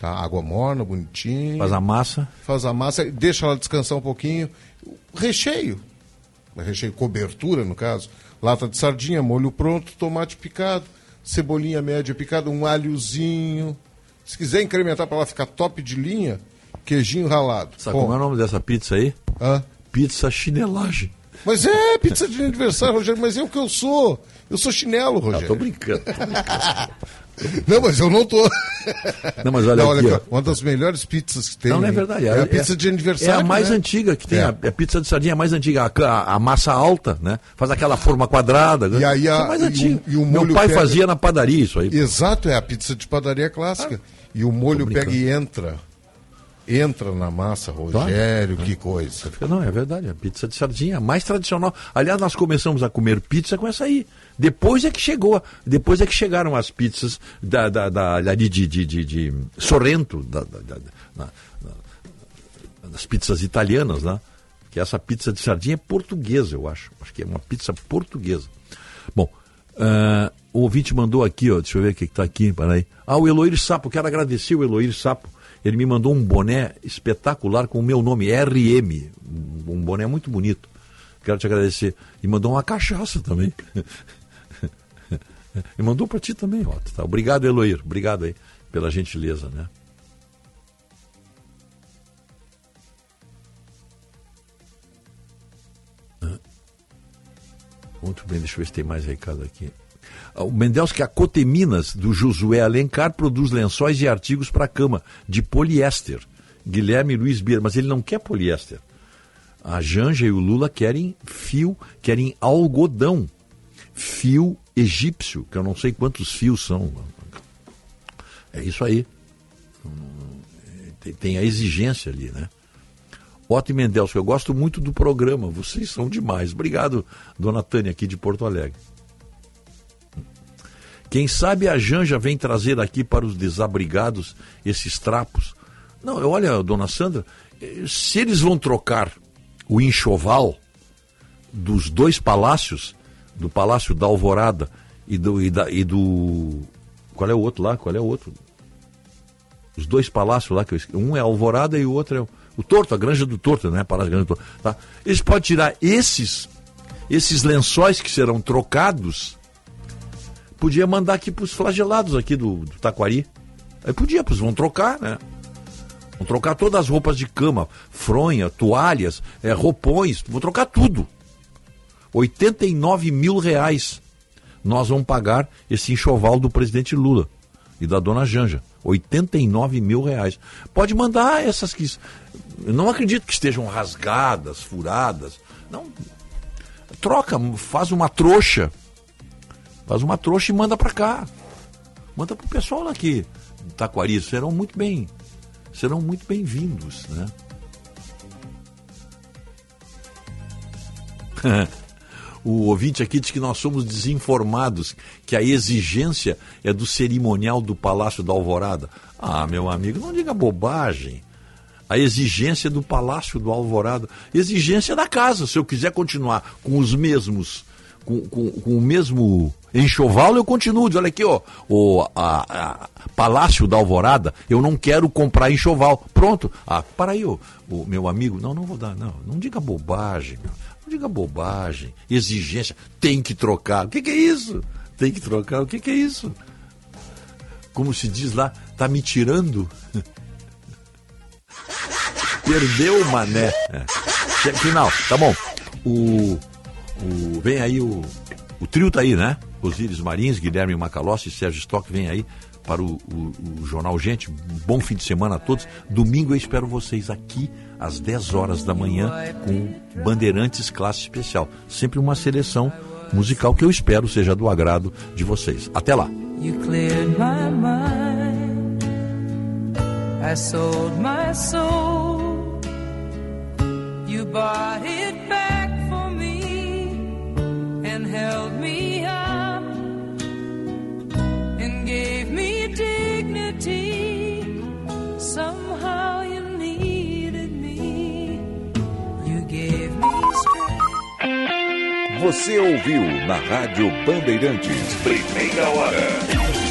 Tá? Água morna, bonitinho. Faz a massa. Faz a massa, deixa ela descansar um pouquinho. Recheio. Recheio cobertura, no caso. Lata de sardinha, molho pronto, tomate picado, cebolinha média picada, um alhozinho. Se quiser incrementar para ela ficar top de linha, queijinho ralado. Sabe como é o nome dessa pizza aí? Hã? Pizza chinelagem. Mas é pizza de aniversário, Rogério, mas é o que eu sou. Eu sou chinelo, Rogério. tô brincando. tô Não, mas eu não tô. Não, mas olha Não, aqui, aqui, uma das melhores pizzas que tem. Não, não é verdade. É, a pizza de aniversário. É a mais né? antiga que tem. É. A, a pizza de sardinha é a mais antiga. A, a- massa alta, né? Faz aquela forma quadrada. né? E aí a- é mais e o- antiga. e o Meu pai pega- fazia na padaria isso aí. Exato, é a pizza de padaria clássica. e o molho pega e entra. Entra na massa, Rogério, que coisa. Não, é verdade. A pizza de sardinha, a mais tradicional. Aliás, nós começamos a comer pizza com essa aí. Depois é que chegou, depois é que chegaram as pizzas da, da, da, ali de, de, de, de Sorrento, da, da- da- na- na- das pizzas italianas, né? Que essa pizza de sardinha é portuguesa, eu acho. Acho que é uma pizza portuguesa. Bom, ah, o ouvinte mandou aqui, ó, deixa eu ver o que está aqui, peraí. Ah, o Eloir Sapo, quero agradecer o Eloir Sapo. Ele me mandou um boné espetacular com o meu nome, RM. Um boné muito bonito. Quero te agradecer. E mandou uma cachaça também. e mandou para ti também, ó. Tá. Obrigado, Eloir. Obrigado aí pela gentileza, né? Muito bem, deixa eu ver se tem mais recado aqui. Ah, O Mendelski, a Coteminas, do Josué Alencar, produz lençóis e artigos para cama, de poliéster. Guilherme Luiz Bier, mas ele não quer poliéster. A Janja e o Lula querem fio, querem algodão. Fio egípcio, que eu não sei quantos fios são. É isso aí. Tem, a exigência ali, né? Otto Mendelski, eu gosto muito do programa, vocês são demais. Obrigado, dona Tânia, aqui de Porto Alegre. Quem sabe a Janja vem trazer aqui para os desabrigados esses trapos. Não, olha, dona Sandra, eh, se eles vão trocar o enxoval dos dois palácios, do Palácio da Alvorada e do, e da- e do. Qual é o outro lá? Qual é o outro? Os dois palácios lá, que eu um é Alvorada e o outro é o, o Torto, a Granja do Torto, né? Palácio Granja do Torto. Tá? Eles podem tirar esses, esses lençóis que serão trocados podia mandar aqui para os flagelados aqui do, do Taquari. Aí podia, pois vão trocar, né? Vão trocar todas as roupas de cama, fronha, toalhas, é, roupões, vão trocar tudo. 89 mil reais nós vamos pagar esse enxoval do presidente Lula e da dona Janja. 89 mil reais. Pode mandar essas que. Não acredito que estejam rasgadas, furadas. Não. Troca, faz uma trouxa. Faz uma trouxa e manda para cá. Manda pro pessoal aqui do Taquari. Serão muito bem. Serão muito bem-vindos, né? o ouvinte aqui diz que nós somos desinformados, que a exigência é do cerimonial do Palácio da Alvorada. Ah, meu amigo, não diga bobagem. A exigência do Palácio do Alvorada. Exigência da casa. Se eu quiser continuar com os mesmos, com, com- com o mesmo enxoval, eu continuo. Olha aqui, ó, o a- a Palácio da Alvorada, eu não quero comprar enxoval. Pronto. Ah, para aí, ô, o meu amigo. Não, não vou dar, não. Não diga bobagem, meu. Não diga bobagem. Exigência. Tem que trocar. O que, que é isso? Tem que trocar. O que, que é isso? Como se diz lá, tá me tirando? Perdeu o mané. É. Final, tá bom. O, o, vem aí o, o trio tá aí, né? Osíris Marins, Guilherme Macalossi e Sérgio Stock vem aí para o, o- o Jornal Gente. Bom fim de semana a todos. Domingo eu espero vocês aqui às 10 horas da manhã com Bandeirantes Classe Especial. Sempre uma seleção musical que eu espero seja do agrado de vocês. Até lá. You bought it back Você ouviu na Rádio Bandeirantes. Primeira hora.